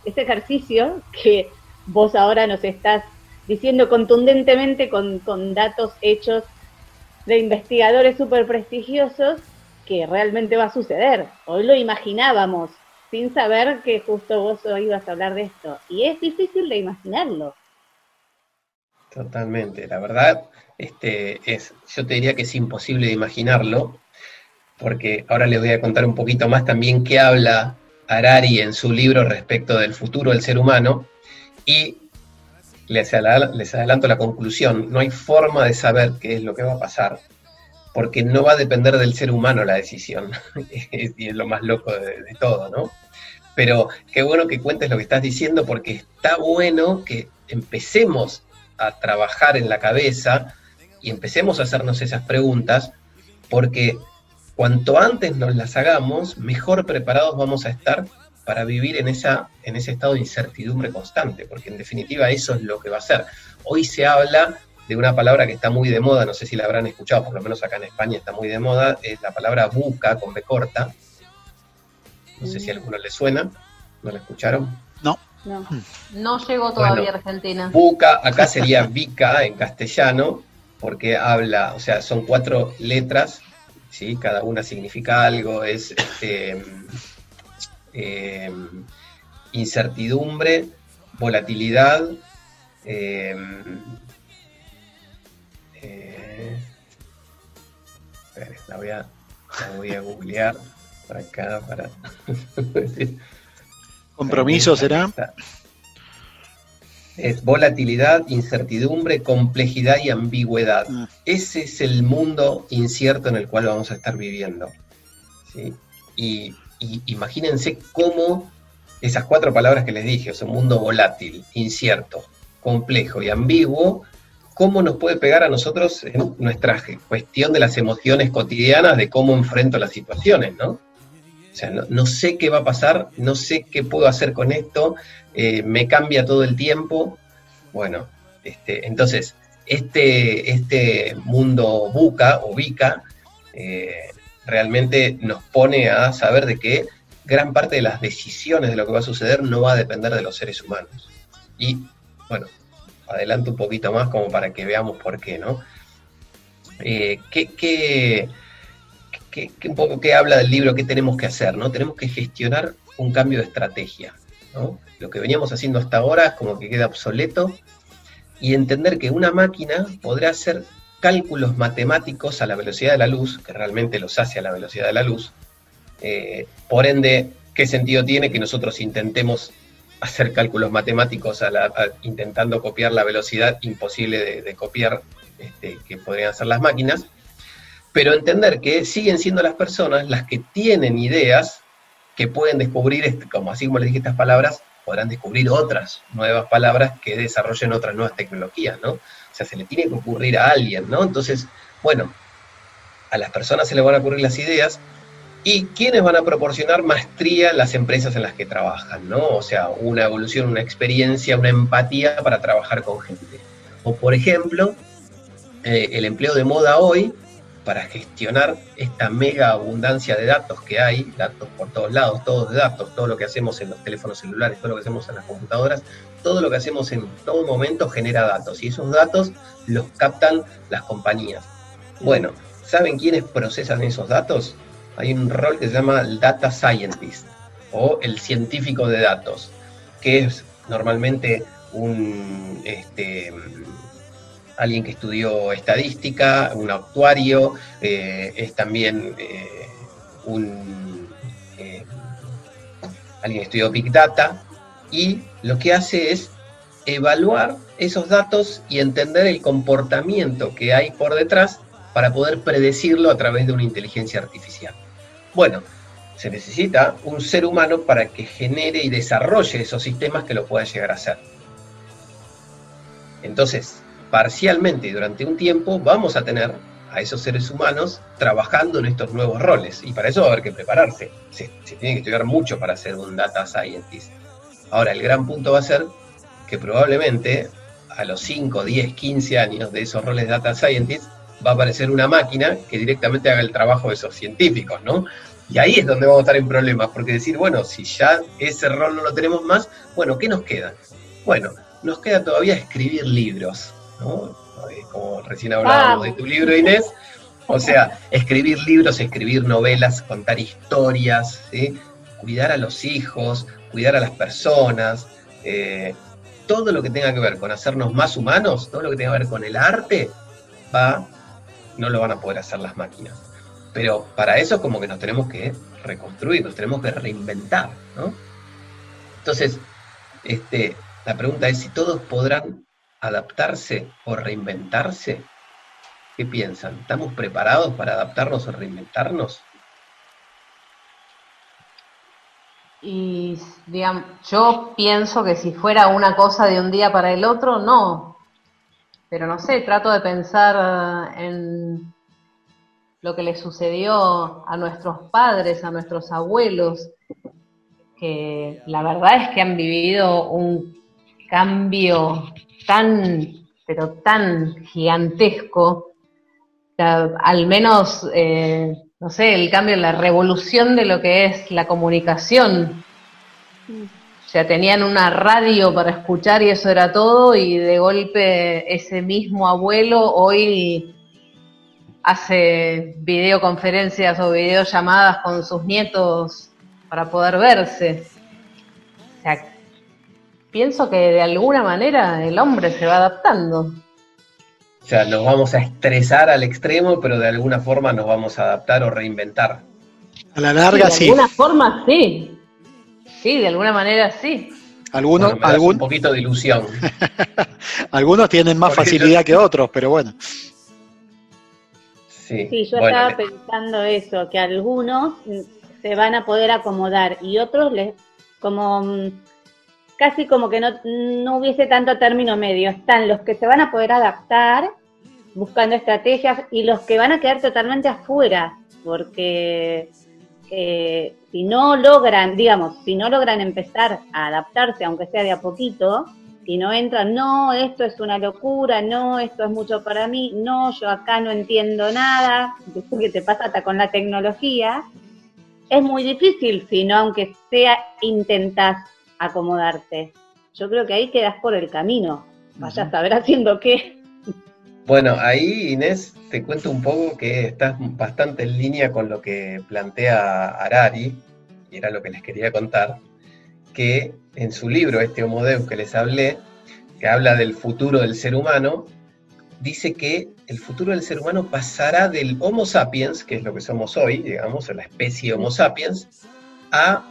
este ejercicio que vos ahora nos estás diciendo contundentemente con, con datos hechos de investigadores súper prestigiosos que realmente va a suceder. Hoy lo imaginábamos sin saber que justo vos hoy ibas a hablar de esto. Y es difícil de imaginarlo. Totalmente, la verdad, este, es, yo te diría que es imposible de imaginarlo, porque ahora les voy a contar un poquito más también qué habla Harari en su libro respecto del futuro del ser humano, y les, adelanto la conclusión, no hay forma de saber qué es lo que va a pasar, porque no va a depender del ser humano la decisión, y es lo más loco de, de todo, ¿no? Pero qué bueno que cuentes lo que estás diciendo, porque está bueno que empecemos a trabajar en la cabeza y empecemos a hacernos esas preguntas, porque cuanto antes nos las hagamos, mejor preparados vamos a estar para vivir en, esa, en ese estado de incertidumbre constante, porque en definitiva eso es lo que va a ser. Hoy se habla de una palabra que está muy de moda, no sé si la habrán escuchado, por lo menos acá en España está muy de moda, es la palabra buca con B corta. No sé si a alguno le suena, ¿no la escucharon? No. No llegó todavía Bueno. a Argentina. Buca, acá sería Vica en castellano, porque habla, o sea, son cuatro letras, ¿sí? cada una significa algo, es este, eh, incertidumbre, volatilidad, eh, eh, la, voy a, la voy a googlear por acá para... Compromiso será. Es volatilidad, incertidumbre, complejidad y ambigüedad. Mm. Ese es el mundo incierto en el cual vamos a estar viviendo. ¿sí? Y, y imagínense cómo esas cuatro palabras que les dije, o sea, un mundo volátil, incierto, complejo y ambiguo, cómo nos puede pegar a nosotros en nuestra cuestión de las emociones cotidianas, de cómo enfrento las situaciones, ¿no? O sea, no, sé qué va a pasar, no sé qué puedo hacer con esto, eh, me cambia todo el tiempo. Bueno, este, entonces, este, este mundo buca o bica eh, realmente nos pone a saber de que gran parte de las decisiones de lo que va a suceder no va a depender de los seres humanos. Y bueno, adelanto un poquito más como para que veamos por qué, ¿no? Eh, ¿qué, qué, qué- un poco qué habla del libro, qué tenemos que hacer, ¿no? Tenemos que gestionar un cambio de estrategia, ¿no? Lo que veníamos haciendo hasta ahora es como que queda obsoleto y entender que una máquina podrá hacer cálculos matemáticos a la velocidad de la luz, que realmente los hace a la velocidad de la luz, eh, por ende, ¿qué sentido tiene que nosotros intentemos hacer cálculos matemáticos a la- intentando copiar la velocidad imposible de, de copiar este, que podrían hacer las máquinas? Pero entender que siguen siendo las personas las que tienen ideas que pueden descubrir, este, como así como les dije estas palabras, podrán descubrir otras nuevas palabras que desarrollen otras nuevas tecnologías, ¿no? O sea, se le tiene que ocurrir a alguien, ¿no? Entonces, bueno, a las personas se les van a ocurrir las ideas y quiénes van a proporcionar maestría en las empresas en las que trabajan, ¿no? O sea, una evolución, una experiencia, una empatía para trabajar con gente. O, por ejemplo, eh, el empleo de moda hoy para gestionar esta mega abundancia de datos que hay, datos por todos lados, todos de datos, todo lo que hacemos en los teléfonos celulares, todo lo que hacemos en las computadoras, todo lo que hacemos en todo momento genera datos y esos datos los captan las compañías. Bueno, ¿saben quiénes procesan esos datos? Hay un rol que se llama el Data Scientist o el científico de datos, que es normalmente un este, alguien que estudió estadística, un actuario, eh, es también eh, un, eh, alguien que estudió Big Data, y lo que hace es evaluar esos datos y entender el comportamiento que hay por detrás para poder predecirlo a través de una inteligencia artificial. Bueno, se necesita un ser humano para que genere y desarrolle esos sistemas que lo puedan llegar a hacer. Entonces, parcialmente durante un tiempo vamos a tener a esos seres humanos trabajando en estos nuevos roles. Y para eso va a haber que prepararse. Se, se tiene que estudiar mucho para ser un data scientist. Ahora, el gran punto va a ser que probablemente a los 5, 10, 15 años de esos roles de data scientist va a aparecer una máquina que directamente haga el trabajo de esos científicos, ¿no? Y ahí es donde vamos a estar en problemas, porque decir, bueno, si ya ese rol no lo tenemos más, bueno, ¿qué nos queda? Bueno, nos queda todavía escribir libros, Eh, Como recién hablábamos de tu libro, Inés. O sea, escribir libros, escribir novelas, contar historias, cuidar a los hijos, cuidar a las personas, eh, todo lo que tenga que ver con hacernos más humanos, todo lo que tenga que ver con el arte, va, no lo van a poder hacer las máquinas. Pero para eso como que nos tenemos que reconstruir, nos tenemos que reinventar, ¿no? Entonces, este, la pregunta es si todos podrán adaptarse o reinventarse. ¿Qué piensan? ¿Estamos preparados para adaptarnos o reinventarnos? Y digamos, yo pienso que si fuera una cosa de un día para el otro, no. Pero no sé, trato de pensar en lo que le sucedió a nuestros padres, a nuestros abuelos, que la verdad es que han vivido un cambio tan, pero tan gigantesco, al menos, eh, no sé, el cambio, la revolución de lo que es la comunicación. O sea, tenían una radio para escuchar y eso era todo, y de golpe ese mismo abuelo hoy hace videoconferencias o videollamadas con sus nietos para poder verse. Pienso que de alguna manera el hombre se va adaptando. O sea, nos vamos a estresar al extremo, pero de alguna forma nos vamos a adaptar o reinventar. A la larga, de sí. alguna forma sí. Sí, de alguna manera sí. Algunos, Bueno, me das algún- un poquito de ilusión. algunos tienen más Porque yo- facilidad que otros, pero bueno. Sí, Sí, yo bueno, estaba le- pensando eso, que algunos se van a poder acomodar y otros les, como mm, casi como que no, no hubiese tanto término medio. Están los que se van a poder adaptar buscando estrategias y los que van a quedar totalmente afuera, porque eh, si no logran, digamos, si no logran empezar a adaptarse, aunque sea de a poquito, si no entran, no, esto es una locura, no, esto es mucho para mí, no, yo acá no entiendo nada, que te pasa hasta con la tecnología, es muy difícil si no, aunque sea, intentas acomodarte. Yo creo que ahí quedas por el camino, vaya a saber haciendo qué. Bueno, ahí Inés, te cuento un poco que estás bastante en línea con lo que plantea Harari, y era lo que les quería contar, que en su libro, este Homo Deus que les hablé, que habla del futuro del ser humano, dice que el futuro del ser humano pasará del Homo sapiens, que es lo que somos hoy, digamos, la especie Homo sapiens, a,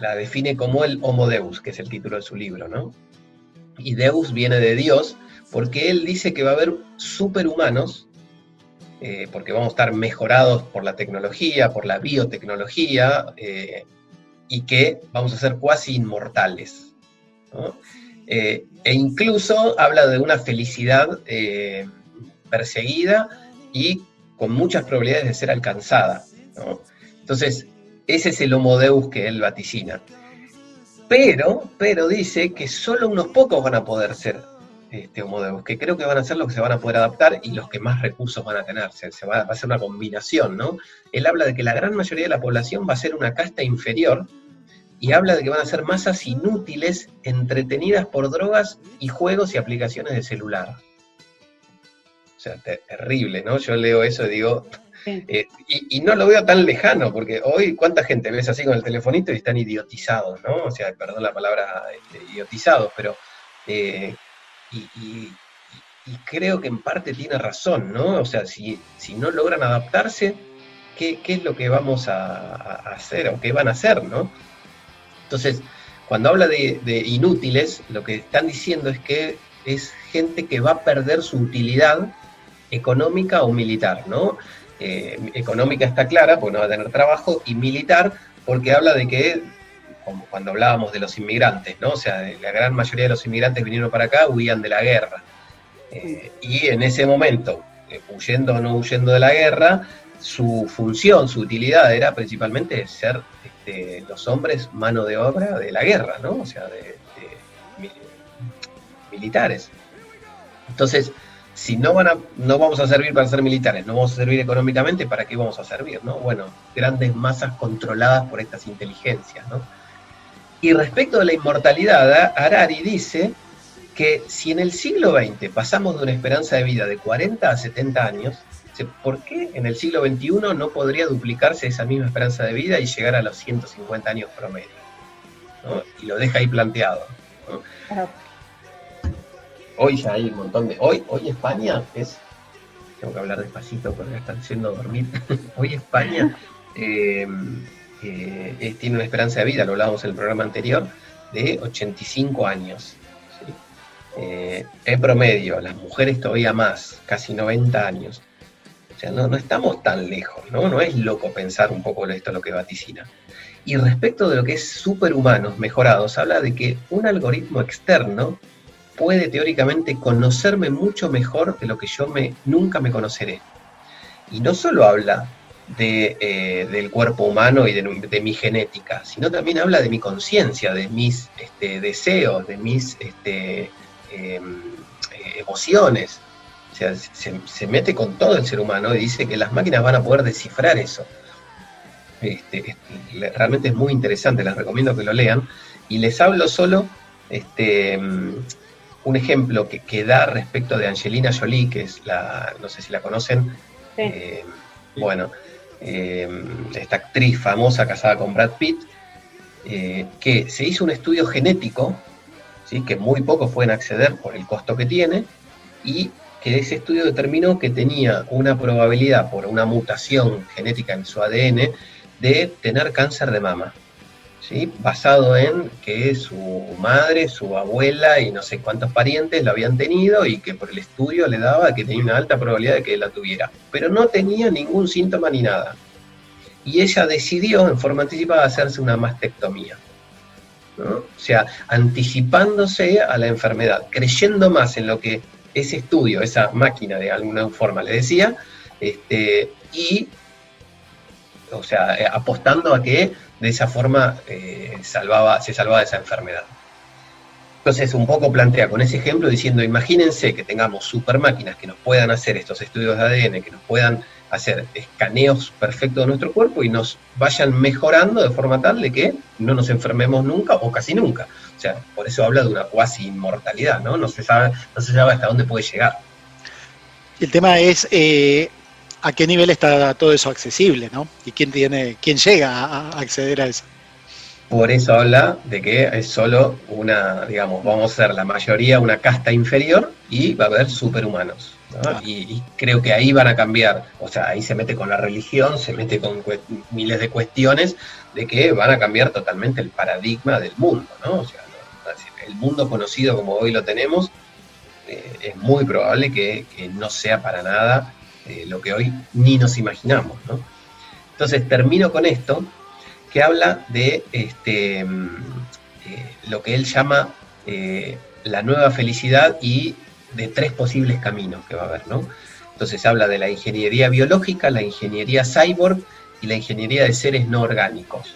la define como el Homo Deus, que es el título de su libro, ¿no? Y Deus viene de Dios, porque él dice que va a haber superhumanos, eh, porque vamos a estar mejorados por la tecnología, por la biotecnología, eh, y que vamos a ser cuasi inmortales. Eh, e incluso habla de una felicidad perseguida y con muchas probabilidades de ser alcanzada. Entonces, ese es el Homo Deus que él vaticina. Pero, pero dice que solo unos pocos van a poder ser este Homo Deus, que creo que van a ser los que se van a poder adaptar y los que más recursos van a tener. Se, se va, va a ser una combinación, ¿no? Él habla de que la gran mayoría de la población va a ser una casta inferior y habla de que van a ser masas inútiles, entretenidas por drogas y juegos y aplicaciones de celular. O sea, te- terrible, ¿no? Yo leo eso y digo, Eh, y, no lo veo tan lejano, porque hoy cuánta gente ves así con el telefonito y están idiotizados, ¿no? O sea, perdón la palabra este, idiotizados, pero eh, y, creo que en parte tiene razón, ¿no? O sea, si, si no logran adaptarse, ¿qué, qué es lo que vamos a, hacer o qué van a hacer, ¿no? Entonces, cuando habla de inútiles, lo que están diciendo es que es gente que va a perder su utilidad económica o militar, ¿no? Eh, económica está clara, porque no va a tener trabajo, y militar, porque habla de que, como cuando hablábamos de los inmigrantes, ¿no? O sea, la gran mayoría de los inmigrantes vinieron para acá, huían de la guerra. Eh, y en ese momento, eh, huyendo o no huyendo de la guerra, su función, su utilidad era principalmente ser este, los hombres mano de obra de la guerra, ¿no? O sea, de, de mi- militares. Entonces, si no, van a, no vamos a servir para ser militares, no vamos a servir económicamente, ¿para qué vamos a servir? ¿no? Bueno, grandes masas controladas por estas inteligencias. ¿no? Y respecto de la inmortalidad, a- Harari dice que si en el siglo XX pasamos de una esperanza de vida de 40 a 70 años, ¿por qué en el siglo XXI no podría duplicarse esa misma esperanza de vida y llegar a los 150 años promedio? Y lo deja ahí planteado. Hoy ya hay un montón de. Hoy, hoy España es. Tengo que hablar despacito porque me están haciendo dormir. hoy España eh, eh, tiene una esperanza de vida, lo hablábamos en el programa anterior, de 85 años. Eh, en promedio, las mujeres todavía más, casi 90 años. O sea, no, no estamos tan lejos, ¿no? No es loco pensar un poco esto lo que vaticina. Y respecto de lo que es superhumanos mejorados, habla de que un algoritmo externo puede teóricamente conocerme mucho mejor de lo que yo me, nunca me conoceré. Y no solo habla de, eh, del cuerpo humano y de, mi genética, sino también habla de mi conciencia, de mis este, deseos, de mis este, em, eh, emociones. O sea, se, se mete con todo el ser humano y dice que las máquinas van a poder descifrar eso. Este, realmente es muy interesante, les recomiendo que lo lean. Y les hablo solo mm, un ejemplo que, que da respecto de Angelina Jolie, que es la, no sé si la conocen, Sí. eh, bueno, eh, esta actriz famosa casada con Brad Pitt, eh, que se hizo un estudio genético, ¿sí? que muy pocos pueden acceder por el costo que tiene, y que ese estudio determinó que tenía una probabilidad por una mutación genética en su ADN de tener cáncer de mama. ¿Sí? basado en que su madre, su abuela y no sé cuántos parientes lo habían tenido y que por el estudio le daba que tenía una alta probabilidad de que la tuviera. Pero no tenía ningún síntoma ni nada. Y ella decidió en forma anticipada hacerse una mastectomía. O sea, anticipándose a la enfermedad, creyendo más en lo que ese estudio, esa máquina de alguna forma le decía, este, y o sea, apostando a que de esa forma eh, salvaba, se salvaba de esa enfermedad. Entonces, un poco plantea con ese ejemplo diciendo, imagínense que tengamos super máquinas que nos puedan hacer estos estudios de ADN, que nos puedan hacer escaneos perfectos de nuestro cuerpo y nos vayan mejorando de forma tal de que no nos enfermemos nunca o casi nunca. O sea, por eso habla de una cuasi inmortalidad, ¿no? No se sabe, no se sabe hasta dónde puede llegar. El tema es eh, a qué nivel está todo eso accesible, ¿no? Y quién tiene, quién llega a, acceder a eso. Por eso habla de que es solo una, digamos, vamos a ser la mayoría una casta inferior y va a haber superhumanos. ¿no? Ah. Y, y creo que ahí van a cambiar, o sea, ahí se mete con la religión, se mete con miles de cuestiones de que van a cambiar totalmente el paradigma del mundo, ¿no? O sea, el mundo conocido como hoy lo tenemos, eh, es muy probable que, que no sea para nada eh, lo que hoy ni nos imaginamos, ¿no? Entonces termino con esto, que habla de este, mm, eh, lo que él llama eh, la nueva felicidad y de tres posibles caminos que va a haber, ¿no? Entonces habla de la ingeniería biológica, la ingeniería cyborg y la ingeniería de seres no orgánicos.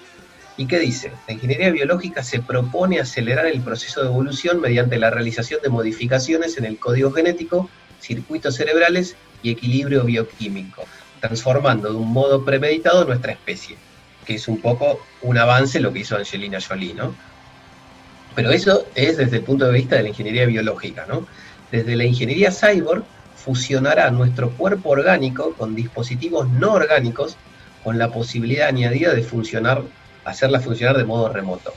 ¿Y qué dice? La ingeniería biológica se propone acelerar el proceso de evolución mediante la realización de modificaciones en el código genético, circuitos cerebrales y equilibrio bioquímico, transformando de un modo premeditado nuestra especie, que es un poco un avance lo que hizo Angelina Jolie, ¿no? Pero eso es desde el punto de vista de la ingeniería biológica, ¿no? Desde la ingeniería cyborg fusionará nuestro cuerpo orgánico con dispositivos no orgánicos con la posibilidad añadida de funcionar, hacerla funcionar de modo remoto.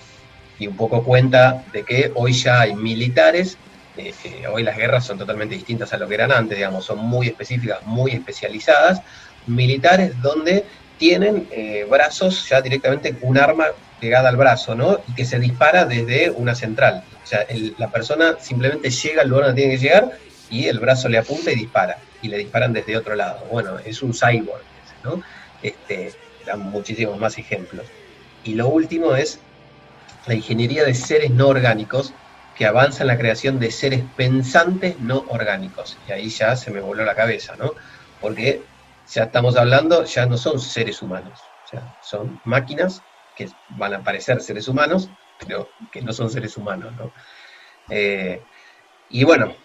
Y un poco cuenta de que hoy ya hay militares, eh, hoy las guerras son totalmente distintas a lo que eran antes, digamos, son muy específicas, muy especializadas, militares donde tienen eh, brazos ya directamente un arma pegada al brazo, ¿no? Y que se dispara desde una central. O sea, la persona simplemente llega al lugar donde tiene que llegar y el brazo le apunta y dispara. Y le disparan desde otro lado. Bueno, es un cyborg, ¿no? Este, dan muchísimos más ejemplos. Y lo último es la ingeniería de seres no orgánicos que avanza en la creación de seres pensantes no orgánicos. Y ahí ya se me voló la cabeza, ¿no? Porque ya estamos hablando, ya no son seres humanos, o sea, son máquinas que van a parecer seres humanos, pero que no son seres humanos, ¿no? Eh, y bueno,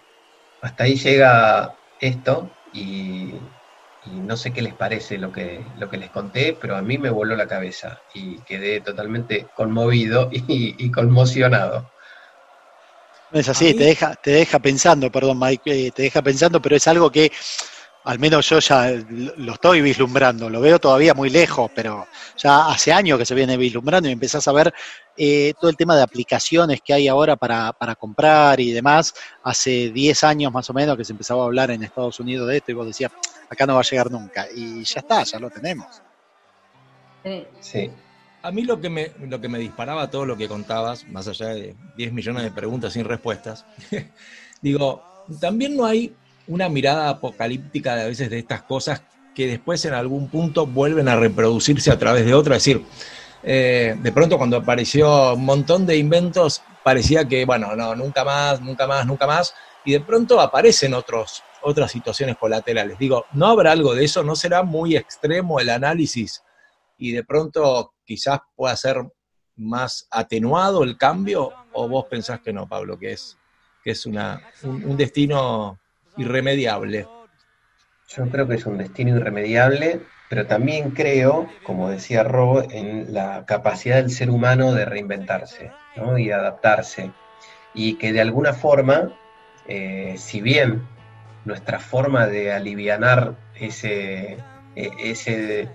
hasta ahí llega esto y, no sé qué les parece lo que, lo que les conté, pero a mí me voló la cabeza y quedé totalmente conmovido y conmocionado. No es así, mí- te deja, te deja pensando, perdón Mike, eh, te deja pensando, pero es algo que al menos yo ya lo estoy vislumbrando, lo veo todavía muy lejos, pero ya hace años que se viene vislumbrando y empezás a ver eh, todo el tema de aplicaciones que hay ahora para, para comprar y demás. Hace 10 años más o menos que se empezaba a hablar en Estados Unidos de esto y vos decías, acá no va a llegar nunca. Y ya está, ya lo tenemos. Sí. A mí lo que, me, lo que me disparaba todo lo que contabas, más allá de 10 millones de preguntas sin respuestas, digo, también no hay una mirada apocalíptica de a veces de estas cosas que después en algún punto vuelven a reproducirse a través de otra. Es decir, eh, de pronto cuando apareció un montón de inventos, parecía que, bueno, no, nunca más, nunca más, nunca más, y de pronto aparecen otros, otras situaciones colaterales. Digo, ¿no habrá algo de eso? ¿No será muy extremo el análisis y de pronto quizás pueda ser más atenuado el cambio? ¿O vos pensás que no, Pablo, que es, que es una, un, destino irremediable? Yo creo que es un destino irremediable, pero también creo, como decía Rob, en la capacidad del ser humano de reinventarse ¿no? y adaptarse. Y que de alguna forma, eh, si bien nuestra forma de alivianar ese, eh, ese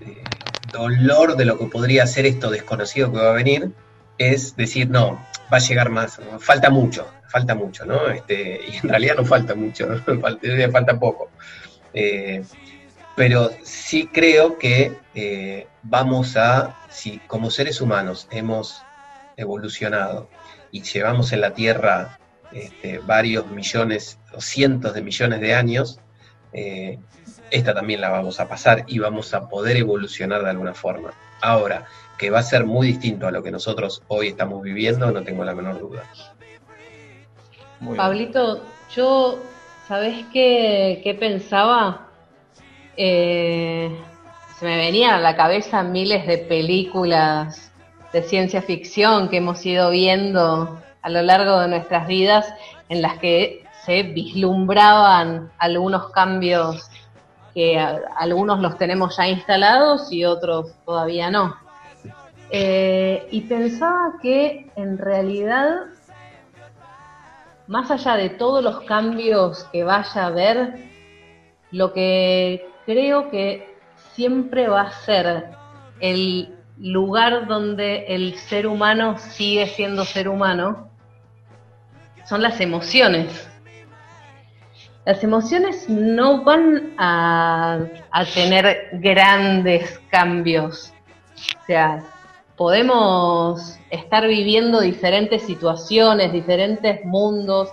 eh, dolor de lo que podría ser esto desconocido que va a venir, es decir, no, va a llegar más, falta mucho, falta mucho, ¿no? Este, y en realidad no falta mucho, falta poco. Eh, pero sí creo que eh, vamos a, si como seres humanos hemos evolucionado y llevamos en la Tierra este, varios millones o cientos de millones de años, eh, esta también la vamos a pasar y vamos a poder evolucionar de alguna forma. Ahora, que va a ser muy distinto a lo que nosotros hoy estamos viviendo, no tengo la menor duda. Muy bien. Pablito, yo, ¿sabés qué, qué pensaba? Eh, se me venían a la cabeza miles de películas de ciencia ficción que hemos ido viendo a lo largo de nuestras vidas en las que se vislumbraban algunos cambios que algunos los tenemos ya instalados y otros todavía no. Eh, y pensaba que en realidad más allá de todos los cambios que vaya a haber, lo que creo que siempre va a ser el lugar donde el ser humano sigue siendo ser humano son las emociones. Las emociones no van a, tener grandes cambios. O sea, podemos estar viviendo diferentes situaciones, diferentes mundos,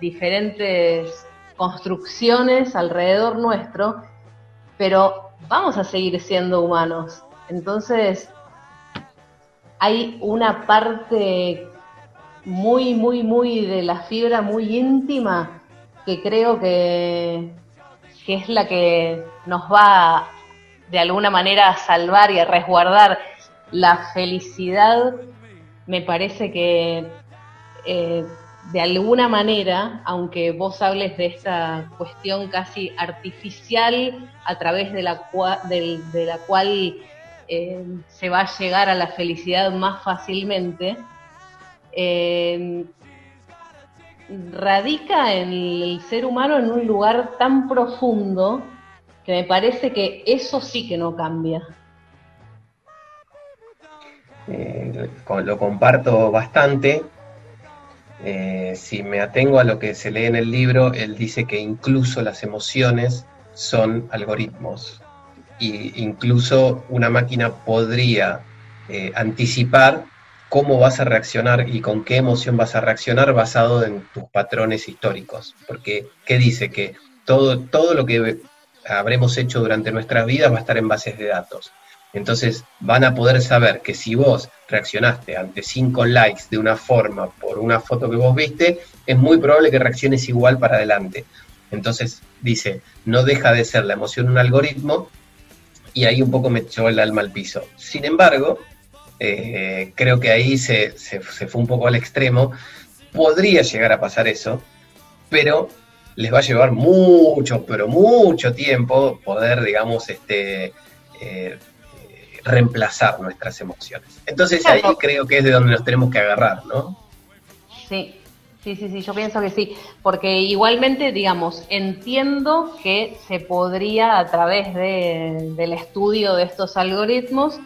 diferentes construcciones alrededor nuestro, pero vamos a seguir siendo humanos. Entonces, hay una parte muy, muy, muy de la fibra muy íntima que creo que, que es la que nos va de alguna manera a salvar y a resguardar la felicidad me parece que eh, de alguna manera, aunque vos hables de esta cuestión casi artificial a través de la, cua- del- de la cual eh, se va a llegar a la felicidad más fácilmente, eh, radica en el ser humano en un lugar tan profundo que me parece que eso sí que no cambia. Eh, lo comparto bastante. Eh, si me atengo a lo que se lee en el libro, él dice que incluso las emociones son algoritmos. Y incluso una máquina podría eh, anticipar cómo vas a reaccionar y con qué emoción vas a reaccionar basado en tus patrones históricos. Porque, ¿qué dice? Que todo, todo lo que habremos hecho durante nuestras vidas va a estar en bases de datos. Entonces van a poder saber que si vos reaccionaste ante cinco likes de una forma por una foto que vos viste, es muy probable que reacciones igual para adelante. Entonces dice, no deja de ser la emoción un algoritmo y ahí un poco me echó el alma al piso. Sin embargo, eh, creo que ahí se, se- se fue un poco al extremo. Podría llegar a pasar eso, pero les va a llevar mucho, pero mucho tiempo poder, digamos, este, eh, reemplazar nuestras emociones. Entonces ahí creo que es de donde nos tenemos que agarrar, ¿no? Sí, sí, sí, sí, yo pienso que sí, porque igualmente, digamos, entiendo que se podría a través de- del estudio de estos algoritmos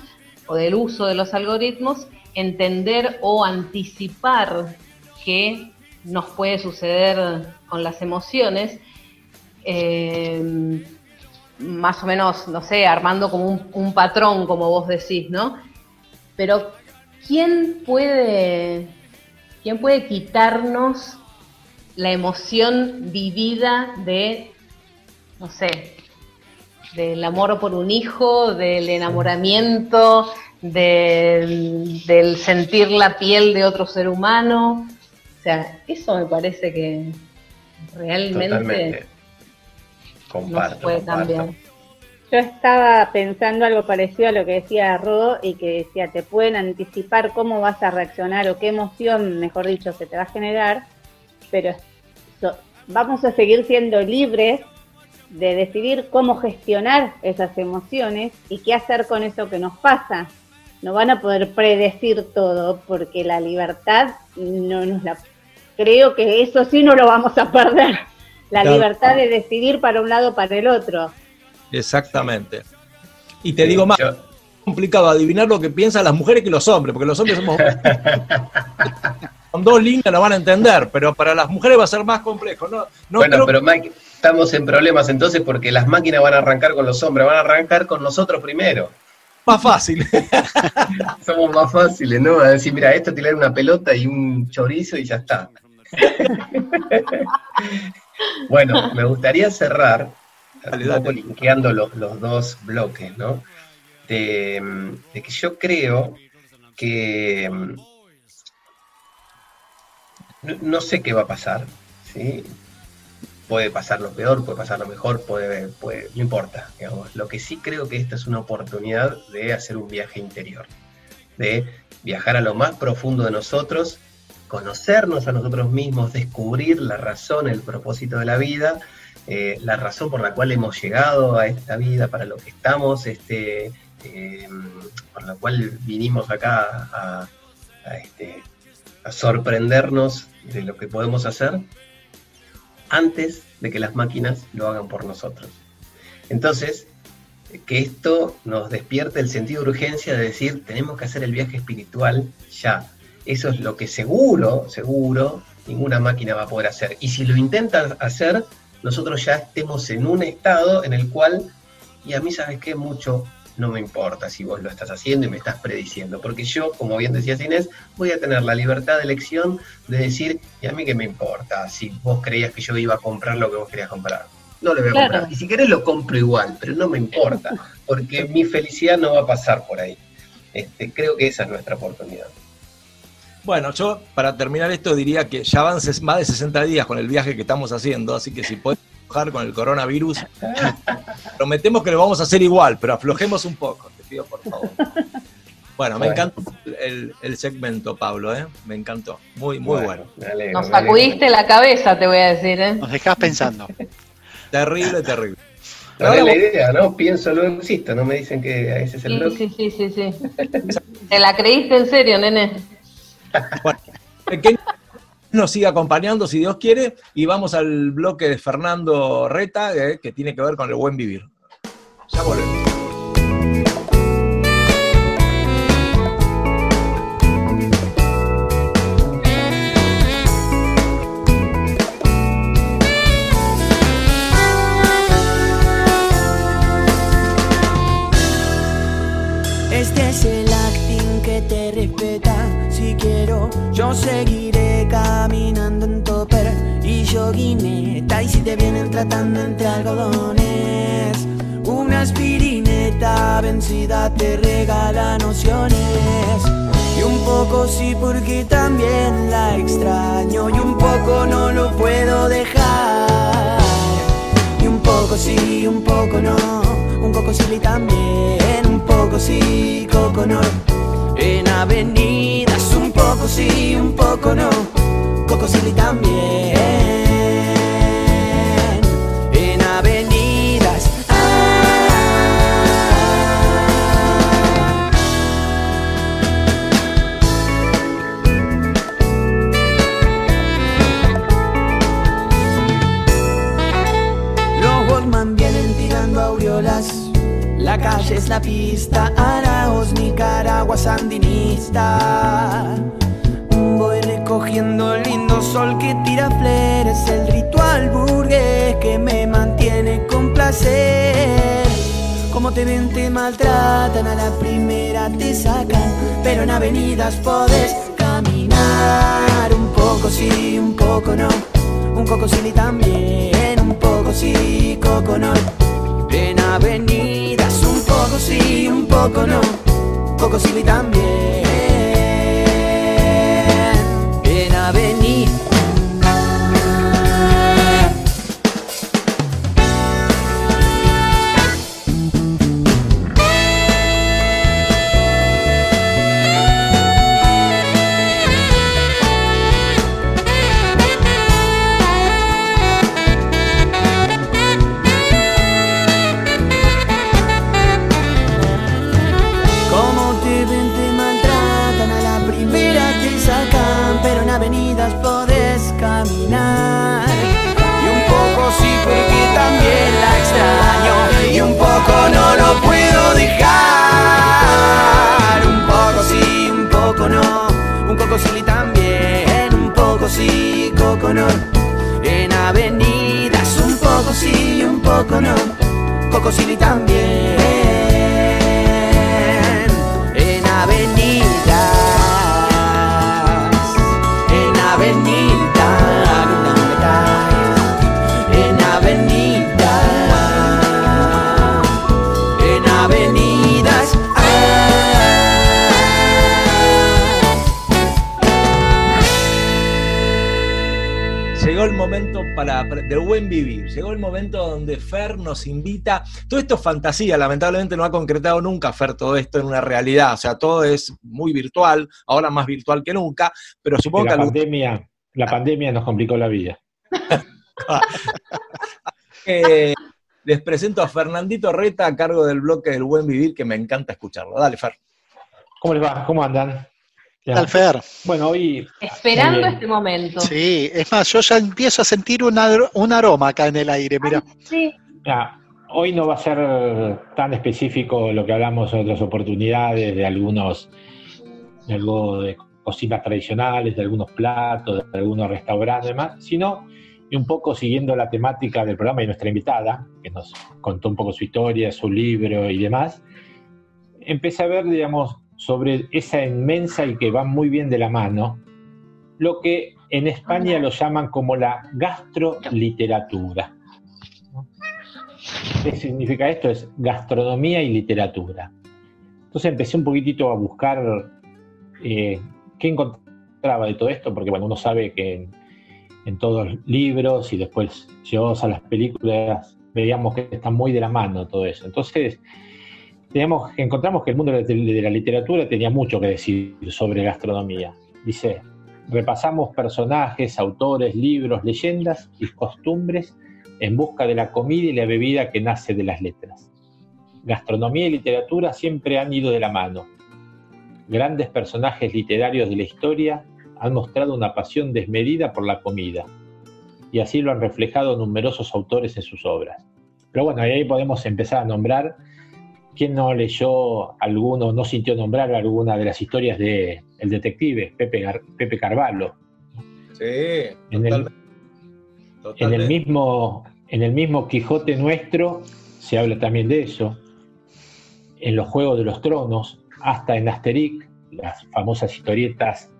o del uso de los algoritmos entender o anticipar qué nos puede suceder con las emociones. eh, más o menos, no sé, armando como un, un patrón, como vos decís, ¿no? Pero, ¿quién puede ¿Quién puede quitarnos la emoción vivida de, no sé, del amor por un hijo, del enamoramiento, del, del sentir la piel de otro ser humano? O sea, eso me parece que realmente Totalmente. no se puede comparto. cambiar. Yo estaba pensando algo parecido a lo que decía Ro y que decía, te pueden anticipar cómo vas a reaccionar o qué emoción, mejor dicho, se te va a generar, pero so- vamos a seguir siendo libres de decidir cómo gestionar esas emociones y qué hacer con eso que nos pasa. No van a poder predecir todo porque la libertad no nos la... Creo que eso sí no lo vamos a perder. La Claro. libertad de decidir para un lado o para el otro. Exactamente. Y te digo más, yo- complicado adivinar lo que piensan las mujeres que los hombres, porque los hombres somos... con dos líneas lo van a entender, pero para las mujeres va a ser más complejo. No, no bueno, creo- pero Mike, estamos en problemas entonces porque las máquinas van a arrancar con los hombres, van a arrancar con nosotros primero. más fácil. Somos más fáciles, ¿no? A decir, mira, esto tirar una pelota y un chorizo y ya está. bueno, me gustaría cerrar Dale, un poco linkeando lo- los dos bloques, ¿no? De, de que yo creo que mm, no, no sé qué va a pasar, ¿sí? Puede pasar lo peor, puede pasar lo mejor, puede, puede, no importa, digamos. Lo que sí creo que esta es una oportunidad de hacer un viaje interior, de viajar a lo más profundo de nosotros, conocernos a nosotros mismos, descubrir la razón, el propósito de la vida, eh, la razón por la cual hemos llegado a esta vida, para lo que estamos, este, eh, por la cual vinimos acá a, a, este, a sorprendernos de lo que podemos hacer antes de que las máquinas lo hagan por nosotros. Entonces, que esto nos despierte el sentido de urgencia de decir, tenemos que hacer el viaje espiritual ya. Eso es lo que seguro, seguro, ninguna máquina va a poder hacer. Y si lo intentan hacer, nosotros ya estemos en un estado en el cual, y a mí sabes qué, mucho no me importa si vos lo estás haciendo y me estás prediciendo, porque yo, como bien decías Inés, voy a tener la libertad de elección de decir, y a mí qué me importa si vos creías que yo iba a comprar lo que vos querías comprar. No lo voy a Claro. comprar. Y si querés lo compro igual, pero no me importa, porque mi felicidad no va a pasar por ahí. Este, creo que esa es nuestra oportunidad. Bueno, yo para terminar esto diría que ya van más de 60 días con el viaje que estamos haciendo, así que si puedes aflojar con el coronavirus, prometemos que lo vamos a hacer igual, pero aflojemos un poco, te pido por favor. Bueno, me encantó el, el segmento, Pablo, ¿eh? Me encantó. Muy, muy bueno. alegro, Nos sacudiste la cabeza, te voy a decir, ¿eh? Nos dejás pensando. Terrible, terrible. No es la idea, ¿no? Pienso, luego existo, no me dicen que ese es el Sí, bloque. sí, sí, sí, sí. ¿Te la creíste en serio, nene? Bueno, que nos siga acompañando si Dios quiere y vamos al bloque de Fernando Reta eh, que tiene que ver con el buen vivir. Ya volvemos. Este es el acting Yo seguiré caminando en topper y joguineta. Y si te vienen tratando entre algodones, una aspirineta vencida te regala nociones. Y un poco sí porque también la extraño y un poco no lo puedo dejar. Y un poco sí, un poco no, un poco sí también, un poco sí, coco no. En avenidas un poco sí, un poco no, también. En avenidas. Los Walkman vienen tirando aureolas. La calle es la pista, Araos, Nicaragua, sandinista. Voy recogiendo el lindo sol que tira flores, el ritual burgués que me mantiene con placer. Como te ven, te maltratan, a la primera te sacan, pero en avenidas podés caminar. Un poco sí, un poco no, un poco sí también, un poco sí, coco no. En avenidas un poco sí, un poco no, poco sí también. En avenidas, un poco sí, un poco no, coco sí también. Para, del buen vivir, llegó el momento donde Fer nos invita. Todo esto es fantasía, lamentablemente no ha concretado nunca Fer todo esto en una realidad, o sea, todo es muy virtual, ahora más virtual que nunca, pero supongo que la algún- pandemia, la pandemia nos complicó la vida. Eh, les presento a Fernandito Reta a cargo del bloque del buen vivir, que me encanta escucharlo. Dale, Fer. ¿Cómo les va? ¿Cómo andan? ¿Qué tal, Fer? Bueno, hoy Esperando este momento. Sí, es más, yo ya empiezo a sentir un, ar- un aroma acá en el aire, mira. Sí. Hoy no va a ser tan específico lo que hablamos en otras oportunidades, de algunos, de algo de cocinas tradicionales, de algunos platos, de algunos restaurantes y demás, sino y un poco siguiendo la temática del programa y nuestra invitada, que nos contó un poco su historia, su libro y demás, empecé a ver, digamos, sobre esa inmensa y que va muy bien de la mano, lo que en España lo llaman como la gastroliteratura. ¿Qué significa esto? Es gastronomía y literatura. Entonces empecé un poquitito a buscar eh, qué encontraba de todo esto, porque bueno, uno sabe que en, en todos los libros y después llevados a las películas veíamos que está muy de la mano todo eso. Entonces teníamos, encontramos que el mundo de la literatura tenía mucho que decir sobre gastronomía. Dice, repasamos personajes, autores, libros, leyendas y costumbres en busca de la comida y la bebida que nace de las letras. Gastronomía y literatura siempre han ido de la mano. Grandes personajes literarios de la historia han mostrado una pasión desmedida por la comida, y así lo han reflejado numerosos autores en sus obras. Pero bueno, ahí podemos empezar a nombrar quién no leyó alguno, no sintió nombrar alguna de las historias de el detective Pepe, Gar- Pepe Carvalho. Sí, En el, en el mismo, en el mismo Quijote nuestro se habla también de eso. En los Juegos de los Tronos, hasta en Asterix, las famosas historietas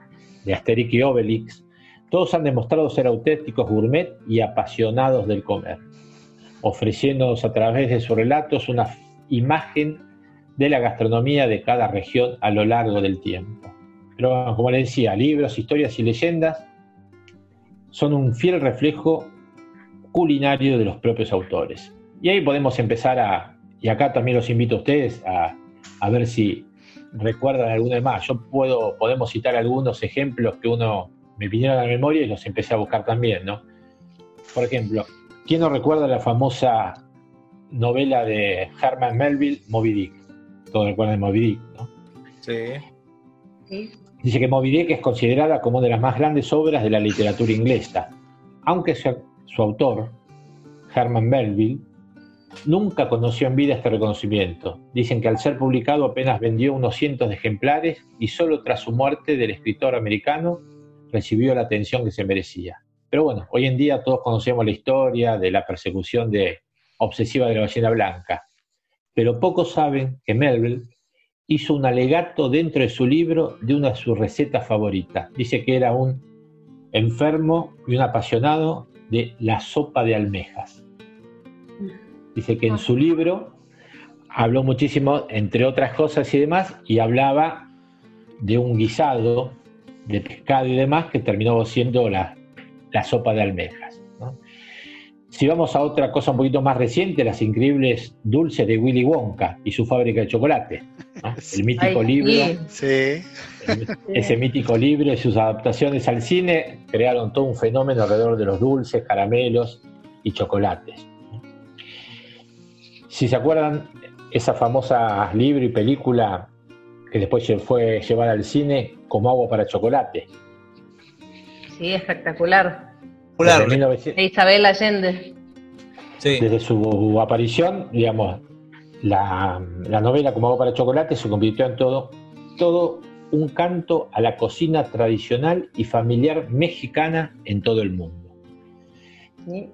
de Asterix y Obelix, todos han demostrado ser auténticos gourmet y apasionados del comer, ofreciéndonos a través de sus relatos una imagen de la gastronomía de cada región a lo largo del tiempo. Pero como les decía, libros, historias y leyendas son un fiel reflejo culinario de los propios autores. Y ahí podemos empezar a, y acá también los invito a ustedes a, a ver si recuerdan alguno más. Yo puedo, podemos citar algunos ejemplos que uno me vinieron a la memoria y los empecé a buscar también, ¿no? Por ejemplo, ¿quién no recuerda la famosa novela de Herman Melville, Moby Dick? Todos recuerdan Moby Dick, ¿no? Sí. Dice que Moby Dick es considerada como una de las más grandes obras de la literatura inglesa, aunque su, su autor, Herman Melville, nunca conoció en vida este reconocimiento. Dicen que al ser publicado apenas vendió unos cientos de ejemplares y solo tras su muerte del escritor americano recibió la atención que se merecía. Pero bueno, hoy en día todos conocemos la historia de la persecución de, obsesiva de la ballena blanca, pero pocos saben que Melville hizo un alegato dentro de su libro de una de sus recetas favoritas. Dice que era un enfermo y un apasionado de la sopa de almejas. Dice que en su libro habló muchísimo, entre otras cosas y demás, y hablaba de un guisado de pescado y demás que terminó siendo la, la sopa de almejas. Si vamos a otra cosa un poquito más reciente, las increíbles dulces de Willy Wonka y su fábrica de chocolate. ¿no? El mítico Ay, libro, sí. Sí. ese mítico libro y sus adaptaciones al cine crearon todo un fenómeno alrededor de los dulces, caramelos y chocolates. Si se acuerdan, esa famosa libro y película que después se fue llevada al cine como agua para chocolate. Sí, espectacular. Popular. Desde 1900 De Isabel Allende. Sí. desde su aparición, digamos, la, la novela Como agua para chocolate se convirtió en todo, todo un canto a la cocina tradicional y familiar mexicana en todo el mundo. Sí.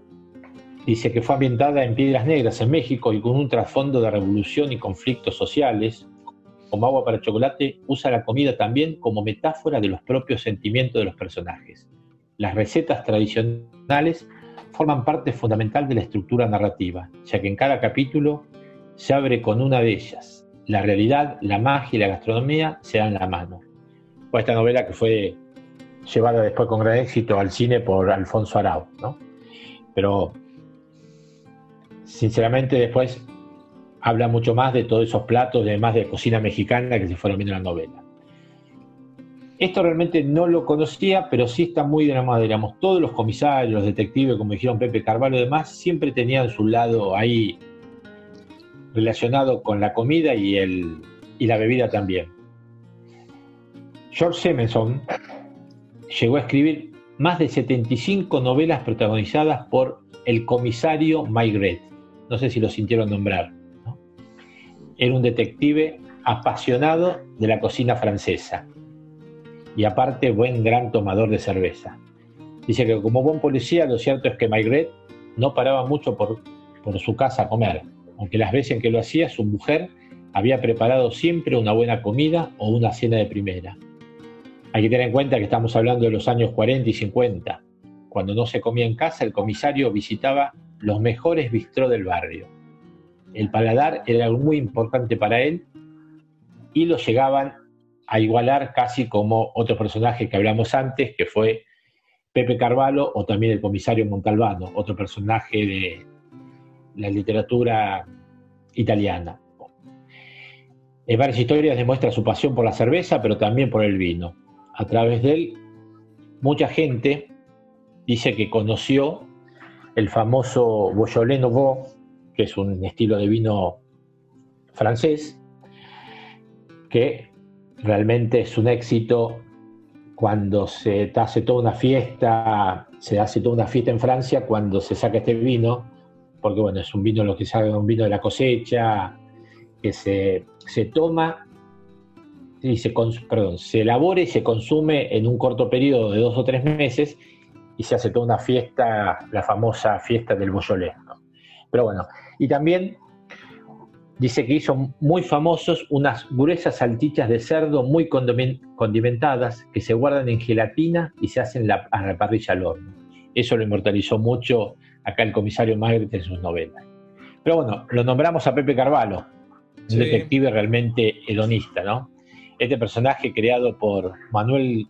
Dice que fue ambientada en Piedras Negras, en México, y con un trasfondo de revolución y conflictos sociales. Como agua para chocolate usa la comida también como metáfora de los propios sentimientos de los personajes. Las recetas tradicionales forman parte fundamental de la estructura narrativa, ya que en cada capítulo se abre con una de ellas. La realidad, la magia y la gastronomía se dan la mano. Fue esta novela que fue llevada después con gran éxito al cine por Alfonso Arau, ¿no? Pero sinceramente después habla mucho más de todos esos platos, además de cocina mexicana que se fueron viendo en la novela. Esto realmente no lo conocía, pero sí está muy de la mano, digamos, todos los comisarios, los detectives, como dijeron Pepe Carvalho y demás, siempre tenían su lado ahí relacionado con la comida y, el, y la bebida también. George Simonson llegó a escribir más de 75 novelas protagonizadas por el comisario Maigret. No sé si lo sintieron nombrar. ¿no? Era un detective apasionado de la cocina francesa y aparte buen gran tomador de cerveza. Dice que como buen policía lo cierto es que Maigret no paraba mucho por, por su casa a comer, aunque las veces en que lo hacía su mujer había preparado siempre una buena comida o una cena de primera. Hay que tener en cuenta que estamos hablando de los años 40 y 50. Cuando no se comía en casa, el comisario visitaba los mejores bistró del barrio. El paladar era algo muy importante para él y lo llegaban a igualar casi como otro personaje que hablamos antes, que fue Pepe Carvalho o también el comisario Montalbano, otro personaje de la literatura italiana. En varias historias demuestra su pasión por la cerveza, pero también por el vino. A través de él, mucha gente dice que conoció el famoso Beaujolais Nouveau, que es un estilo de vino francés, que realmente es un éxito cuando se hace toda una fiesta, se hace toda una fiesta en Francia cuando se saca este vino, porque bueno, es un vino lo que haga un vino de la cosecha, que se, se toma y se, perdón, se elabora y se consume en un corto periodo de dos o tres meses y se hace toda una fiesta, la famosa fiesta del Beaujolais. Pero bueno, y también dice que hizo muy famosos unas gruesas salchichas de cerdo muy condimen- condimentadas que se guardan en gelatina y se hacen la- a la parrilla al horno. Eso lo inmortalizó mucho acá el comisario Magritte en sus novelas. Pero bueno, lo nombramos a Pepe Carvalho, un Sí. detective realmente hedonista, ¿no? Este personaje creado por Manuel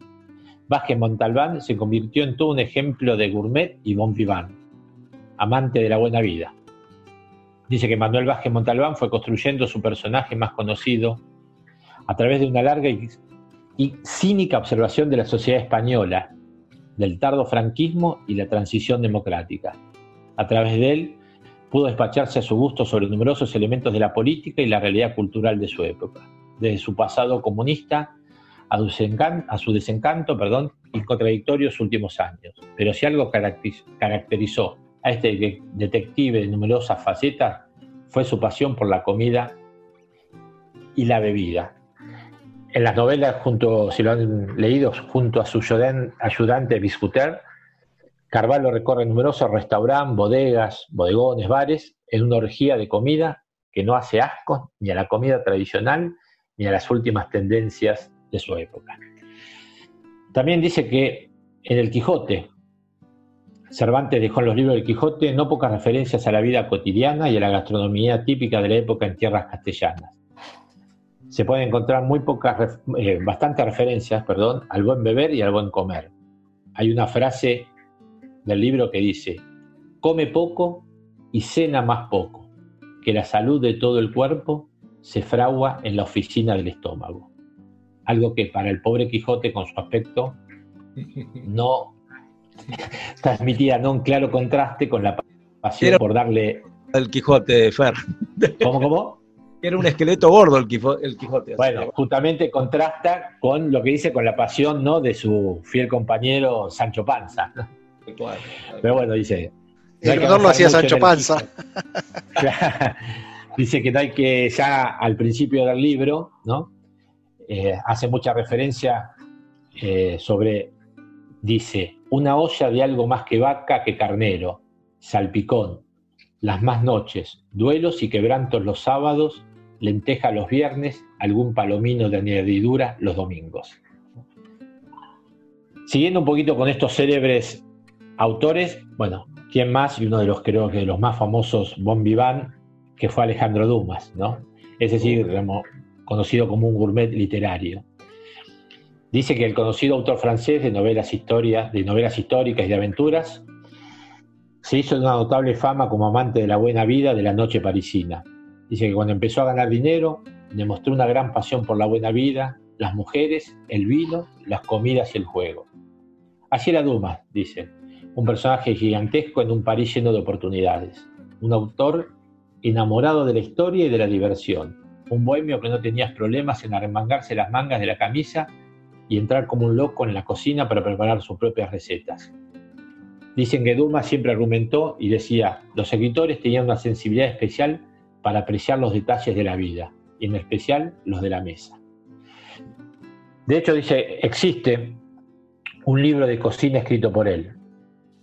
Vázquez Montalbán se convirtió en todo un ejemplo de gourmet y bon vivant, amante de la buena vida. Dice que Manuel Vázquez Montalbán fue construyendo su personaje más conocido a través de una larga y, cínica observación de la sociedad española, del tardo franquismo y la transición democrática. A través de él pudo despacharse a su gusto sobre numerosos elementos de la política y la realidad cultural de su época, desde su pasado comunista a su desencanto, a su desencanto perdón, y contradictorios últimos años. Pero si algo caracteriz- caracterizó a este de- detective de numerosas facetas fue su pasión por la comida y la bebida. En las novelas, junto, si lo han leído, junto a su ayudan- ayudante Biscuter, Carvalho recorre numerosos restaurantes, bodegas, bodegones, bares, en una orgía de comida que no hace asco ni a la comida tradicional ni a las últimas tendencias de su época. También dice que en el Quijote, Cervantes dejó en los libros del Quijote no pocas referencias a la vida cotidiana y a la gastronomía típica de la época en tierras castellanas. Se pueden encontrar muy pocas, eh, bastantes referencias, perdón, al buen beber y al buen comer. Hay una frase del libro que dice, come poco y cena más poco, que la salud de todo el cuerpo se fragua en la oficina del estómago. Algo que para el pobre Quijote con su aspecto no transmitía ¿no? un claro contraste con la pasión Era- por darle... El Quijote, Fer. ¿Cómo, cómo? Era un esqueleto gordo el, el Quijote. Bueno, justamente contrasta con lo que dice con la pasión ¿no? de su fiel compañero Sancho Panza. Pero bueno, dice... El que honor lo hacía Sancho en el Panza. Dice que no hay que, ya al principio del libro, ¿no? Eh, hace mucha referencia eh, sobre, dice, una olla de algo más que vaca que carnero, salpicón, las más noches, duelos y quebrantos los sábados, lenteja los viernes, algún palomino de añadidura los domingos. Siguiendo un poquito con estos célebres autores, bueno, ¿quién más? Y uno de los, creo que de los más famosos, Bon Vivant, que fue Alejandro Dumas, ¿no? Es decir, conocido como un gourmet literario. Dice que el conocido autor francés de novelas, de novelas históricas y de aventuras se hizo de una notable fama como amante de la buena vida de la noche parisina. Dice que cuando empezó a ganar dinero, demostró una gran pasión por la buena vida, las mujeres, el vino, las comidas y el juego. Así era Dumas, dice, un personaje gigantesco en un París lleno de oportunidades, un autor enamorado de la historia y de la diversión, un bohemio que no tenía problemas en arremangarse las mangas de la camisa y entrar como un loco en la cocina para preparar sus propias recetas. Dicen que Dumas siempre argumentó y decía, los escritores tenían una sensibilidad especial para apreciar los detalles de la vida, y en especial los de la mesa. De hecho, dice, existe un libro de cocina escrito por él.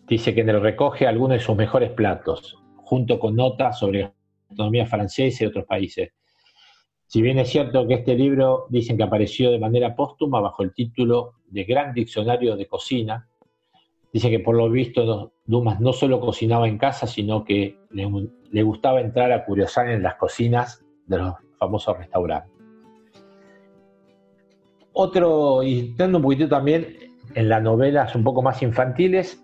Dice que en él recoge algunos de sus mejores platos, junto con notas sobre gastronomía francesa y otros países. Si bien es cierto que este libro dicen que apareció de manera póstuma bajo el título de Gran Diccionario de Cocina, dice que por lo visto Dumas no solo cocinaba en casa, sino que le, gustaba entrar a curiosar en las cocinas de los famosos restaurantes. Otro, y entrando un poquitito también en las novelas un poco más infantiles,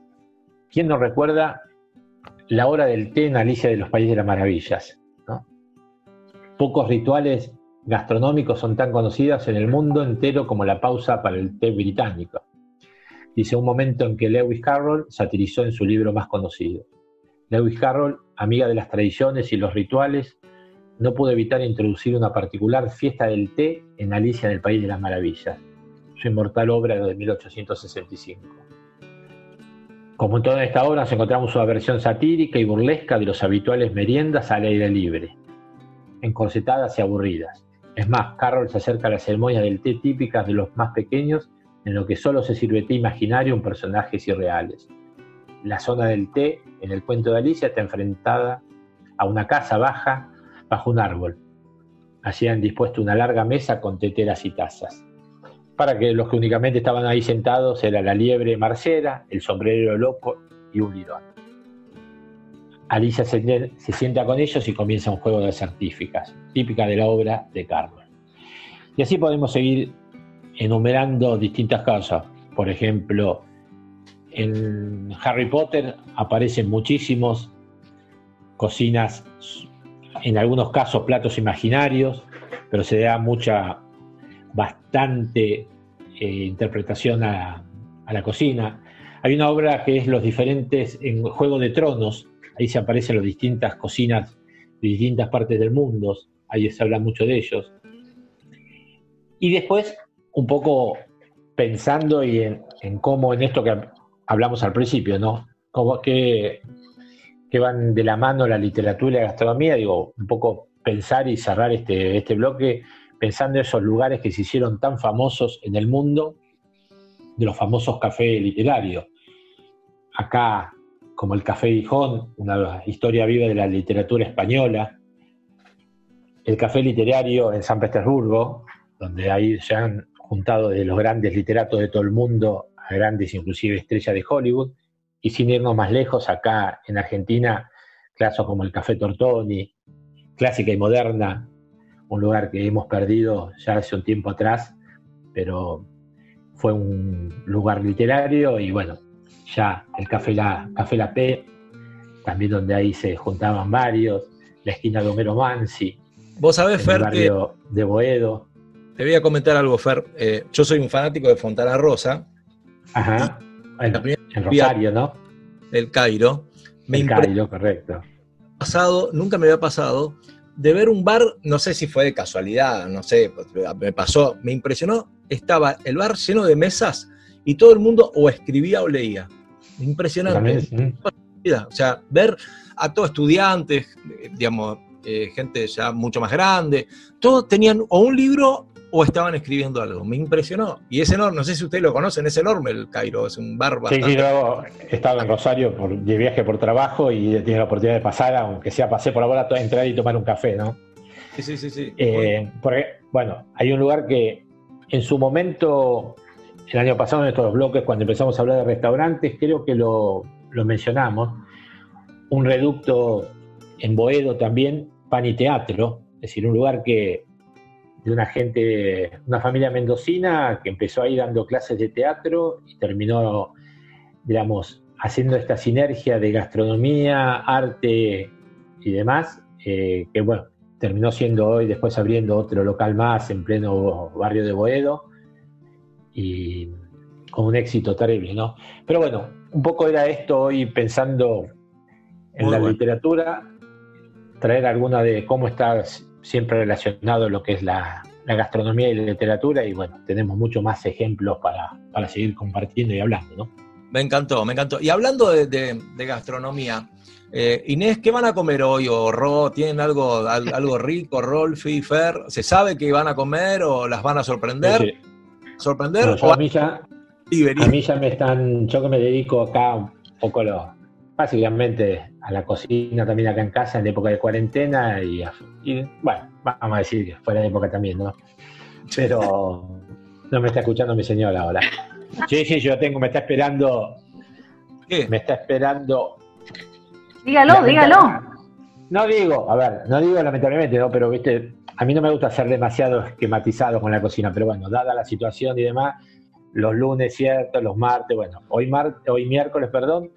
¿quién nos recuerda la hora del té en Alicia de los Países de las Maravillas? Pocos rituales gastronómicos son tan conocidos en el mundo entero como la pausa para el té británico. Dice un momento en que Lewis Carroll satirizó en su libro más conocido. Lewis Carroll, amiga de las tradiciones y los rituales, no pudo evitar introducir una particular fiesta del té en Alicia en el País de las Maravillas, su inmortal obra de 1865. Como en toda esta obra nos encontramos una versión satírica y burlesca de los habituales meriendas al aire libre, encorsetadas y aburridas. Es más, Carroll se acerca a las ceremonias del té típicas de los más pequeños, en lo que solo se sirve té imaginario en personajes irreales. La zona del té, en el cuento de Alicia, está enfrentada a una casa baja bajo un árbol, Allí han dispuesto una larga mesa con teteras y tazas. Para que los que únicamente estaban ahí sentados era la liebre marcera, el sombrero loco y un lirón. Alicia se, se sienta con ellos y comienza un juego de certificas, típica de la obra de Carlos. Y así podemos seguir enumerando distintas cosas. Por ejemplo, en Harry Potter aparecen muchísimos cocinas, en algunos casos platos imaginarios, pero se da mucha, bastante eh, interpretación a, a la cocina. Hay una obra que es los diferentes, en Juego de Tronos, ahí se aparecen las distintas cocinas de distintas partes del mundo, ahí se habla mucho de ellos. Y después, un poco pensando y en, cómo en esto que hablamos al principio, ¿no? Como que, que van de la mano la literatura y la gastronomía, digo, un poco pensar y cerrar este, este bloque pensando en esos lugares que se hicieron tan famosos en el mundo, de los famosos cafés literarios. Acá, como el Café Gijón, una historia viva de la literatura española, el Café Literario en San Petersburgo, donde ahí se han juntado de los grandes literatos de todo el mundo a grandes inclusive estrellas de Hollywood, y sin irnos más lejos, acá en Argentina, casos como el Café Tortoni, clásica y moderna, un lugar que hemos perdido ya hace un tiempo atrás, pero fue un lugar literario y bueno, ya el Café La, Café La P, también donde ahí se juntaban varios, la esquina de Homero Mansi, Vos sabés, el Fer, que barrio de Boedo, te voy a comentar algo, Fer. Eh, yo soy un fanático de Fontana Rosa, ajá, en, en Rosario, ¿no? del Cairo. Me impre- Cairo, correcto. pasado, nunca me había pasado, de ver un bar, no sé si fue de casualidad, no sé, pues, me pasó, me impresionó, estaba el bar lleno de mesas y todo el mundo o escribía o leía. Impresionante. También. O sea, ver a todos estudiantes, eh, digamos, eh, gente ya mucho más grande, todos tenían o un libro o estaban escribiendo algo. Me impresionó. Y es enorme, no sé si ustedes lo conocen, es enorme el Cairo, es un bar Sí, bastante. sí, yo estaba en Rosario por, de viaje por trabajo y tenía la oportunidad de pasar, aunque sea pasé por ahora, entrar y tomar un café, ¿no? Sí, sí, sí. sí. Eh, porque, bueno, hay un lugar que en su momento, el año pasado en estos bloques, cuando empezamos a hablar de restaurantes, creo que lo, lo mencionamos, un reducto en Boedo también, pan y teatro, es decir, un lugar que de una gente, una familia mendocina que empezó ahí dando clases de teatro y terminó, digamos, haciendo esta sinergia de gastronomía, arte y demás, eh, que bueno, terminó siendo hoy, después abriendo otro local más en pleno barrio de Boedo y con un éxito terrible, ¿no? Pero bueno, un poco era esto hoy pensando en Muy la bueno. literatura, traer alguna de cómo está siempre relacionado lo que es la, la gastronomía y la literatura y bueno, tenemos muchos más ejemplos para, para seguir compartiendo y hablando, ¿no? Me encantó, me encantó. Y hablando de, de- de gastronomía, eh, Inés, ¿qué van a comer hoy? ¿O Ro, tienen algo, al- algo rico, Rolfi, Fer? ¿Se sabe que van a comer o las van a sorprender? Sí. ¿Sorprender? Bueno, yo o a mí ya, delivery? A mí ya me están, yo que me dedico acá un poco lo, básicamente a la cocina también acá en casa en la época de cuarentena y, a- y, bueno, vamos a decir que fuera de época también, ¿no? Pero no me está escuchando mi señora ahora. Sí, sí, yo tengo, me está esperando, ¿Qué? me está esperando. Dígalo, dígalo. No digo, a ver, no digo lamentablemente, ¿no? Pero viste, a mí no me gusta ser demasiado esquematizado con la cocina, pero bueno, dada la situación y demás, los lunes, cierto, los martes, bueno, hoy, mar, hoy miércoles, perdón,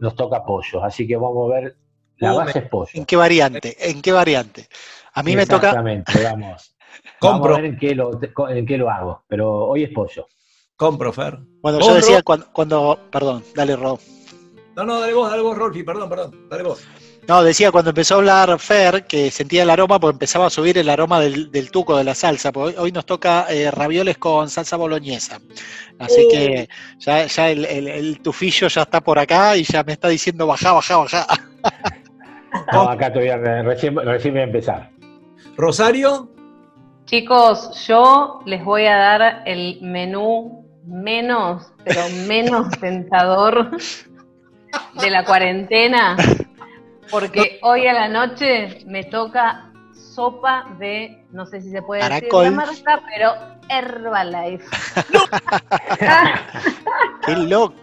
nos toca pollo, así que vamos a ver, la base es pollo. ¿En qué variante? ¿En qué variante? A mí me toca. Exactamente, vamos. Compro. Vamos a ver en qué, lo, en qué lo hago, pero hoy es pollo. Compro, Fer. Bueno, ¿Vos, yo decía cuando, cuando- Perdón, dale, Rob. No, no, dale vos, dale vos, Rolfi, perdón, perdón, dale vos. No, decía cuando empezó a hablar Fer que sentía el aroma, pues empezaba a subir el aroma del, del tuco de la salsa. Hoy, hoy nos toca eh, ravioles con salsa boloñesa. Así que ya, ya el, el- el tufillo ya está por acá y ya me está diciendo bajá, bajá, bajá. No, acá todavía re- recién, recién voy a empezar. Rosario, Chicos, yo les voy a dar el menú menos, pero menos tentador de la cuarentena, porque hoy a la noche me toca sopa de, no sé si se puede Caracol. decir la marca, pero Herbalife. Qué loco.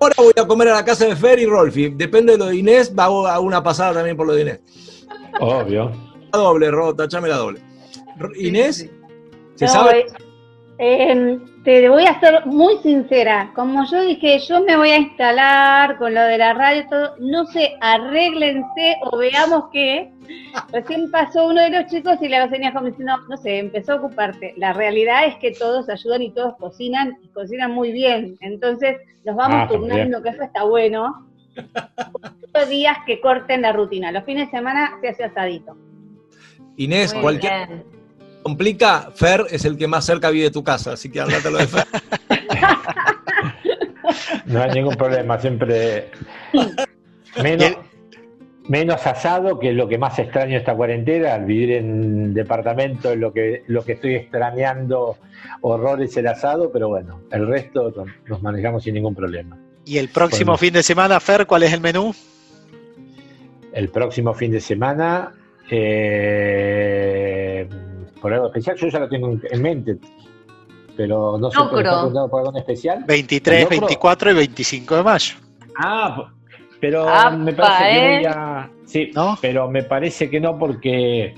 Ahora voy a comer a la casa de Fer y Rolfi. Depende de lo de Inés, hago una pasada también por lo de Inés. Obvio. La doble, Ro, tachame la doble. Inés, ¿se No, sabe? eh, te voy a ser muy sincera. Como yo dije, yo me voy a instalar con lo de la radio, todo. No sé, arréglense o veamos qué. Recién pasó uno de los chicos y la venía como diciendo, no sé, empezó a ocuparte. La realidad es que todos ayudan y todos cocinan y cocinan muy bien. Entonces, los vamos Ah, turnando, que eso está bueno. Los días que corten la rutina. Los fines de semana se hace asadito. Inés, Muy cualquier bien. Complica, Fer es el que más cerca vive de tu casa, así que andate lo de Fer. No hay ningún problema, siempre menos, menos asado, que es lo que más extraño esta cuarentena, al vivir en departamento, es lo que, lo que estoy extrañando horrores el asado, pero bueno, el resto nos- nos manejamos sin ningún problema. Y el próximo Bueno. fin de semana, Fer, ¿cuál es el menú? El próximo fin de semana, eh, por algo especial, yo ya lo tengo en, en mente, pero no sé Locro. ¿me está preguntando por algo especial. 23, ¿El locro? 24 y 25 de mayo. Ah, pero Apa, me parece que ¿eh? voy a. Sí, ¿No? pero me parece que no porque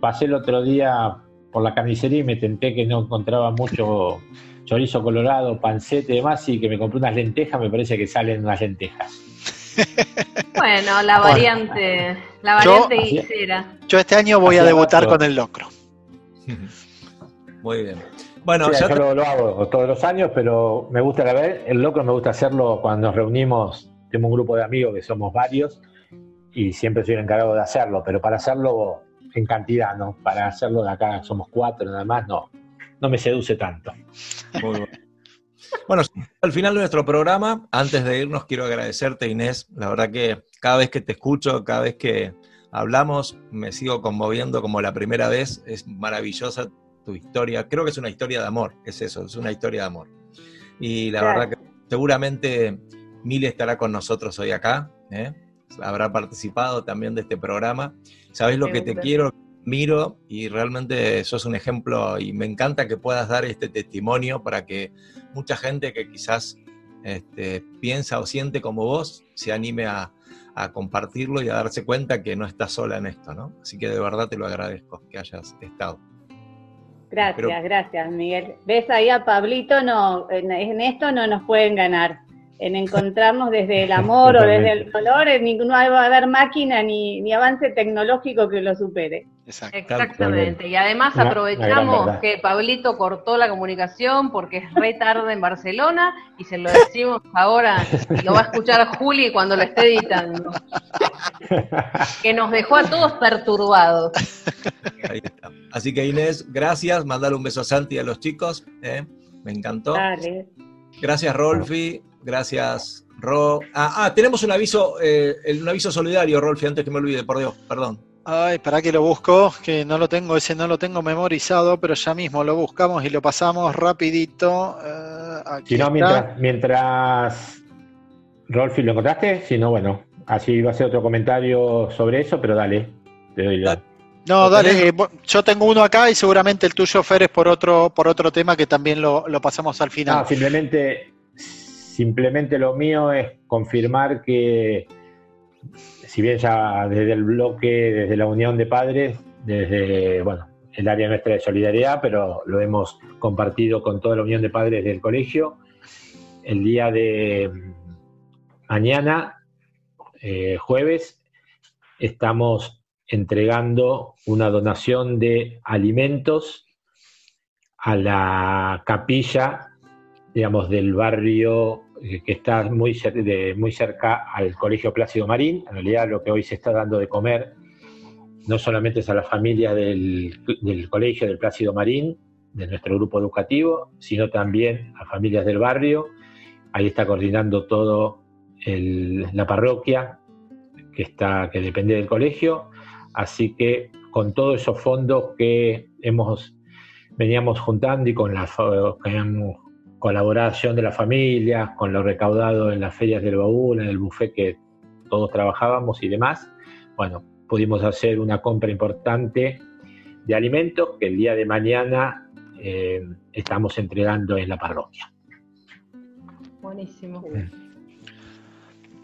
pasé el otro día por la carnicería y me tenté que no encontraba mucho chorizo colorado, pancete y demás, y que me compré unas lentejas, me parece que salen unas lentejas. Bueno, la Bueno. variante, la Yo- variante guisera. Yo este año voy a debutar con el locro. Muy bien. Bueno, Sí, ya yo te- lo, lo hago todos los años, pero me gusta la vez, el loco me gusta hacerlo cuando nos reunimos, tengo un grupo de amigos que somos varios, y siempre soy el encargado de hacerlo, pero para hacerlo en cantidad, ¿no? Para hacerlo de acá somos cuatro nada más, no, no me seduce tanto. Muy bueno. Bueno, al final de nuestro programa, antes de irnos, quiero agradecerte, Inés. La verdad que cada vez que te escucho, cada vez que hablamos, me sigo conmoviendo como la primera vez. Es maravillosa tu historia. Creo que es una historia de amor, es eso, es una historia de amor. Y la Claro. verdad que seguramente Mile estará con nosotros hoy acá. ¿eh? Habrá participado también de este programa. Sabes lo que te quiero, miro y realmente sos un ejemplo y me encanta que puedas dar este testimonio para que mucha gente que quizás este, piensa o siente como vos se anime a, a compartirlo y a darse cuenta que no estás sola en esto, ¿no? Así que de verdad te lo agradezco que hayas estado. Gracias, Pero- gracias, Miguel. ¿Ves ahí a Pablito? No, en, en esto no nos pueden ganar. En encontrarnos desde el amor o desde el dolor, en ningún- no va a haber máquina ni, ni avance tecnológico que lo supere. Exacto. Exactamente. Y además Una- aprovechamos que Pablito cortó la comunicación porque es re tarde en Barcelona y se lo decimos ahora, lo va a escuchar Juli cuando lo esté editando. Que nos dejó a todos perturbados. Ahí está. Así que Inés, gracias, mandar un beso a Santi y a los chicos, ¿eh? me encantó. Dale. Gracias Rolfi, gracias Ro. Ah, ah, tenemos un aviso, eh, un aviso solidario, Rolfi, antes que me olvide, por Dios, perdón. Ay, para que lo busco, que no lo tengo, ese no lo tengo memorizado, pero ya mismo lo buscamos y lo pasamos rapidito. Eh, aquí Si no, está. mientras, mientras Rolfi lo encontraste, si no, bueno, así iba a ser otro comentario sobre eso, pero dale, te doy la. No, ¿Lo dale, eh, yo tengo uno acá y seguramente el tuyo, Fer, es por otro, por otro tema que también lo, lo pasamos al final. No, simplemente, simplemente lo mío es confirmar que, si bien ya desde el bloque, desde la Unión de Padres, desde, bueno, el área nuestra de solidaridad, pero lo hemos compartido con toda la Unión de Padres del colegio, el día de mañana, eh, jueves, estamos entregando una donación de alimentos a la capilla, digamos, del barrio que está muy, de- muy cerca al Colegio Plácido Marín. En realidad lo que hoy se está dando de comer no solamente es a la familia del, colegio del Plácido Marín, de nuestro grupo educativo, sino también a familias del barrio. Ahí está coordinando todo la parroquia que, está, que depende del colegio. Así que con todos esos fondos que hemos veníamos juntando y con la fa- con colaboración de la familia, con lo recaudado en las ferias del baúl, en el buffet que todos trabajábamos y demás, bueno, pudimos hacer una compra importante de alimentos que el día de mañana eh, estamos entregando en la parroquia. Buenísimo.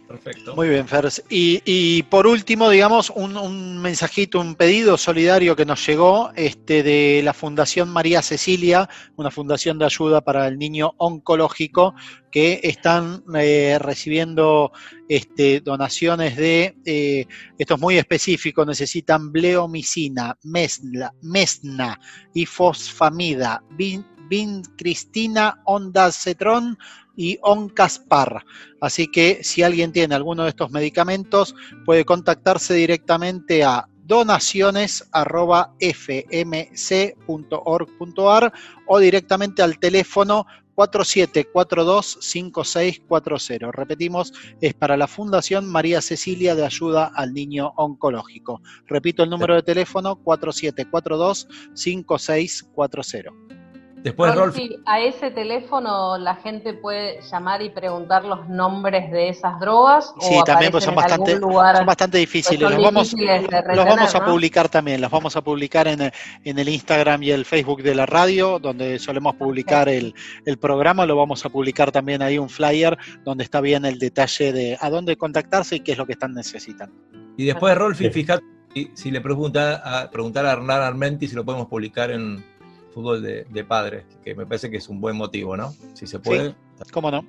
Perfecto. Muy bien, Fers. Y, por último, digamos, un, mensajito, un pedido solidario que nos llegó este, de la Fundación María Cecilia, una fundación de ayuda para el niño oncológico, que están eh, recibiendo este, donaciones de, eh, esto es muy específico, necesitan bleomicina, mesna, mesna y fosfamida, vin, vincristina, ondansetron y oncaspar. Así que si alguien tiene alguno de estos medicamentos, puede contactarse directamente a donaciones.fmc.org.ar o directamente al teléfono 4742-5640. Repetimos, es para la Fundación María Cecilia de Ayuda al Niño Oncológico. Repito el número de teléfono 4742-5640. Después, Rolf, Rolfi, a ese teléfono la gente puede llamar y preguntar los nombres de esas drogas. Sí, o también pues son bastante, algún lugar? son bastante difíciles. pues son los, vamos, los vamos a ¿no? publicar también, los vamos a publicar en, en el Instagram y el Facebook de la radio, donde solemos publicar el, el programa, lo vamos a publicar también ahí un flyer donde está bien el detalle de a dónde contactarse y qué es lo que están necesitando. y después, Rolfi, Sí. fíjate si, si le pregunta a, preguntar a Hernán Armenti si lo podemos publicar en fútbol de, de padres, que me parece que es un buen motivo, ¿no? Si se puede. ¿Cómo no?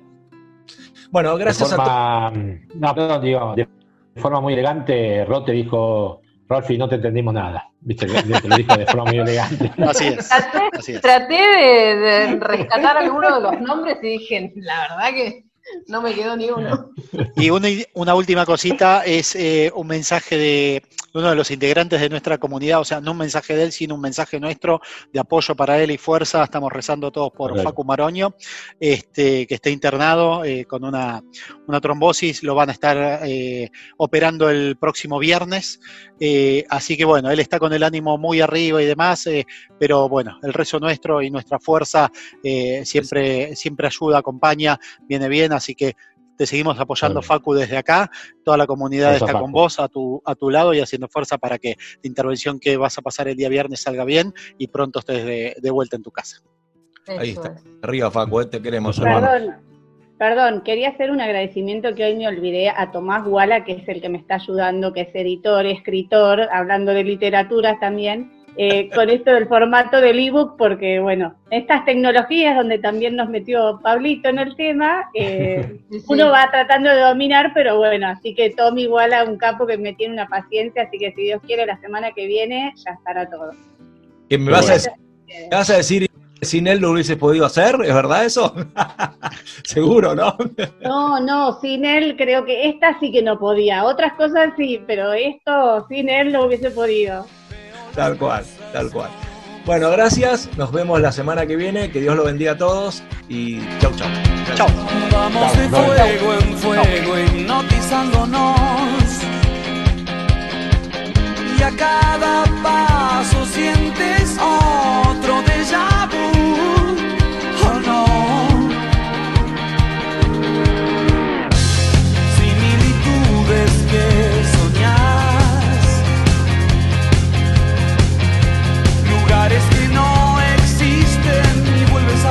Bueno, De gracias a todos. forma, no, perdón, digo, de forma muy elegante, Rote dijo, Rolfi, no te entendimos nada. Viste, te lo dijo de forma muy elegante. Así es. Traté, Así es. traté de, de rescatar alguno de los nombres y dije, la verdad que no me quedó ni uno. Y una, una última cosita es eh, un mensaje de uno de los integrantes de nuestra comunidad, o sea, no un mensaje de él, sino un mensaje nuestro de apoyo para él y fuerza. Estamos rezando todos por Correcto. Facu Maroño, este, que está internado eh, con una, una trombosis, lo van a estar eh, operando el próximo viernes. Eh, así que bueno, él está con el ánimo muy arriba y demás, eh, pero bueno, el rezo nuestro y nuestra fuerza eh, siempre, siempre ayuda, acompaña, viene bien, así que te seguimos apoyando, Claro. Facu, desde acá. Toda la comunidad Eso, está con vos, a tu, a tu lado y haciendo fuerza para que la intervención que vas a pasar el día viernes salga bien y pronto estés de, de vuelta en tu casa. Ahí está. es. Arriba, Facu, eh, te queremos, hermano. Perdón, perdón, quería hacer un agradecimiento que hoy me olvidé a Tomás Guala, que es el que me está ayudando, que es editor, escritor, hablando de literatura también, eh, con esto del formato del ebook, porque bueno, estas tecnologías donde también nos metió Pablito en el tema, eh, Sí, uno va tratando de dominar, pero bueno, así que Tommy Guala, un capo que me tiene una paciencia, así que si Dios quiere, la semana que viene ya estará todo. ¿Que me vas a decir, me vas a decir sin él lo hubieses podido hacer? ¿Es verdad eso? Seguro, ¿no? No, no, sin él creo que esta sí que no podía. Otras cosas sí, pero esto sin él no hubiese podido. Tal cual, tal cual. Bueno, gracias. Nos vemos la semana que viene. Que Dios lo bendiga a todos y chau, chau. Chau. Vamos de fuego en fuego, hipnotizándonos. Y a cada paso sientes otro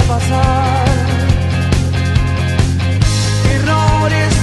pasar. Errores